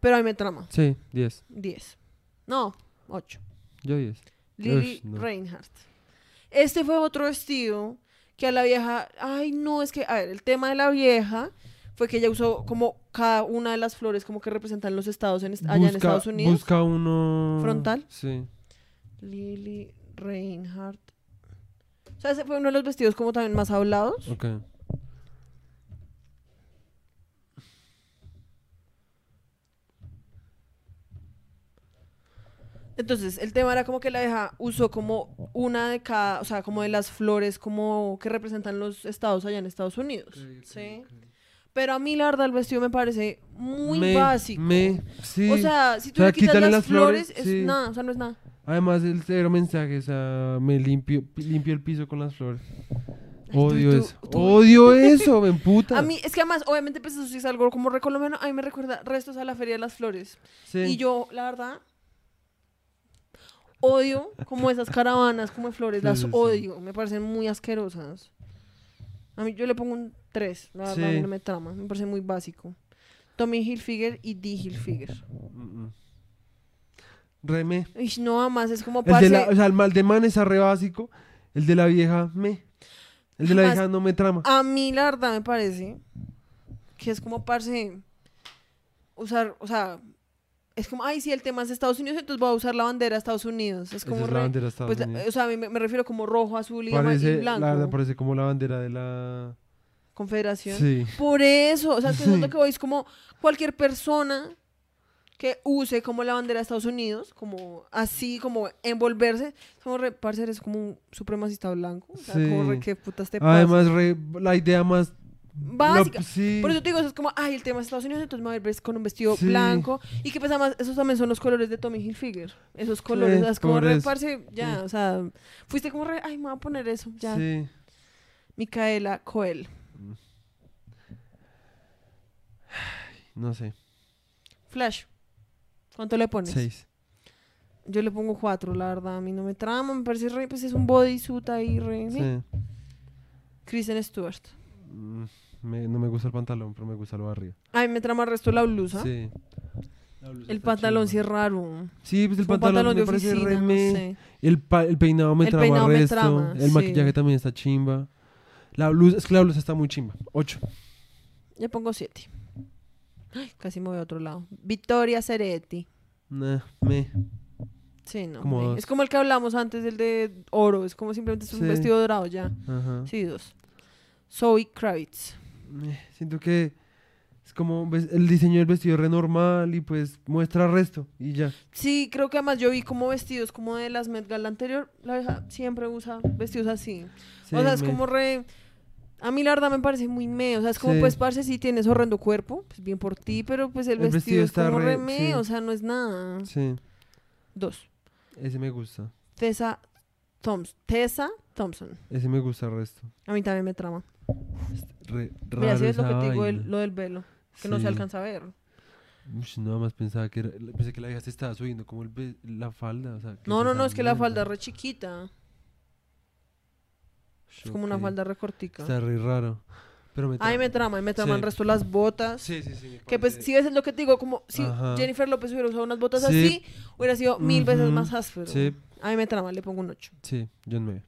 Pero a mí me trama, Sí, 10. 10. No, 8. Yo 10. Lily no. Reinhardt. Este fue otro vestido que a la vieja, ay no, es que, a ver, el tema de la vieja fue que ella usó como cada una de las flores como que representan los estados en, est- allá en Estados Unidos. Busca uno. ¿Frontal? Sí. Lily Reinhardt. O sea, ese fue uno de los vestidos como también más hablados. Ok. Entonces, el tema era como que la vieja usó como una de cada, o sea, como de las flores como que representan los estados allá en Estados Unidos. ¿sí? Pero a mí la verdad el vestido me parece muy Me- básico. Me, sí. O sea, si tú O sea, le quitas las, las flores, flores, es sí. nada, o sea, no es nada. Además, el cero mensaje, o sea, me limpio, pi- limpio el piso con las flores. Odio tú- eso. tú- Odio eso, me emputa. A mí, es que además, obviamente, pues eso sí es algo como recolombiano. A mí me recuerda restos a la Feria de las Flores. Sí. Y yo, la verdad, odio como esas caravanas como de flores, Sí, las sí. odio, me parecen muy asquerosas. A mí yo le pongo un 3, la verdad, a mí Sí. no me trama, me parece muy básico. Tommy Hilfiger y D. Hilfiger. Mm, mm. Reme. Uy, no, además es como El de parce, la, o sea, el mal de man es arre básico. El de la vieja, me. El de la vieja no me trama. A mí la verdad me parece que es como parce usar, o sea, es como, ay, sí, el tema es Estados Unidos, entonces voy a usar la bandera de Estados Unidos. Es Esa como es la re- bandera de Estados pues, Unidos. o sea, a mí me, me refiero como rojo, azul y, ama- y Parece, blanco. la verdad, parece como la bandera de la... Confederación. Sí. Por eso, o sea, que eso es lo Sí. que voy, es como cualquier persona que use como la bandera de Estados Unidos, como así, como envolverse, como re, eres como un supremacista blanco, o sea, como Sí. re, qué putas te pasa. Además, re- la idea más... Básica. sí. Por eso te digo, eso es como, ay, el tema es Estados Unidos, entonces me voy a ver con un vestido Sí. blanco. Y que pues además, esos también son los colores de Tommy Hilfiger. Esos colores, sea, es como re, parce, ya, Sí. o sea, fuiste como re, ay, me voy a poner eso, ya. Sí. Micaela Coel. No sé. Flash. ¿Cuánto le pones? Seis. Yo le pongo cuatro, la verdad. A mí no me trama, me parece re, pues es un bodysuit ahí, re. Sí. ¿sí? Kristen Stewart. Mm, me- no me gusta el pantalón, pero me gusta lo de arriba. Ay, me trama el resto la blusa. Sí. La blusa El pantalón sí es raro. Sí, pues el pantalón, de me parece oficina, re no me. sé. El, pa- el peinado me El trama peinado me resto. trama, el sí. maquillaje también está chimba. La blusa, es que la blusa está muy chimba. Ocho. Le pongo siete. Ay, casi me voy a otro lado. Victoria Ceretti. Nah, me. Sí, no. Como me- dos. Es como el que hablamos antes, el de oro. Es como simplemente es un Sí. vestido dorado ya. Ajá. Sí, dos. Zoe Kravitz. Eh, Siento que es como el diseño del vestido es re normal y pues muestra resto y ya. Sí, creo que además yo vi como vestidos como de las Met Gala anterior. La vieja siempre usa vestidos así. Sí, o sea, es me- como re... A mí la verdad me parece muy me, o sea, es como Sí. pues parce si tienes horrendo cuerpo, pues bien por ti, pero pues el, El vestido, vestido es está como re re- me, sí. o sea, no es nada. Sí, Dos. ese me gusta. Tessa Thompson. Tessa Thompson. Ese me gusta resto. A mí también me trama. Re, Mira, raro si es lo que te digo, el- lo del velo, que no se alcanza a ver. Ush, nada más pensaba que era, pensé que la vieja se estaba subiendo como el la falda, o sea, ¿qué No, no, no, es que la falda es re chiquita. Es como una falda recortica. Está re raro. Pero me Ay, me trama, me traman Sí. el resto las botas. Sí, sí, sí. me Que pues, si ves es lo que te digo, como si Ajá. Jennifer López hubiera usado unas botas Sí. así, hubiera sido mil veces más áspero. Sí, A mí me trama, le pongo un 8. sí, John Mayer.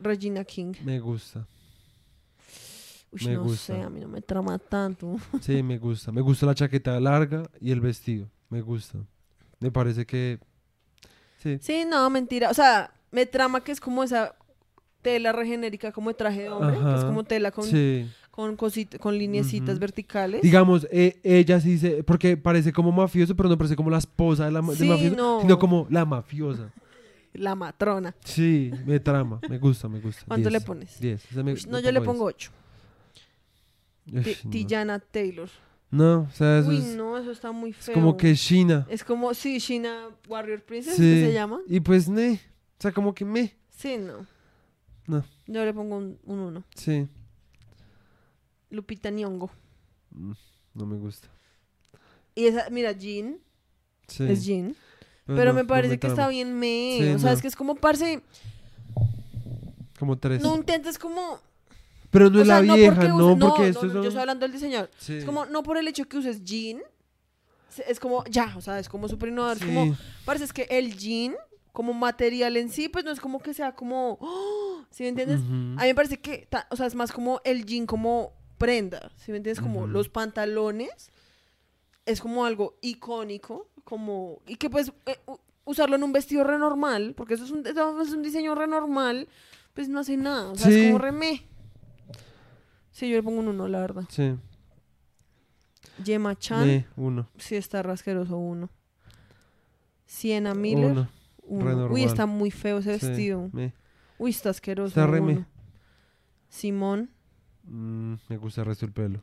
Regina King. Me gusta. Uy, Me no gusta. sé, a mí no me trama tanto. Sí, me gusta. Me gusta la chaqueta larga y el vestido. Me gusta. Me parece que. Sí. Sí, no, mentira. O sea, me trama que es como esa tela regenérica como de traje de hombre, que es como tela con, Sí. con, cosit- con lineecitas verticales. Digamos, eh, ella sí se. Porque parece como mafioso, pero no parece como la esposa de la del Sí, mafioso, no. sino como la mafiosa. La matrona. Sí, me trama. Me gusta, me gusta. ¿Cuánto le pones? 10. Esa me- Uy, no, yo le pongo 8. diez. Ush, no. Tillana Taylor. No, o sea, eso Uy, es, no, eso está muy es feo. como que China. Es como, sí, Sheena Warrior Princess, Sí. ¿qué se llama? Y pues, ne. O sea, como que me. Sí, no. No. Yo le pongo un 1. Sí. Lupita Nyong'o. Mm, No me gusta. Y esa, mira, Jean. Sí. es jean. Pues Pero no, me no parece que está bien me. Sí, o sea, no. es que es como, parce, Como tres. no intentes como... Pero no o es sea, la no vieja, porque no, porque no, esto es... yo estoy hablando del diseñador. Sí. Es como, no por el hecho que uses jean, es como, ya, o sea, es como súper innovador. Es como, parece es que el jean, como material en sí, pues no es como que sea como, ¡oh! ¿Sí me entiendes? A mí me parece que, o sea, es más como el jean como prenda, ¿sí me entiendes? Como los pantalones, es como algo icónico, como, y que pues eh, usarlo en un vestido renormal, porque eso es un, eso es un diseño renormal, pues no hace nada, o sea, Sí. es como remé. Sí, yo le pongo un uno, la verdad. Sí. Yema Chan, Me, uno. sí está rasqueroso, uno. Siena Miller, Uno. uno. Uy, está muy feo ese Sí, vestido. me. Uy, está asqueroso. Está re. Simón, Mm, me gusta el resto del pelo.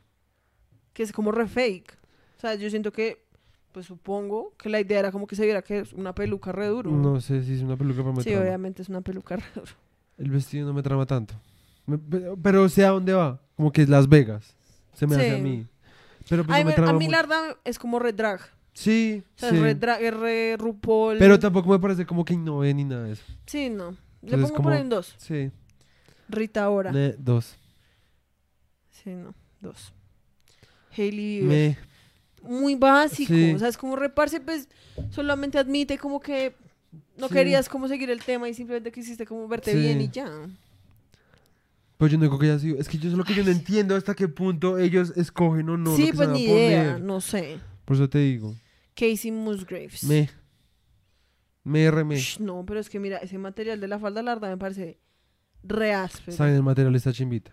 que es como re fake. O sea, yo siento que, pues supongo que la idea era como que se viera que es una peluca re duro. No sé si es una peluca para me sí, trama. obviamente es una peluca re duro. El vestido no me trama tanto. Me- pero, pero sé a dónde va. Como que es Las Vegas. Se me hace a Sí. mí. Pero pues no me trama a mí mucho. la verdad es como red drag. Sí, O sea, sí. es red drag, es re RuPaul. Pero tampoco me parece como que innové ni nada de eso. Sí, no. Le Entonces, pongo por ahí un dos. Sí. Rita Ora. Ne- dos. Sí, no. Dos. Hailey. Me. muy básico. Sí. O sea, es como reparse, pues solamente admite como que no Sí. querías como seguir el tema y simplemente quisiste como verte Sí. bien y ya. Pues yo no digo que haya sido. Es que yo es lo que yo no entiendo hasta qué punto ellos escogen o no. lo sí, se pues a ni idea, no sé. Por eso te digo. Casey Musgraves. Me. Me. Shh, no, pero es que mira, ese material de la falda larga me parece re áspero. Saben el material está chimbita.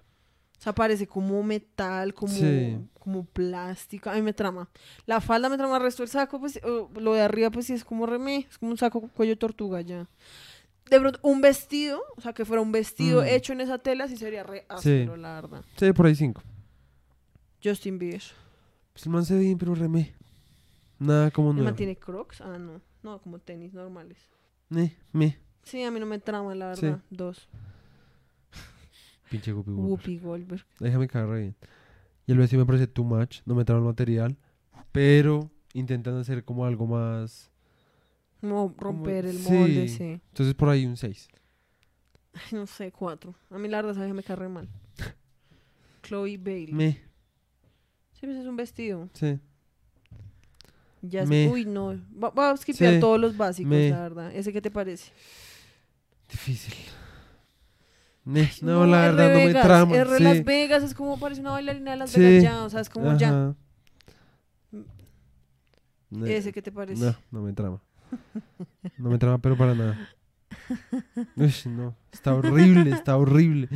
O sea, parece como metal, como, Sí. como plástico. A mí me trama. La falda me trama el resto del saco, pues eh, lo de arriba, pues sí es como remé. Es como un saco con cuello de tortuga ya. De pronto, un vestido, o sea, que fuera un vestido Mm. hecho en esa tela, sí sería re áspero, la verdad. Sí, por ahí cinco. Justin Bieber. Pues el man se ve bien, pero re me. Nada como ¿El nuevo. man tiene crocs? Ah, no. No, como tenis normales. Me, me. Sí, a mí no me trama, la Sí. verdad. Dos. Pinche Guppy Goldberg. Whoopi Goldberg. Déjame caer bien. Y el vestido me parece too much. No me trae el material. Pero intentan hacer como algo más. Como romper el molde, sí. Entonces por ahí un 6. Ay, no sé, cuatro. A mí la verdad, ¿sabes? Me cae re mal. Chloe Bailey. Me. Sí, pues es un vestido. Sí. Ya es- Me. Uy, no. Va, va a skipear Sí. todos los básicos, Me. la verdad. ¿Ese qué te parece? Difícil. No, la verdad no me. Es re sí. Las Vegas, es como parece una bailarina de Las Sí. Vegas ya. O sea, es como ya. Ajá. Ne, ¿Ese qué te parece? No, no me trama. No me trama, pero para nada. Ush, no. Está horrible, está horrible.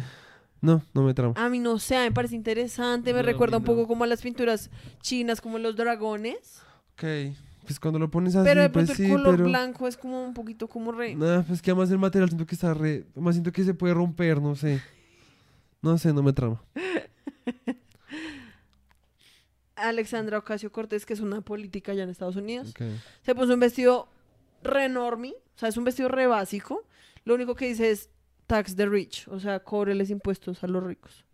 No, no me trama. A mí no sé, a mí me parece interesante. Me No, recuerda un poco como a las pinturas chinas, como los dragones. Ok. Pues cuando lo pones así, pero de pues pronto sí, el color pero... blanco es como un poquito como re. Nada, pues que además el material siento que está re... Además siento que se puede romper, no sé. No sé, no me trama. Alexandra Ocasio Cortés, que es una política allá en Estados Unidos. Ok. Se puso un vestido re enorme, o sea, es un vestido re básico. Lo único que dice es tax the rich, o sea, cóbreles impuestos a los ricos.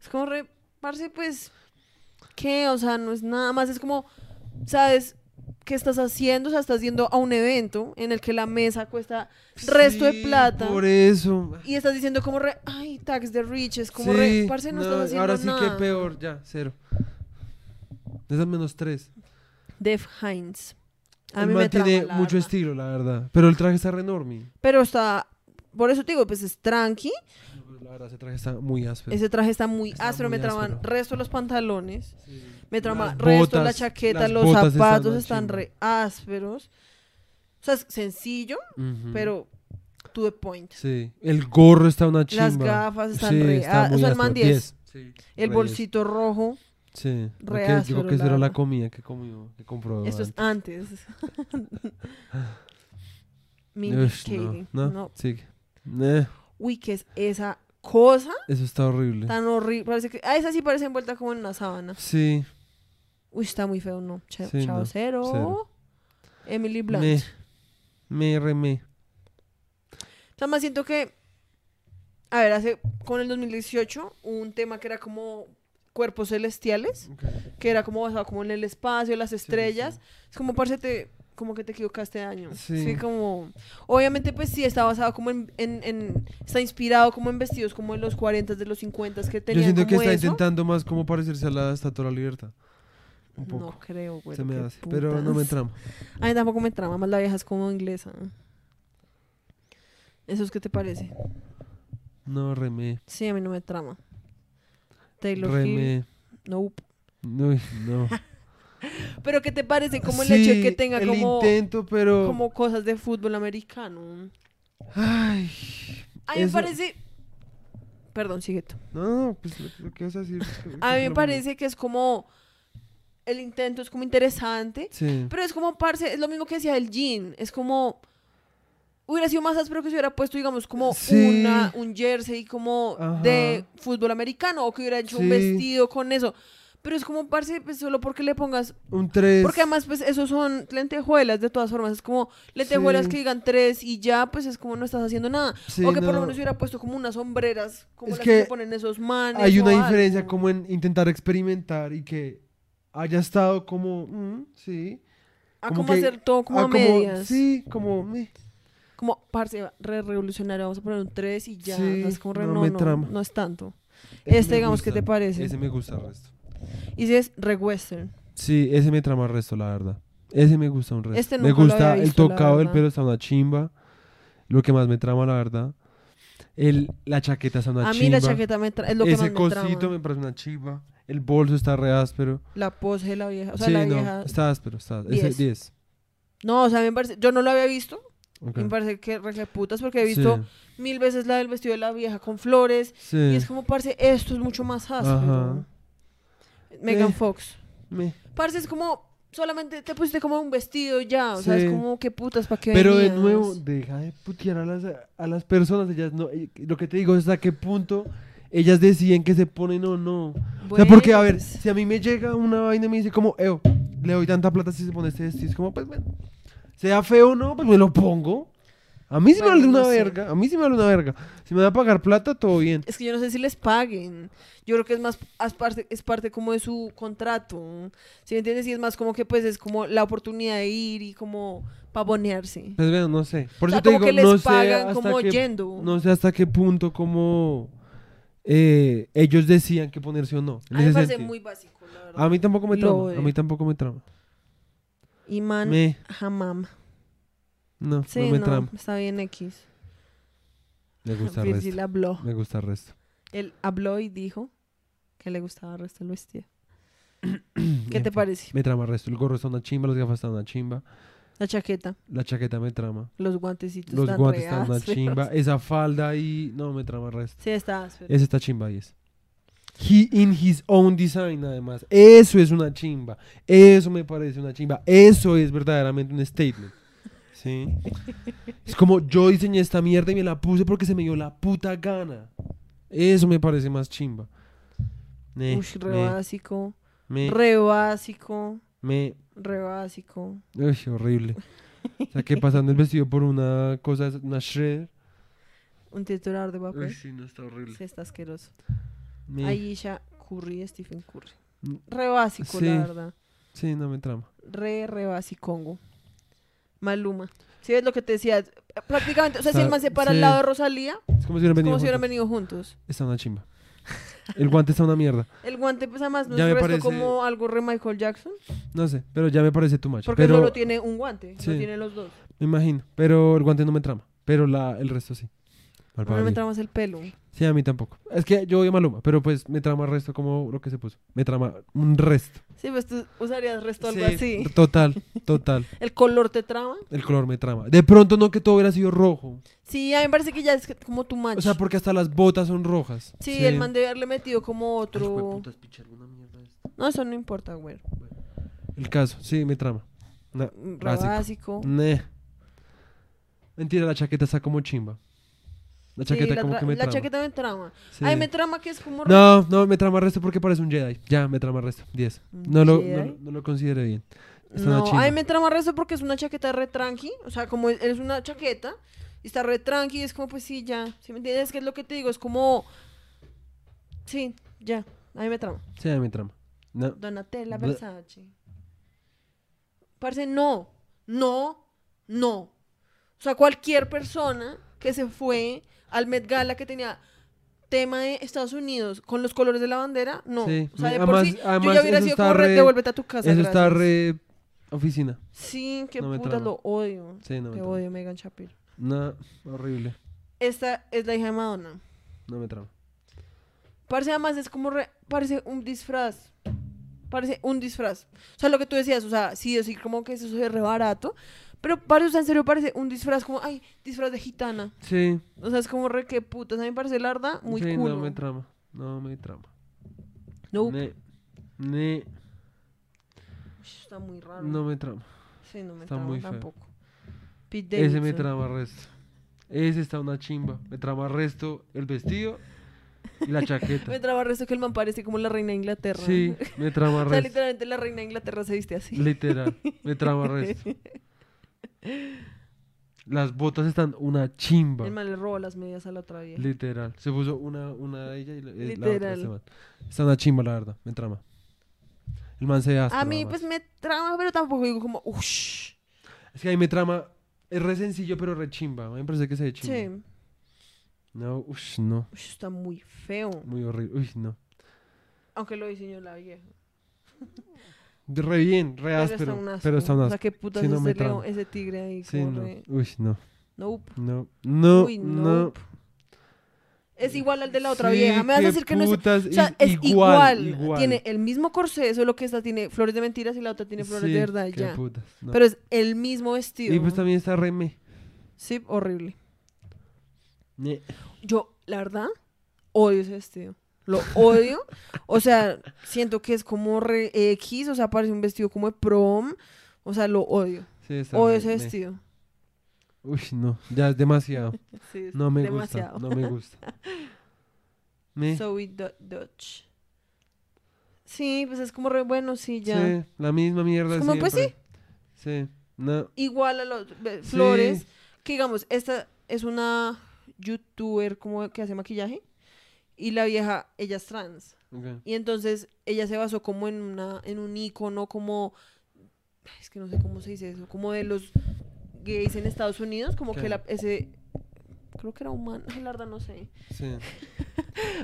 Es como re, parce, pues, ¿qué? O sea, no es nada más, es como, ¿sabes qué estás haciendo? O sea, estás yendo a un evento en el que la mesa cuesta resto de plata. por eso. Y estás diciendo como re, ay, tax the rich, es como re, parce, no, no, estás haciendo Ahora sí nada. que peor, ya, cero. Esas menos tres. Def Hines. A el mí man me tiene mucho estilo, la verdad. Pero el traje está re enorme. Pero está, por eso te digo, pues es tranqui. La verdad, ese traje está muy áspero. Ese traje está muy Está áspero, muy me áspero. resto los pantalones, Sí. Me trama Las resto la chaqueta, los zapatos están re ásperos. O sea, es sencillo, pero to the point. Sí. El gorro está una chimba. Las gafas están Sí, re está ah, o sea, el man áspero. 10. Sí, El bolsito rojo, 10. Sí. re Ok, yo áspero, creo que la esa era la verdad. comida que comió, que compró. esto es antes. Ush, no, no, No. sigue. Eh, Uy, ¿qué es esa cosa eso está horrible. tan horrible? Parece que, ah, esa sí parece envuelta como en una sábana. Sí. Uy, está muy feo, no. Ch Sí, chao, no, cero. cero. Emily Blunt. Me. Me remé. O sea, más siento que, a ver, hace, con el 2018 hubo un tema que era como cuerpos celestiales, que era como basado como en el espacio, las estrellas. sí. Es como, parce, te, como que te equivocaste de año. Sí. Sí. como... Obviamente, pues sí, está basado como en, en, en- Está inspirado como en vestidos como en los 40 de los 50 que Yo tenían siento que está eso. intentando más como parecerse a la Estatua de la Libertad. Un poco. No creo, güey. se me hace. Pero no me trama. A mí tampoco me trama, más la vieja es como inglesa. ¿Eso es qué te parece? No, remé. Sí, a mí no me trama. Taylor Hill, Remé. nope. Uy, no. Pero ¿qué te parece como el Sí, hecho de que tenga el como, intento, pero... como cosas de fútbol americano? Ay. A mí me parece... Perdón, sigue tú. No, pues lo, que vas a decir. es que- A mí me parece que es como... El intento es como interesante. Sí. pero es como, parce, es lo mismo que decía el jean. Es como... Hubiera sido más áspero que se hubiera puesto, digamos, como Sí. una, un jersey como Ajá. de fútbol americano o que hubiera hecho un vestido con eso. Pero es como, parce, pues solo porque le pongas... Un 3. Porque además, pues, esos son lentejuelas, de todas formas. Es como lentejuelas Sí. que digan tres y ya, pues, es como no estás haciendo nada. Sí, o que por lo menos hubiera puesto como unas sombreras, como Es las que ponen esos manes. Hay una algo. diferencia como en intentar experimentar y que haya estado como... mm, sí. A como como que- hacer todo como Ah, a medias. Sí, como... Como, parce, re revolucionario, vamos a poner un 3 y ya. Sí, es como re, no no, me no, trama. no es tanto. Ese Este, digamos, ¿qué gusta. te parece? Ese me gusta el resto. Y si es re western. Sí, ese me trama el resto, la verdad. Ese me gusta un resto. Este me gusta el visto, la tocado del pelo, está una chimba. Lo que más me trama, la verdad. El, la chaqueta está una a chimba. mí la chaqueta me tra- es lo que Ese más me cosito trama. me parece una chimba. El bolso está re áspero. La pose de la vieja. O sea, sí, la no, vieja... está áspero. Está, ese Diez. 10. No, o sea, me parece... Yo no lo había visto. Ok. y Me parece que re putas porque he visto Sí, mil veces la del vestido de la vieja con flores. sí. Y es como, parce, esto es mucho más áspero. Ajá. Megan Eh. Fox. Me- Parce, es como, solamente te pusiste como un vestido ya. O sea, es como, qué putas, ¿para qué Pero de nuevo, deja de putear a las, a las personas. Ellas no, lo que te digo es hasta qué punto ellas deciden que se ponen o no. o sea, porque, a ver, pues, si a mí me llega una vaina y me dice como, Eo, le doy tanta plata si se pone este vestido, es como, pues bueno, sea feo o no, pues me lo pongo. A mí sí me vale una no sé. verga, a mí sí me vale una verga. Si me va a pagar plata, todo bien. Es que yo no sé si les paguen. Yo creo que es más, es parte, es parte como de su contrato. ¿Sí me entiendes? Y es más como que pues es como la oportunidad de ir y como pavonearse. Pues bueno, no sé. Por o sea, eso te como digo, que les no sé pagan hasta como qué, yendo. no sé hasta qué punto como eh, ellos decían que ponerse o no. a mí me ese parece sentido. muy básico, la verdad. A mí tampoco me Lo trama. A mí tampoco me trama. Iman Me, Hamam. no, Sí, no me no, trama. está bien X. Me gusta el resto. habló. Me gusta el resto. Él habló y dijo que le gustaba el resto del vestido. ¿Qué te parece? Me trama el resto. El gorro está una chimba, las gafas están una chimba. La chaqueta, La chaqueta me trama. los guantecitos Los están guantes están una chimba. Esa falda ahí, no, me trama el resto. Sí, está áspero. Ese está chimba ahí es. He in his own design, además. Eso es una chimba. Eso me parece una chimba. Eso es verdaderamente un statement. ¿Sí? Es como yo diseñé esta mierda y me la puse porque se me dio la puta gana. Eso me parece más chimba. Me, Ush, re me, básico. me, Re básico. me. Re básico. Uy, horrible. O sea, que pasando el vestido por una cosa, una shredder. Un titular de papel. Uy, sí, no está horrible. Sí, está asqueroso. Me- Aisha Curry, Stephen Curry. Mm, Re básico, Sí. la verdad. Sí, no me trama. Re, re básico. Maluma. ¿Sí ves lo que te decía? Prácticamente, o sea, si el man se para al sí. lado de Rosalía, Es como si hubieran venido si venido juntos. Está una chimba. El guante está una mierda. El guante, pues además, no Ya es me resto parece- como algo re Michael Jackson. No sé, pero ya me parece too much. Porque pero solo tiene un guante, Sí. no tiene los dos. me imagino, pero el guante no me trama, pero la el resto sí. Mal No me tramas el pelo. Sí, a mí tampoco. Es que yo odio a Maluma, pero pues me trama el resto como lo que se puso. Me trama un resto. Sí, pues tú usarías resto algo Sí, así. Total, total. ¿El color te trama? El color me trama. De pronto no que todo hubiera sido rojo. Sí, a mí me parece que ya es como tu match. O sea, porque hasta las botas son rojas. sí, el man debe haberle metido como Ay, otro... jueputas, picha, alguna mierda esta. No, eso no importa, güey. El caso, sí, me trama. No, Re básico. básico. Neh. Mentira, la chaqueta está como chimba. La chaqueta la, como que me la trama. chaqueta me trama. Sí. Ay, me trama que es como... No, no, me trama resto porque parece un Jedi. Ya, me trama resto. 10. ¿Un No lo, no, lo- no lo consideré bien. Está No, ay, me trama resto porque es una chaqueta re tranqui. O sea, como es- es una chaqueta y está re tranqui, es como, pues sí, ya. ¿Sí me entiendes? Que es lo que te digo, es como. Sí, ya. A mí me trama. Sí, a mí me trama. No. Donatella. Versace. Parce, no. No. No. O sea, cualquier persona que se fue al Met Gala que tenía tema de Estados Unidos con los colores de la bandera, no. Sí, O sea, de me- por además- sí, yo ya hubiera sido como re, devuélvete a tu casa. Eso está gracias". re oficina. Sí, qué no puta, lo odio. Sí, no Te odio, Megan Shapiro. No, horrible. Esta es la hija de Madonna. No me trama. Parece además es como re- parece un disfraz. Parece un disfraz. O sea, lo que tú decías, o sea, sí, sí, como que eso es re barato. Pero parece, o sea, en serio parece un disfraz como, ay, disfraz de gitana. Sí. O sea, es como re que putas. A mí me parece larda muy sí, cool. no me trama. No me trama. No, Ne. Ne. está muy raro. No me trama. sí, no me está trama muy tampoco. Pete Ese me trama resto. Ese está una chimba. Me trama resto el vestido y la chaqueta. Me traba el resto que el man parece como la reina de Inglaterra. Sí, me trama O sea, resto. literalmente la reina de Inglaterra se viste así. Literal. Me trama resto. Las botas están una chimba. El man le robó las medias a la otra vieja. Literal. Se puso una, una de ella y la, eh, la otra Literal. este man. Está una chimba, la verdad. Me trama. El man se áspero, A mí, pues me trama, pero tampoco digo como, uff. Es que a mí me trama. Es re sencillo, pero re chimba. A mí me parece que se ve chimba. Sí. No, uff, no. Ush, está muy feo. Muy horrible. Uy, no. Aunque lo diseñó la vieja. Re bien, re Pero está áspero. un asco. Pero está un O asco. sea, qué putas Sí, no ese, león, ese tigre ahí. Sí, no. re- Uy, no. Nope. No. No. Uy, no. Es igual al de la otra Sí, vieja. Me vas a decir que no es. O sea, es es igual, igual. Tiene el mismo corsé, solo que esta tiene flores de mentiras y la otra tiene flores Sí, de verdad. qué Ya. putas, no. Pero es el mismo vestido. Y pues también está re me. Sí, horrible. Yo, la verdad, odio ese vestido. Lo odio. o sea, siento que es como re X, o sea, parece un vestido como de prom. O sea, lo odio. Sí, está Odio ese me. vestido. Uy, no. Ya es demasiado. Sí, es No me demasiado. gusta. No me gusta. Me. Zoe Dutch. Sí, pues es como re bueno, sí, ya. Sí, la misma mierda como, pues, siempre. Sí. No. Igual a los Sí. flores. Que digamos, esta es una youtuber como que hace maquillaje. Y la vieja, ella es trans. Y entonces ella se basó como en una, en un icono como es que no sé cómo se dice eso, como de los gays en Estados Unidos, como que la, ese creo que era humano, la verdad no sé. Sí.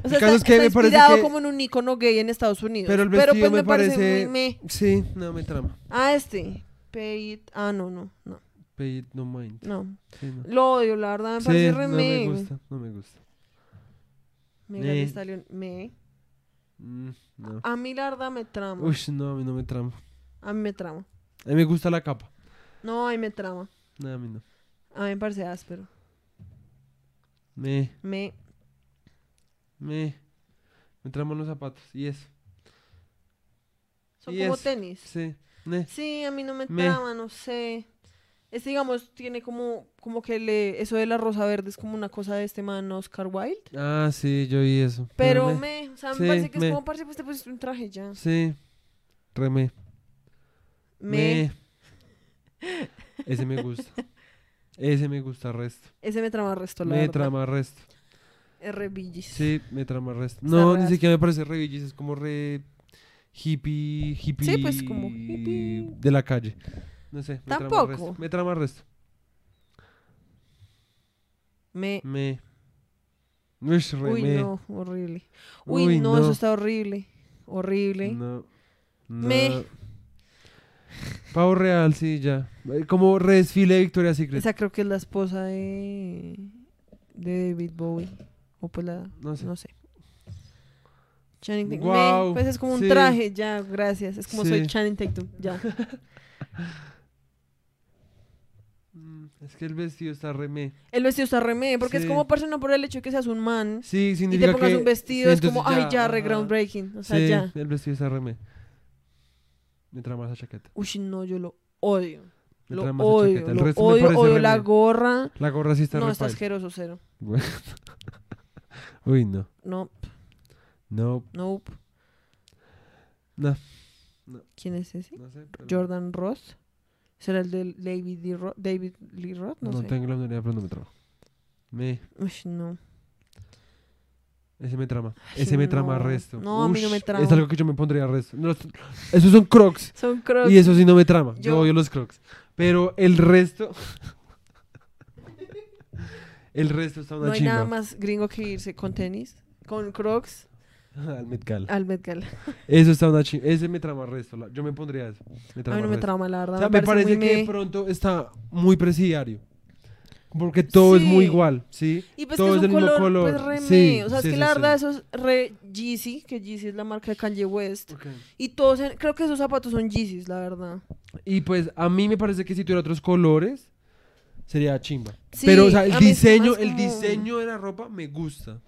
O sea, caso está, es que está me parece inspirado que- como en un icono gay en Estados Unidos. Pero el vestido pues me, parece. muy meh. Sí, no me trama. Ah, este. Pay it- Ah, no, no, no. Pay it no mind. No. Sí, no. Lo odio, la verdad, me Sí, parece re no me gusta. No me gusta. Megan Meh. Thee Stallion, meh. Mm, no. A mí la verdad me trama. Uy, no, a mí no me trama. A mí me trama. A mí me gusta la capa. No, a mí me trama. No, a mí no. A mí me parece áspero. Me, Me me. Me traman los zapatos. Y eso. Son Y como eso. tenis. Sí. Sí, a mí no me Me. trama, no sé. Este, digamos, tiene como, como que le, eso de la rosa verde es como una cosa de este man Oscar Wilde. Ah, sí, yo vi eso. Pero me- me, o sea, me sí, parece que me. es como, parece pues te pusiste un traje ya. Sí. Remé. Me, Ese me gusta. Ese me gusta resto. ese me trama resto, la Me verdad. trama resto. Es re billis. Sí, me trama resto. Está No, re ni siquiera me parece re billis, es como re hippie, hippie. Sí, pues, como hippie. De la calle. No sé, me trama Tampoco. resto. Me trama resto. Me, Me. Uy, re uy, me. no, horrible. Uy, Uy, no, no. eso está horrible. Horrible. No. no. Me. Pavo real, sí, ya. Eh, Como re desfile de Victoria's Secret. Esa creo que es la esposa de, de David Bowie. O pues la, No sé. no sé. Channing. Guau, Me, pues es como un sí. traje, ya, gracias. Es como soy. Channing Tatum, ya. Es que el vestido está re me. El vestido está remé, porque es como persona por el hecho de que seas un man Sí, y te significa pongas que... un vestido, sí, es como, ay, ya, re groundbreaking. O sea, sí, ya. el vestido está re me. Trama esa chaqueta. Uy, no, yo lo odio. Me Lo esa odio, chaqueta. El lo resto me odio, parece odio la gorra. La gorra sí está No, está asqueroso, cero. Bueno. Uy, no. No, No, nope. no. ¿Quién es ese? No sé. pero- Jordan Ross. ¿Será el de David Roth? David Lee Roth? No, No, sé. tengo la menor idea, pero no me trama. Me. Uy, no. Ese me trama. Ay, Ese me trama no. resto. No, a mí no me trama. Es algo que yo me pondría resto. No, esto- esos son crocs. Son crocs. Y eso sí no me trama. Yo, Yo- odio los crocs. Pero el resto. el resto está una no hay chimba. nada más gringo que irse con tenis, con crocs Al Met Gala. al Met Gala. Eso está una chimba. Ese me trama resto. la- Yo me pondría eso. Me A trama mí no me resto. trauma, la verdad. O sea, me parece muy que de pronto está muy presidiario. Porque todo es muy Sí. igual, ¿sí? Y pues todo que es es un del mismo color, color. pues re Sí. O sea, sí, es que sí, la sí. verdad eso es re Yeezy, que Yeezy es la marca de Kanye West. Ok. Y todos, en- creo que esos zapatos son Yeezys, la verdad. Y pues a mí me parece que si tuviera otros colores, sería chimba. Sí, Pero, o sea, el a mí es diseño, más el como- diseño de la ropa me gusta.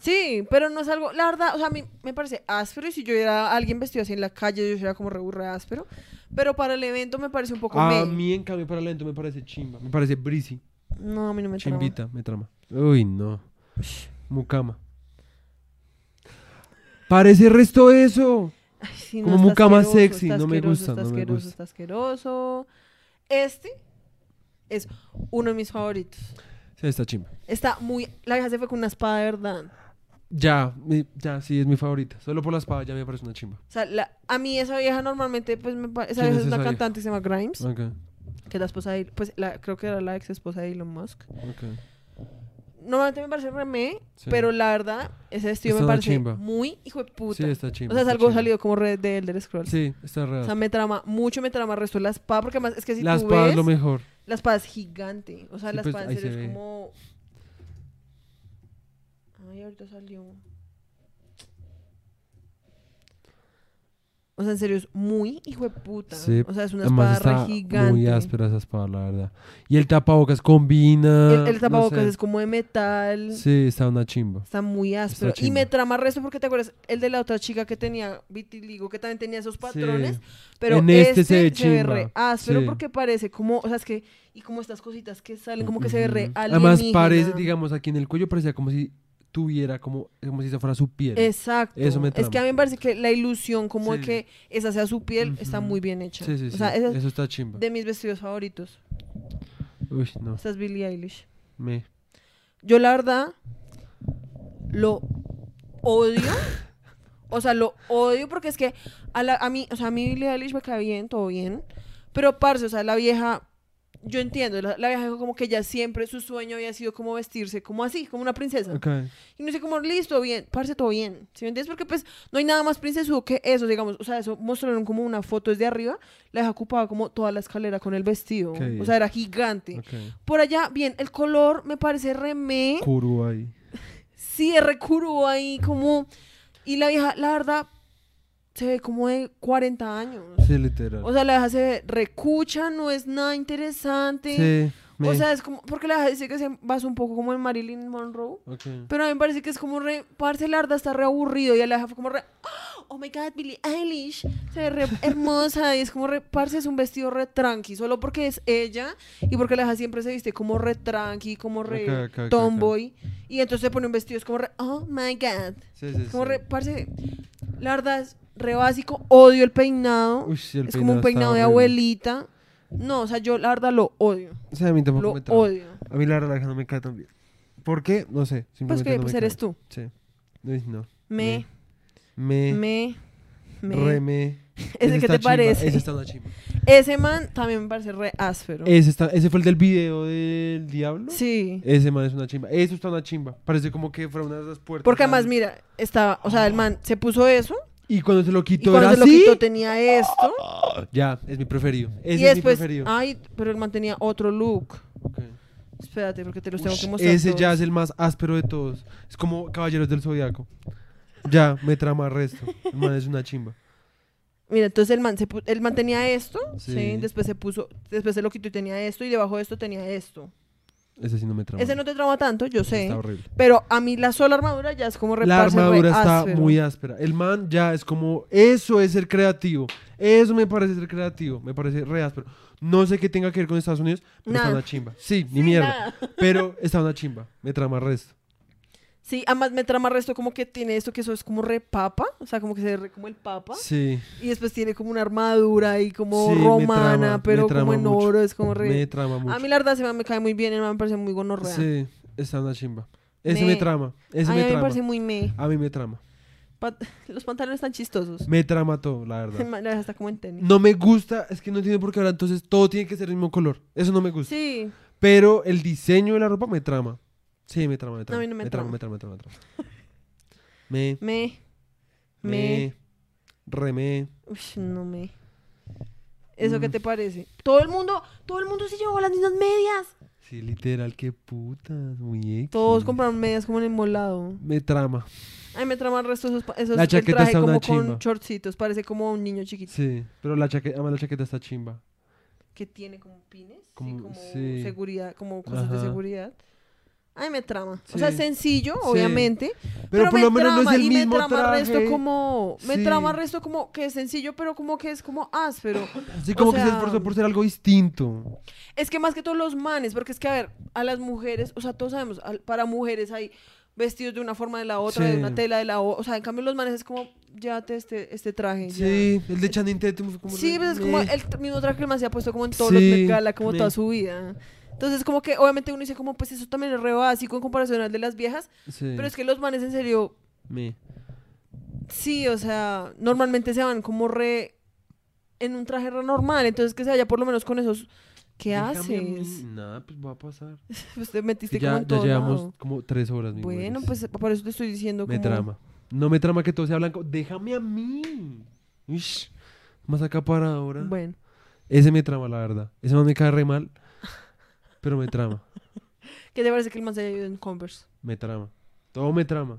Sí, pero no es algo, la verdad, o sea, a mí me parece áspero y si yo era alguien vestido así en la calle, yo sería como re, re áspero. Pero para el evento me parece un poco A me. mí, en cambio, para el evento me parece chimba. Me parece breezy. No, a mí no me trama. Chimbita, me trama. Uy, no. Mucama. Parece resto eso. Ay, sí, Como mucama sexy, no me gusta, Está no me asqueroso, gusta. está asqueroso. Este es uno de mis favoritos. Sí, está chimba. Está muy. La vieja se fue con una espada de verdad. Ya, mi- ya, sí, es mi favorita. Solo por la espada ya me parece una chimba. O sea, la- a mí esa vieja normalmente, pues, me pa- esa ¿Quién vieja es es una esa vieja? cantante que se llama Grimes, Ok, que es la esposa de, pues, la, creo que era la ex esposa de Elon Musk. ok. Normalmente me parece remé, Sí. pero la verdad, ese vestido Está me una parece chimba. muy hijo de puta. Sí, está chimba. o sea, es está algo chimba. salido como red de Elder Scrolls. Sí, está O real. sea, me trama mucho, me trama el resto de la espada, porque además es que si la tú espada ves, es lo mejor. La espada es gigante. O sea, Sí, la pues, espada en ahí serio se es ve. como... Ay, ahorita salió. O sea, en serio, es muy hijo de puta. Sí, O sea, es una Además espada re gigante. muy áspera esa espada, la verdad. Y el tapabocas combina. El, el no tapabocas sé. es como de metal. Sí, está una chimba. Está muy áspero. y me trama resto porque te acuerdas el de la otra chica que tenía vitiligo, que también tenía esos patrones. Sí. Pero En este, este se se, ve ve chimba. re áspero Sí. porque parece como, o sea, es que, y como estas cositas que salen, como que se ve re alienígena. Además parece, digamos, aquí en el cuello parecía como si tuviera como, como si esa fuera su piel. Exacto. Eso me es que a mí me parece que la ilusión como de que esa sea su piel está muy bien hecha. Sí, sí, O sí. sea, Eso está chimba. de mis vestidos favoritos. Uy, no. Esta es Billie Eilish. Me. Yo la verdad lo odio. o sea, lo odio porque es que a, la- a mí, o sea, a mí Billie Eilish me cae bien, todo bien. Pero parce, o sea, la vieja, yo entiendo, la, la vieja dijo como que ya siempre su sueño había sido como vestirse como así, como una princesa. Ok. Y no sé como, listo, bien, parce, todo bien. ¿Sí me entiendes? Porque pues no hay nada más princesudo que eso, digamos. O sea, eso mostraron como una foto desde arriba. La vieja ocupaba como toda la escalera con el vestido. O sea, era gigante. Ok. Por allá, bien, el color me parece remé. Kuru ahí. Sí, es recurvo ahí como... Y la vieja, la verdad, se ve como de 40 años. Sí, literal. O sea, la vieja se ve recucha, no es nada interesante. sí. Me. O sea, es como... Porque la vieja dice que se basa un poco como en Marilyn Monroe. Ok. Pero a mí me parece que es como re... Parce, la verdad está re aburrido. Y a la vieja fue como re... Oh my God, Billie Eilish. Se ve re hermosa. Y es como re... Parce, es un vestido re tranqui. Solo porque es ella. Y porque la vieja siempre se viste como re tranqui, como re tomboy. Y entonces se pone un vestido, es como re... Oh my God. Sí, sí, Como sí. re, parce, la verdad es re básico, odio el peinado. Uy, sí, el es como un peinado de abuelita. No, o sea, yo la verdad lo odio. O sea, a mí tampoco Lo me odio. A mí la verdad no me cae tan bien. ¿Por qué? No sé. Pues que no pues eres cae. tú. Sí. No. Me, Me. me, me. Re me. ¿Ese qué está te parece? Ese está una chimba. Ese man también me parece re áspero. Ese, está, ese fue el del video del diablo. Sí. Ese man es una chimba. Eso está una chimba. Parece como que fuera una de esas puertas. Porque además, mira, estaba, o sea, el man se puso eso Y cuando se lo y quitó cuando era se lo así. quitó tenía esto Ya, es mi preferido. Ese y es después, mi preferido. ay, pero el man tenía otro look. Ok. Espérate, porque te los tengo que mostrar. ese ya es el más áspero de todos. Es como Caballeros del Zodiaco. Ya, me trama resto. El man es una chimba. Mira, entonces el man, se pu- el man tenía esto, Sí. sí. después se puso, después se lo quitó y tenía esto, y debajo de esto tenía esto. Ese sí no me trama. Ese no te trauma tanto, yo sé, Está horrible. pero a mí la sola armadura ya es como La reparse armadura está áspero. muy áspera. El man ya es como. Eso es ser creativo. Eso me parece ser creativo. Me parece re áspero. No sé qué tenga que ver con Estados Unidos, pero está Nada. una chimba. Sí, ni mierda. nada. Pero está una chimba. Me trama resto. Sí, además me trama resto como que tiene esto que eso es como re papa, o sea, como que se ve re como el papa, Sí. y después tiene como una armadura ahí como Sí, me romana, trama, me pero como en mucho. oro, es como re... Me trama mucho. A mí la verdad se me, me cae muy bien, el man me parece muy gonorrea. Sí, está una chimba. Ese me, trama. Ese Ay, me a mí me trama. parece muy me. A mí me trama. Los pantalones están chistosos. Me trama todo, la verdad. La verdad está como en tenis. No me gusta, es que no entiendo por qué ahora entonces todo tiene que ser el mismo color. Eso no me gusta. Sí, Pero el diseño de la ropa me trama. Sí, me trama, me trama. mí no me me trama, trama. me trama, me trama, me trama. Me, me. Me. remé. Uy, no me. ¿Eso qué te parece? Todo el mundo, todo el mundo se llevó las mismas medias. Sí, literal, qué putas, X. Todos compraron medias como en el molado. Me trama. Ay, me trama el resto de esos, esos La chaqueta traje está una como con chimba. shortcitos, parece como un niño chiquito Sí, pero la chaqueta, además la chaqueta está chimba. que tiene como pines, sí, Como- como sí. seguridad, como cosas de Ajá. Seguridad. Ay, me trama. O sea, Sí. sencillo, Sí. obviamente. Pero, por me lo menos no trama, es el y mismo me trama traje. resto como me Sí. trama resto como que es sencillo pero como que es como áspero Sí, como o que se sea- esforzó por ser algo distinto. es que más que todos los manes porque es que a ver a las mujeres o sea todos sabemos para mujeres hay vestidos de una forma de la otra de una tela de la otra o sea en cambio los manes es como llévate este este traje ya. Sí, el de Channing Tatum fue como... Sí, pues es como el mismo traje que el man se ha puesto como en todos Sí, los Met Gala, como me- toda su vida. Entonces, como que obviamente uno dice como, pues eso también es re básico en comparación al de las viejas, Sí, pero es que los manes en serio meh. Sí, o sea, normalmente se van como re en un traje re normal, entonces que se vaya por lo menos con esos. ¿Qué Déjame haces? Nada, pues va a pasar. Pues te metiste ya, como en ya todo llevamos lado. como tres horas, mi Bueno, pues por eso te estoy diciendo Me como... trama. No me trama que todo sea blanco. Déjame a mí. Más acá para ahora. Bueno, Ese me trama, la verdad. Ese no me cae re mal. Pero me trama. ¿qué te parece que el man se haya ido en Converse? Me trama. Todo me trama.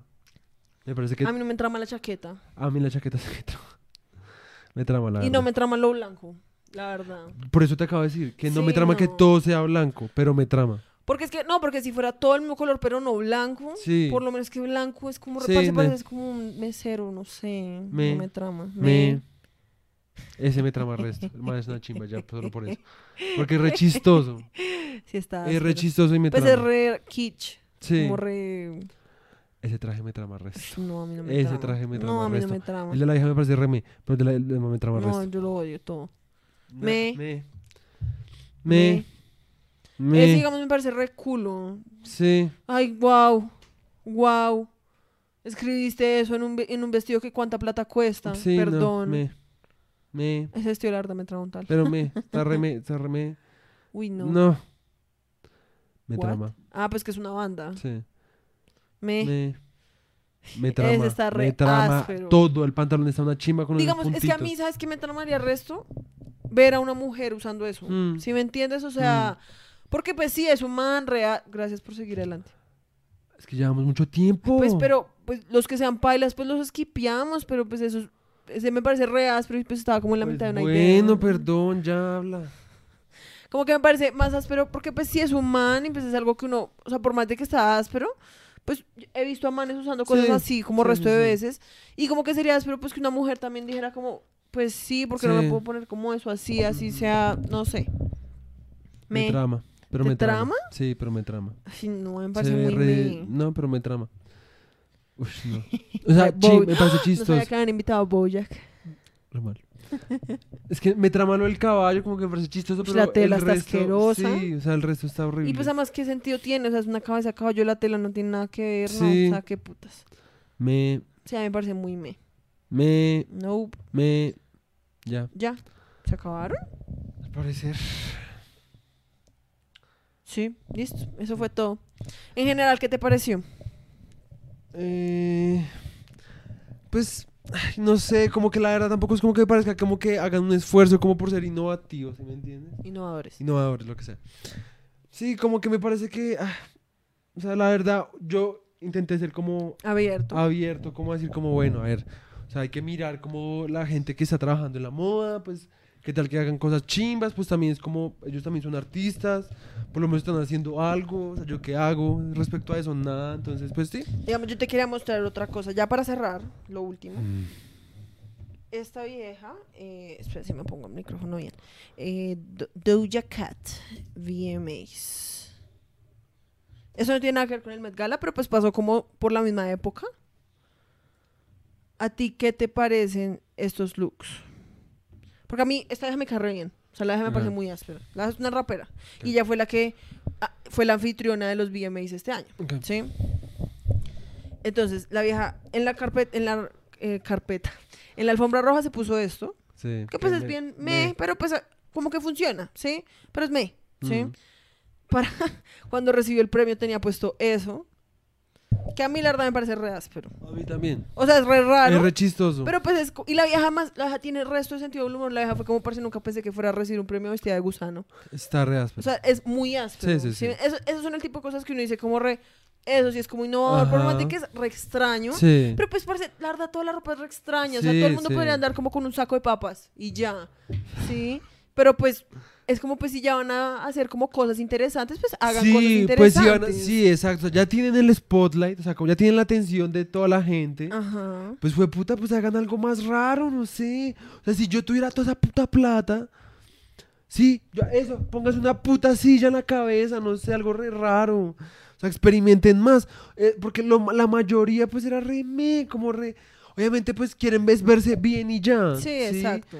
Me parece que A mí no me trama la chaqueta. a mí la chaqueta se me trama. Me trama, la Y verdad. no me trama lo blanco, la verdad. Por eso te acabo de decir que no me trama que no. todo sea blanco, pero me trama. Porque es que, no, porque si fuera todo el mismo color, pero no blanco, Sí. por lo menos que blanco es como, Sí, parece, me- parece es como un mesero, no sé, Me- no me trama. Me... Ese me trama resto. El man es una chimba ya, solo por eso. Porque es re chistoso. Sí está. Es re chistoso y me Pues es trama. re kitsch. Sí. Como re. Ese traje me trama resto. No, a mí no me Ese trama. traje me No, trama a mí no resto. me trama. El de la hija me parece re me, pero el de la el de la me trama No, resto. yo lo odio todo. Na- me- Me. Me. Ese, Me. digamos, me parece re culo. Sí. Ay, wow. Wow. Escribiste eso en un, en un vestido que cuánta plata cuesta. Sí, no, Perdón. me. Me. Ese vestido, la verdad, me trama un tal. Pero me. Está re me. Está re me. Uy, no. No. Me What? trama. Ah, pues que es una banda. Sí. Me. Me. Me trama. está re me trama áspero. todo. El pantalón está una chimba con Digamos, unos es que a mí, ¿sabes qué me tramaría resto? Ver a una mujer usando eso. Mm. ¿Sí me entiendes? O sea, porque pues sí, es un man real. Gracias por seguir adelante. Es que llevamos mucho tiempo. Pues, pero, pues los que sean pailas, pues los esquipeamos, pero pues eso, es- ese me parece re áspero y pues estaba como en la Pues mitad de una bueno, idea. perdón, ya habla. Como que me parece más áspero porque pues sí es un man y pues es algo que uno, o sea, por más de que está áspero, pues he visto a manes usando cosas Sí, así como sí, resto de sí. veces. Y como que sería áspero pues que una mujer también dijera como, pues sí, porque no me puedo poner como eso así, así sea, no sé. Me, Me, trama. Pero ¿Te me trama. trama? Sí, pero me trama. Ay, no, me Se parece muy re- me. No, pero me trama. Uf, no. O sea, chi- me parece No chistoso. sabía que habían invitado a Bojack. Re mal. es que me trama lo del caballo, como que me parece chistoso, Pues pero la tela el está resto, asquerosa. Sí, o sea, el resto está horrible. Y pues además, ¿qué sentido tiene? O sea, es una cabeza de caballo, la tela no tiene nada que ver, ¿no? Sí. O sea, qué putas. Me, O sea, me parece muy me. me, No, me... Ya. ya. ¿Se acabaron? Al parecer... Sí, listo. Eso fue todo. En general, ¿qué te pareció? Eh, pues, ay, no sé, como que la verdad tampoco es como que me parezca como que hagan un esfuerzo como por ser innovativos, ¿sí me entiendes? Innovadores. Innovadores, lo que sea. Sí, como que me parece que, ah, o sea, la verdad, yo intenté ser como Abierto. abierto, como decir como, bueno, a ver, o sea, hay que mirar como la gente que está trabajando en la moda, pues, qué tal que hagan cosas chimbas, pues también es como, ellos también son artistas, por lo menos están haciendo algo, o sea, yo qué hago respecto a eso, nada, entonces, pues sí. Digamos, yo te quería mostrar otra cosa. Ya para cerrar, lo último. Esta vieja, eh, espera si me pongo el micrófono bien. Eh, Do- Doja Cat VMAs. Eso no tiene nada que ver con el Met Gala, pero pues pasó como por la misma época. ¿A ti qué te parecen estos looks? Porque a mí esta vieja me cae re bien. O sea, la vieja me parece muy áspera. La vieja es una rapera. Y ella fue la que ah, fue la anfitriona de los VMAs este año. Ok. ¿Sí? Entonces, la vieja en la carpeta, en la eh, carpeta, en la alfombra roja se puso esto, Sí. que pues es bien me, pero pues ah, como que funciona, ¿sí? Pero es me, ¿sí? Para cuando recibió el premio tenía puesto eso, que a mí la verdad me parece re áspero. A mí también. O sea, es re raro. Es re chistoso. Pero pues es... Y la vieja más... La vieja tiene resto de sentido del humor. La vieja fue como, parce, nunca pensé que fuera a recibir un premio vestida de gusano. Está re áspero. O sea, es muy áspero. Sí, sí, sí. Eso, esos son el tipo de cosas que uno dice como re... Eso sí es como innovador. Por más de que es re extraño. sí. Pero pues, parce, la verdad, toda la ropa es re extraña. O sea, Sí, todo el mundo sí. podría andar como con un saco de papas. Y ya. ¿Sí? Pero pues... Es como pues si ya van a hacer como cosas interesantes, pues hagan cosas sí, pues interesantes. van a- sí, exacto. Ya tienen el spotlight, o sea, como ya tienen la atención de toda la gente. Ajá. Pues fue puta, pues hagan algo más raro, no sé. O sea, si yo tuviera toda esa puta plata. Sí, yo- eso, póngase una puta silla en la cabeza, no sé, algo re raro. O sea, experimenten más. Eh, porque lo- la mayoría, pues, era re me, como re. Obviamente, pues, quieren verse bien y ya. Sí, exacto.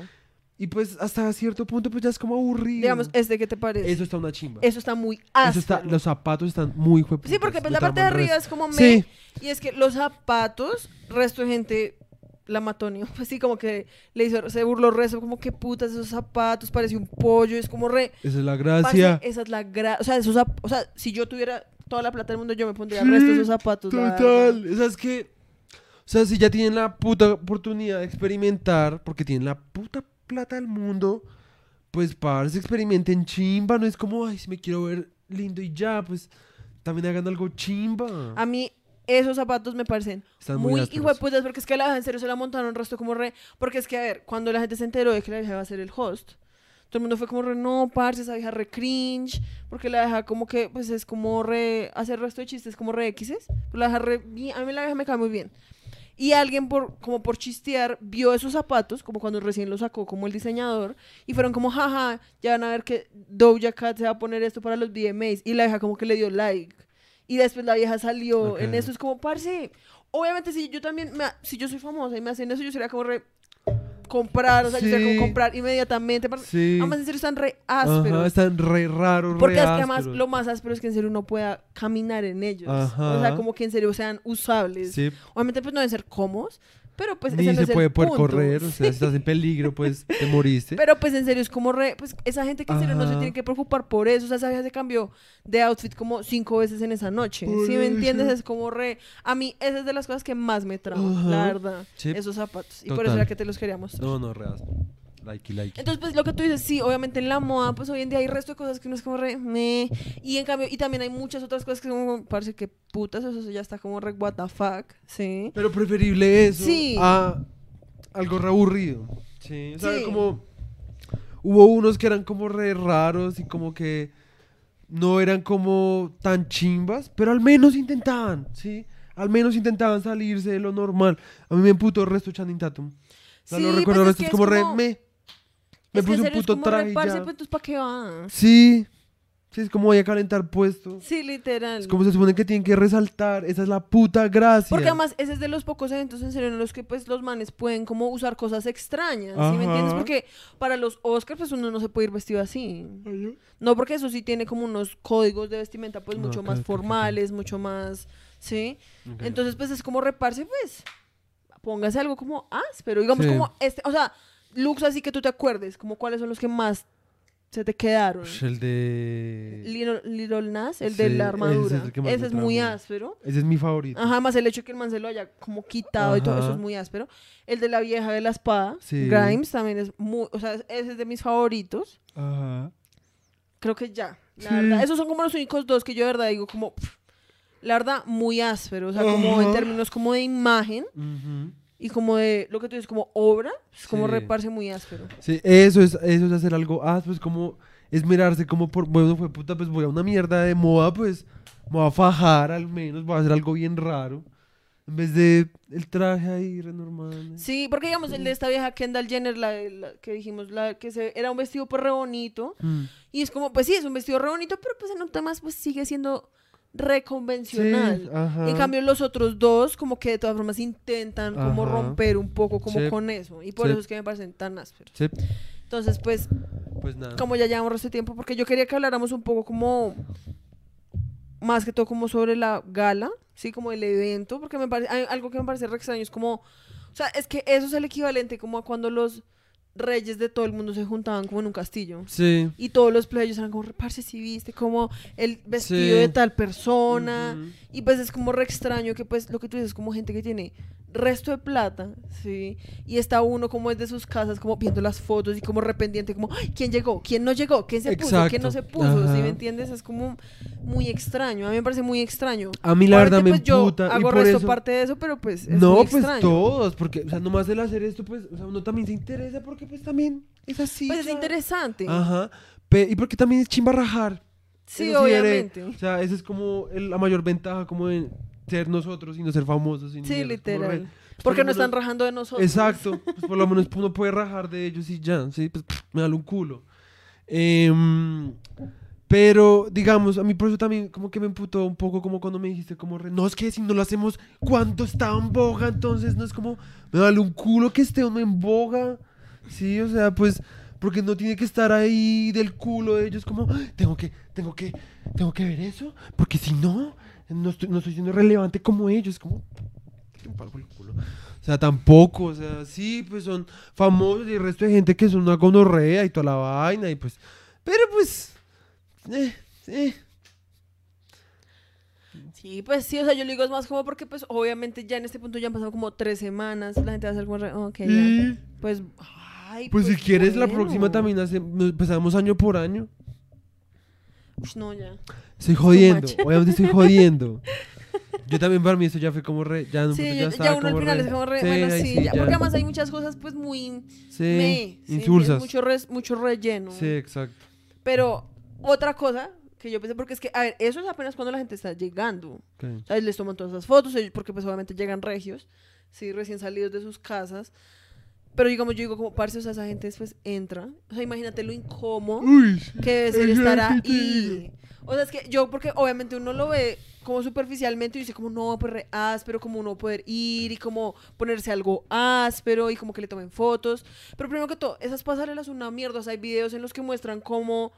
Y pues, hasta cierto punto, pues, ya es como aburrido. Digamos, ¿este qué te parece? Eso está una chimba. Eso está muy Eso áspero. está, los zapatos están muy jueputas. Sí, porque pues, la parte de arriba es como me. Sí. Y es que los zapatos, resto de gente la matonio. Pues sí, como que le hizo, se burló resto, como que putas esos zapatos, parece un pollo, es como re. Esa es la parce, gracia. esa es la gra. O sea, esos o sea, si yo tuviera toda la plata del mundo, yo me pondría Sí, resto de esos zapatos. Total. O sea, es que. O sea, si ya tienen la puta oportunidad de experimentar, porque tienen la puta plata del mundo, pues parce, experimenten chimba. No es como, ay, si me quiero ver lindo y ya, pues también hagan algo chimba. A mí esos zapatos me parecen Están muy putas porque es que la vieja en serio se la montaron un resto como re porque es que a ver cuando la gente se enteró de que la vieja iba a ser el host todo el mundo fue como re no parce esa vieja re cringe porque la vieja como que pues es como re hacer resto de chistes como re X's pero la vieja re a mí la vieja me cae muy bien y alguien por como por chistear vio esos zapatos como cuando recién los sacó como el diseñador y fueron como jaja ya van a ver que Doja Cat se va a poner esto para los VMAs y la vieja como que le dio like. Y después la vieja salió en eso. Es como parce obviamente si yo también me si yo soy famosa y me hacen eso yo sería como re comprar o sea yo Sí. como comprar inmediatamente. Sí. además en serio están re ásperos Ajá, están re raros, porque re es que además lo más áspero es que en serio uno pueda caminar en ellos o sea Ajá. como que en serio sean usables Sí, Obviamente, pues no deben ser cómodos, pero pues ni ese no se es el puede poder punto. correr, o sea, si estás en peligro, pues te moriste. Pero pues en serio es como re, pues esa gente que en serio no se tiene que preocupar por eso, o sea, esa vieja se cambió de outfit como cinco veces en esa noche. Por Si me entiendes, es como re, a mí esa es de las cosas que más me Ajá. la verdad, Sí. esos zapatos. Y por eso era que te los quería mostrar. No, no, re áspero. Likey, likey. Entonces, pues lo que tú dices, sí, obviamente en la moda, pues hoy en día hay resto de cosas que uno es como re, meh. Y en cambio, y también hay muchas otras cosas que como, parece que putas, eso ya está como re, what the fuck, sí. Pero preferible eso Sí. a algo re aburrido. Sí, o sea, Sí. como hubo unos que eran como re raros y como que no eran como tan chimbas, pero al menos intentaban, ¿sí? Al menos intentaban salirse de lo normal. A mí me emputó el resto Channing Tatum. O sea, Sí, lo pues recuerdo, el resto es es como re me. Me puse un puto traje ya. pues ¿para qué vas? Sí. Sí, es como voy a calentar puesto. Sí, literal. Es como se supone que tienen que resaltar. Esa es la puta gracia. Porque además ese es de los pocos eventos en serio en los que pues los manes pueden como usar cosas extrañas, ¿sí me entiendes? Ajá. Porque para los Oscars pues uno no se puede ir vestido así. No, porque eso sí tiene como unos códigos de vestimenta pues Ah, mucho más formales, mucho más, ¿sí? Entonces pues es como reparse pues, póngase algo como áspero, digamos Sí. como este, o sea, looks así que tú te acuerdes, como cuáles son los que más se te quedaron. Ush, el de. Little, Little Nas, el Sí, de ese la es armadura. el que más Ese es muy áspero. Ese es mi favorito. Ajá, más el hecho de que el man se lo haya como quitado y todo eso es muy áspero. El de la vieja de la espada, Sí. Grimes, también es muy, o sea, ese es de mis favoritos. Ajá. Creo que ya, la Sí. verdad. Esos son como los únicos dos que yo de verdad digo como, pff, la verdad, muy áspero. O sea, como en términos como de imagen Ujú. Y como de lo que tú dices, como obra, es como Sí. reparse muy áspero. Sí, eso es, eso es hacer algo. Ah, pues como esmerarse como por, bueno, fue puta, pues voy a una mierda de moda, pues me voy a fajar al menos, voy a hacer algo bien raro. En vez de el traje ahí re normal. Sí, porque digamos el de esta vieja Kendall Jenner, la que dijimos, la que se, era un vestido pues re bonito. Mm. Y es como, pues sí, es un vestido re bonito, pero pues en un tema pues sigue siendo re convencional. Sí. En cambio, los otros dos, como que de todas formas intentan como romper un poco como Sí. con eso. Y por Sí. eso es que me parecen tan ásperos. Sí, Entonces, pues, pues nada. como ya llevamos resto de tiempo, porque yo quería que habláramos un poco como, más que todo como sobre la gala, sí, como el evento, porque me parece, algo que me parece re extraño, es como, o sea, es que eso es el equivalente como a cuando los reyes de todo el mundo se juntaban como en un castillo. Sí. Y todos los players eran como, parce, si viste, como el vestido Sí. de tal persona. Ujú. Y pues es como re extraño que pues lo que tú dices, como gente que tiene resto de plata, ¿sí? Y está uno como desde sus casas, como viendo las fotos y como rependiente, como, "Ay, ¿quién llegó? ¿Quién no llegó? ¿Quién se puso? ¿Quién no se puso? ¿Sí Ajá. me entiendes? Es como muy extraño. A mí me parece muy extraño. A mí la verdad me pues, emputa. Yo y hago por resto eso... parte de eso, pero pues es no, muy pues extraño. todos, porque, o sea, nomás el hacer esto, pues, o sea, uno también se interesa porque, pues, también es así. Pues es interesante. Ajá. Pe- y porque también es chimba rajar. Sí, Eso obviamente. O sea, esa es como el- la mayor ventaja, como de ser nosotros y no ser famosos. y Sí, literal. pues, Porque por no están rajando de nosotros. Exacto. Pues por lo menos uno puede rajar de ellos y ya. Sí, pues me da un culo. Em, pero, digamos, a mí por eso también como que me emputó un poco como cuando me dijiste como, re, no, es que si no lo hacemos cuando está en boga, entonces no es como, me vale un culo que esté uno en boga. Sí, o sea, pues, porque no tiene que estar ahí del culo de ellos como, "Ah, tengo que, tengo que, tengo que ver eso, porque si no, no estoy, no estoy siendo relevante como ellos, como, el culo. O sea, tampoco, o sea, sí, pues son famosos y el resto de gente que son una gonorrea y toda la vaina y pues, pero pues, eh, eh. Sí, pues sí, o sea, yo le digo es más como porque pues obviamente ya en este punto ya han pasado como tres semanas, la gente va a ser como, re- ok, ya. Pues, ay, pues si quieres la bueno. próxima también hace, empezamos año por año. Ush, no, ya. Estoy jodiendo, obviamente estoy jodiendo. Yo también para mí esto ya fue como re, ya, no, Sí, ya, ya, ya uno al final re- es como re, sí, bueno, sí, sí, ya, porque además hay muchas cosas pues muy sí, me, ¿sí? insulsas. mucho, res- mucho relleno. Sí, exacto. Pero otra cosa que yo pensé, porque es que, a ver, eso es apenas cuando la gente está llegando. ok. O sea, les toman todas esas fotos, porque pues obviamente llegan regios, sí, recién salidos de sus casas. Pero digamos, yo digo como, parce, o sea, esa gente después entra. O sea, imagínate lo incómodo Uy, que debe ser estar ahí. O sea, es que yo, porque obviamente uno lo ve como superficialmente y dice como, no, pues re áspero, como uno poder ir y como ponerse algo áspero y como que le tomen fotos. Pero primero que todo, esas pasarelas son una mierda. O sea, hay videos en los que muestran cómo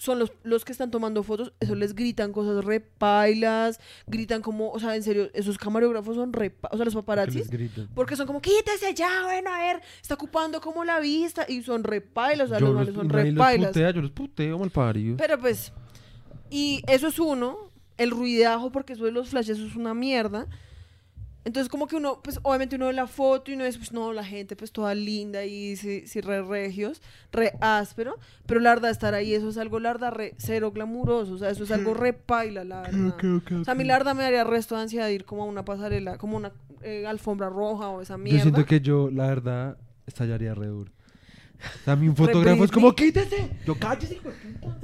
son los, los que están tomando fotos, eso les gritan cosas re pailas, gritan como, o sea, en serio, esos camarógrafos son re, pa- o sea, los paparazzis, porque son como, quítese ya, bueno, a ver, está ocupando como la vista, y son re pailas, o sea, Yo los males son nadie re los putea, yo los puteo mal parido. Pero pues, y eso es uno, el ruidajo, porque eso de los flashes eso es una mierda. Entonces, como que uno, pues obviamente uno ve la foto y uno es, pues no, la gente pues toda linda y sí, sí, re regios, re áspero, pero la verdad estar ahí, eso es algo, la verdad, re cero glamuroso, o sea, eso es algo re paila, la verdad. Ok, ok, O sea, a mí la verdad me daría resto de ansiedad ir como a una pasarela, como una eh, alfombra roja o esa Yo mierda. siento que yo, la verdad, estallaría re duro. O sea, Re fotógrafo es como, quítese. Yo cállese, hijo de puta.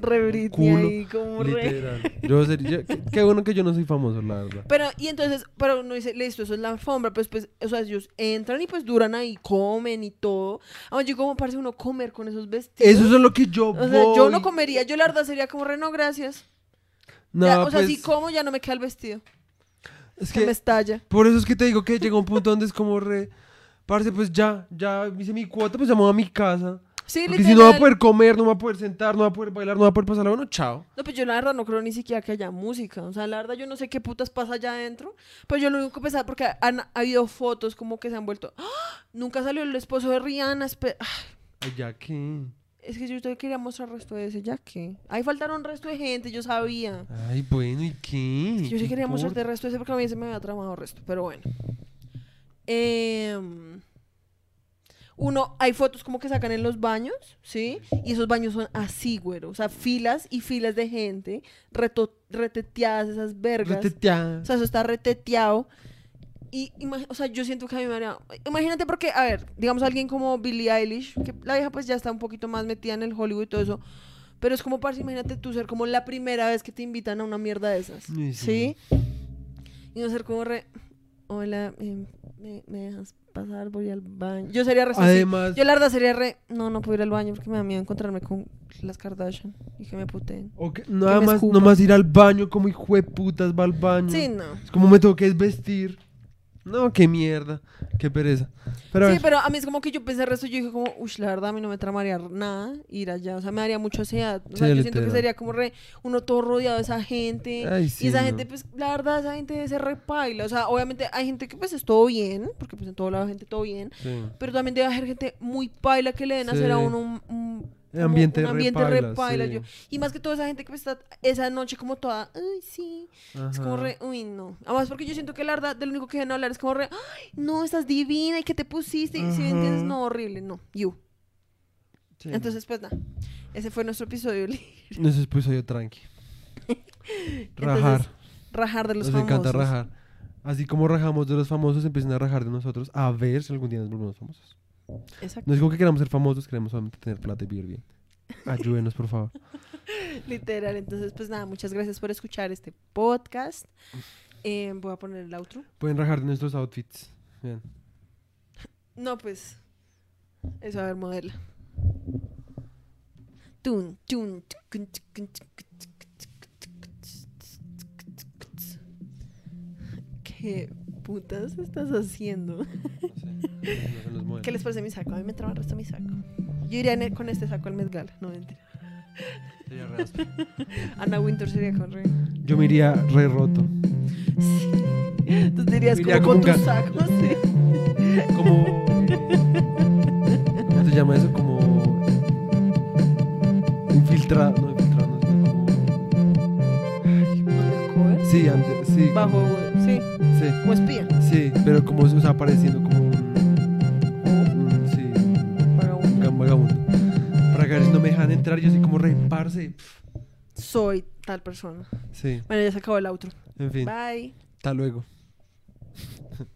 Re Britney Culo, ahí, como re... Literal. Yo sería, yo- qué, qué bueno que yo no soy famoso, la verdad. Pero, y entonces, pero uno dice, listo, eso es la alfombra, pues, pues, o sea, ellos entran y pues duran ahí, comen y todo. Además, yo como parece uno comer con esos vestidos. Eso es lo que yo O sea, yo no voy. comería, yo la verdad sería como, re, no, gracias. No, Ya, o sea, pues, si como, ya no me queda el vestido, es se me que estalla. por eso es que te digo que llega un punto donde es como re, parce, pues ya, ya hice mi cuota, pues llamo a mi casa. Sí, Porque si no va a poder comer, no va a poder sentar, no va a poder bailar, no va a poder pasar la bueno, chao. No, pues yo la verdad no creo ni siquiera que haya música. O sea, la verdad yo no sé qué putas pasa allá adentro. Pero yo lo único que pensaba, porque han habido fotos como que se han vuelto. ¡Ah! Nunca salió el esposo de Rihanna. ah, Ay, ya que. Es que yo te quería mostrar el resto de ese, ya que. Ahí faltaron resto de gente, yo sabía. Ay, bueno, ¿y qué? Yo sí ¿Qué quería mostrarte el resto de ese porque a mí se me había tramado el resto, pero bueno. Em, uno, hay fotos como que sacan en los baños, ¿sí? Y esos baños son así, güero. O sea, filas y filas de gente, reto- reteteadas esas vergas. Reteteada. O sea, eso está reteteado. Y, o sea, yo siento que a mí me haría... Imagínate porque, a ver, digamos alguien como Billie Eilish, que la vieja pues ya está un poquito más metida en el Hollywood y todo eso. Pero es como, parce, imagínate tú ser como la primera vez que te invitan a una mierda de esas. Sí, ¿Sí? sí. Y no ser como re... Hola, eh, ¿me, me dejas pasar? Voy al baño. Yo sería re... Además, Yo la verdad sería re... No, no puedo ir al baño porque me da miedo encontrarme con las Kardashian y que me puteen. o que- nada me más, escupan. nomás ir al baño como hijo de putas va al baño. Sí, no. Es como me tengo que vestir. No, qué mierda, qué pereza. Pero sí, pero a mí es como que yo pensé el resto, yo dije como, uy, la verdad a mí no me tramaría nada ir allá, o sea, me daría mucha ansiedad. O sea, Sí, yo siento que sería como re, uno todo rodeado de esa gente. Ay, y esa no. gente, pues, la verdad, esa gente debe ser repaila. O sea, obviamente hay gente que pues es todo bien, porque pues en todo lado hay gente todo bien. sí. Pero también debe haber gente muy paila que le den a hacer a uno un, un- El ambiente un ambiente repaila, repaila, sí. yo- Y más que toda esa gente que está esa noche como toda, ay, sí. Es como Ajá. re, uy, no. Además, porque yo siento que la verdad, de lo único que no hablar es como re, ay, no, estás divina y que te pusiste. Y si me entiendes, Ajá. no, horrible, no. You. Sí. Entonces, pues nada. Ese fue nuestro episodio. Ese episodio tranqui. Rajar. rajar de los Nos famosos. encanta rajar. Así como rajamos de los famosos, empiezan a rajar de nosotros a ver si algún día nos volvemos famosos. Exacto. No es como que queramos ser famosos, queremos solamente tener plata y vivir bien. Ayúdenos, por favor. Literal. Entonces, pues nada, muchas gracias por escuchar este podcast. Eh, voy a poner el outro. Pueden rajar de nuestros outfits. Bien. No, pues. Eso, a ver, modela. Tun, tun, tucun, tucun, ¿Qué putas estás haciendo? No sé. No son los modelos. ¿Qué les parece mi saco? A mí me traba el resto mi saco. Yo iría el- con este saco al Met Gala. No, mentira. Sería re áspero. Ana Winter sería con re. Yo me iría re roto. Tú te irías Iría como con como tu saco, sí. Como. ¿Cómo se llama eso? Como. Infiltrado. No, infiltrado, no, como. Undercover. Sí, antes. Sí. Bajo, sí. Como espía. Sí, pero como se está pareciendo como un. un- sí, un Vagabundo. vagabundo. Para que a veces no me dejan entrar, yo así como reparse. Soy tal persona. Sí, Bueno, ya se acabó el outro. en fin. Bye. Hasta luego.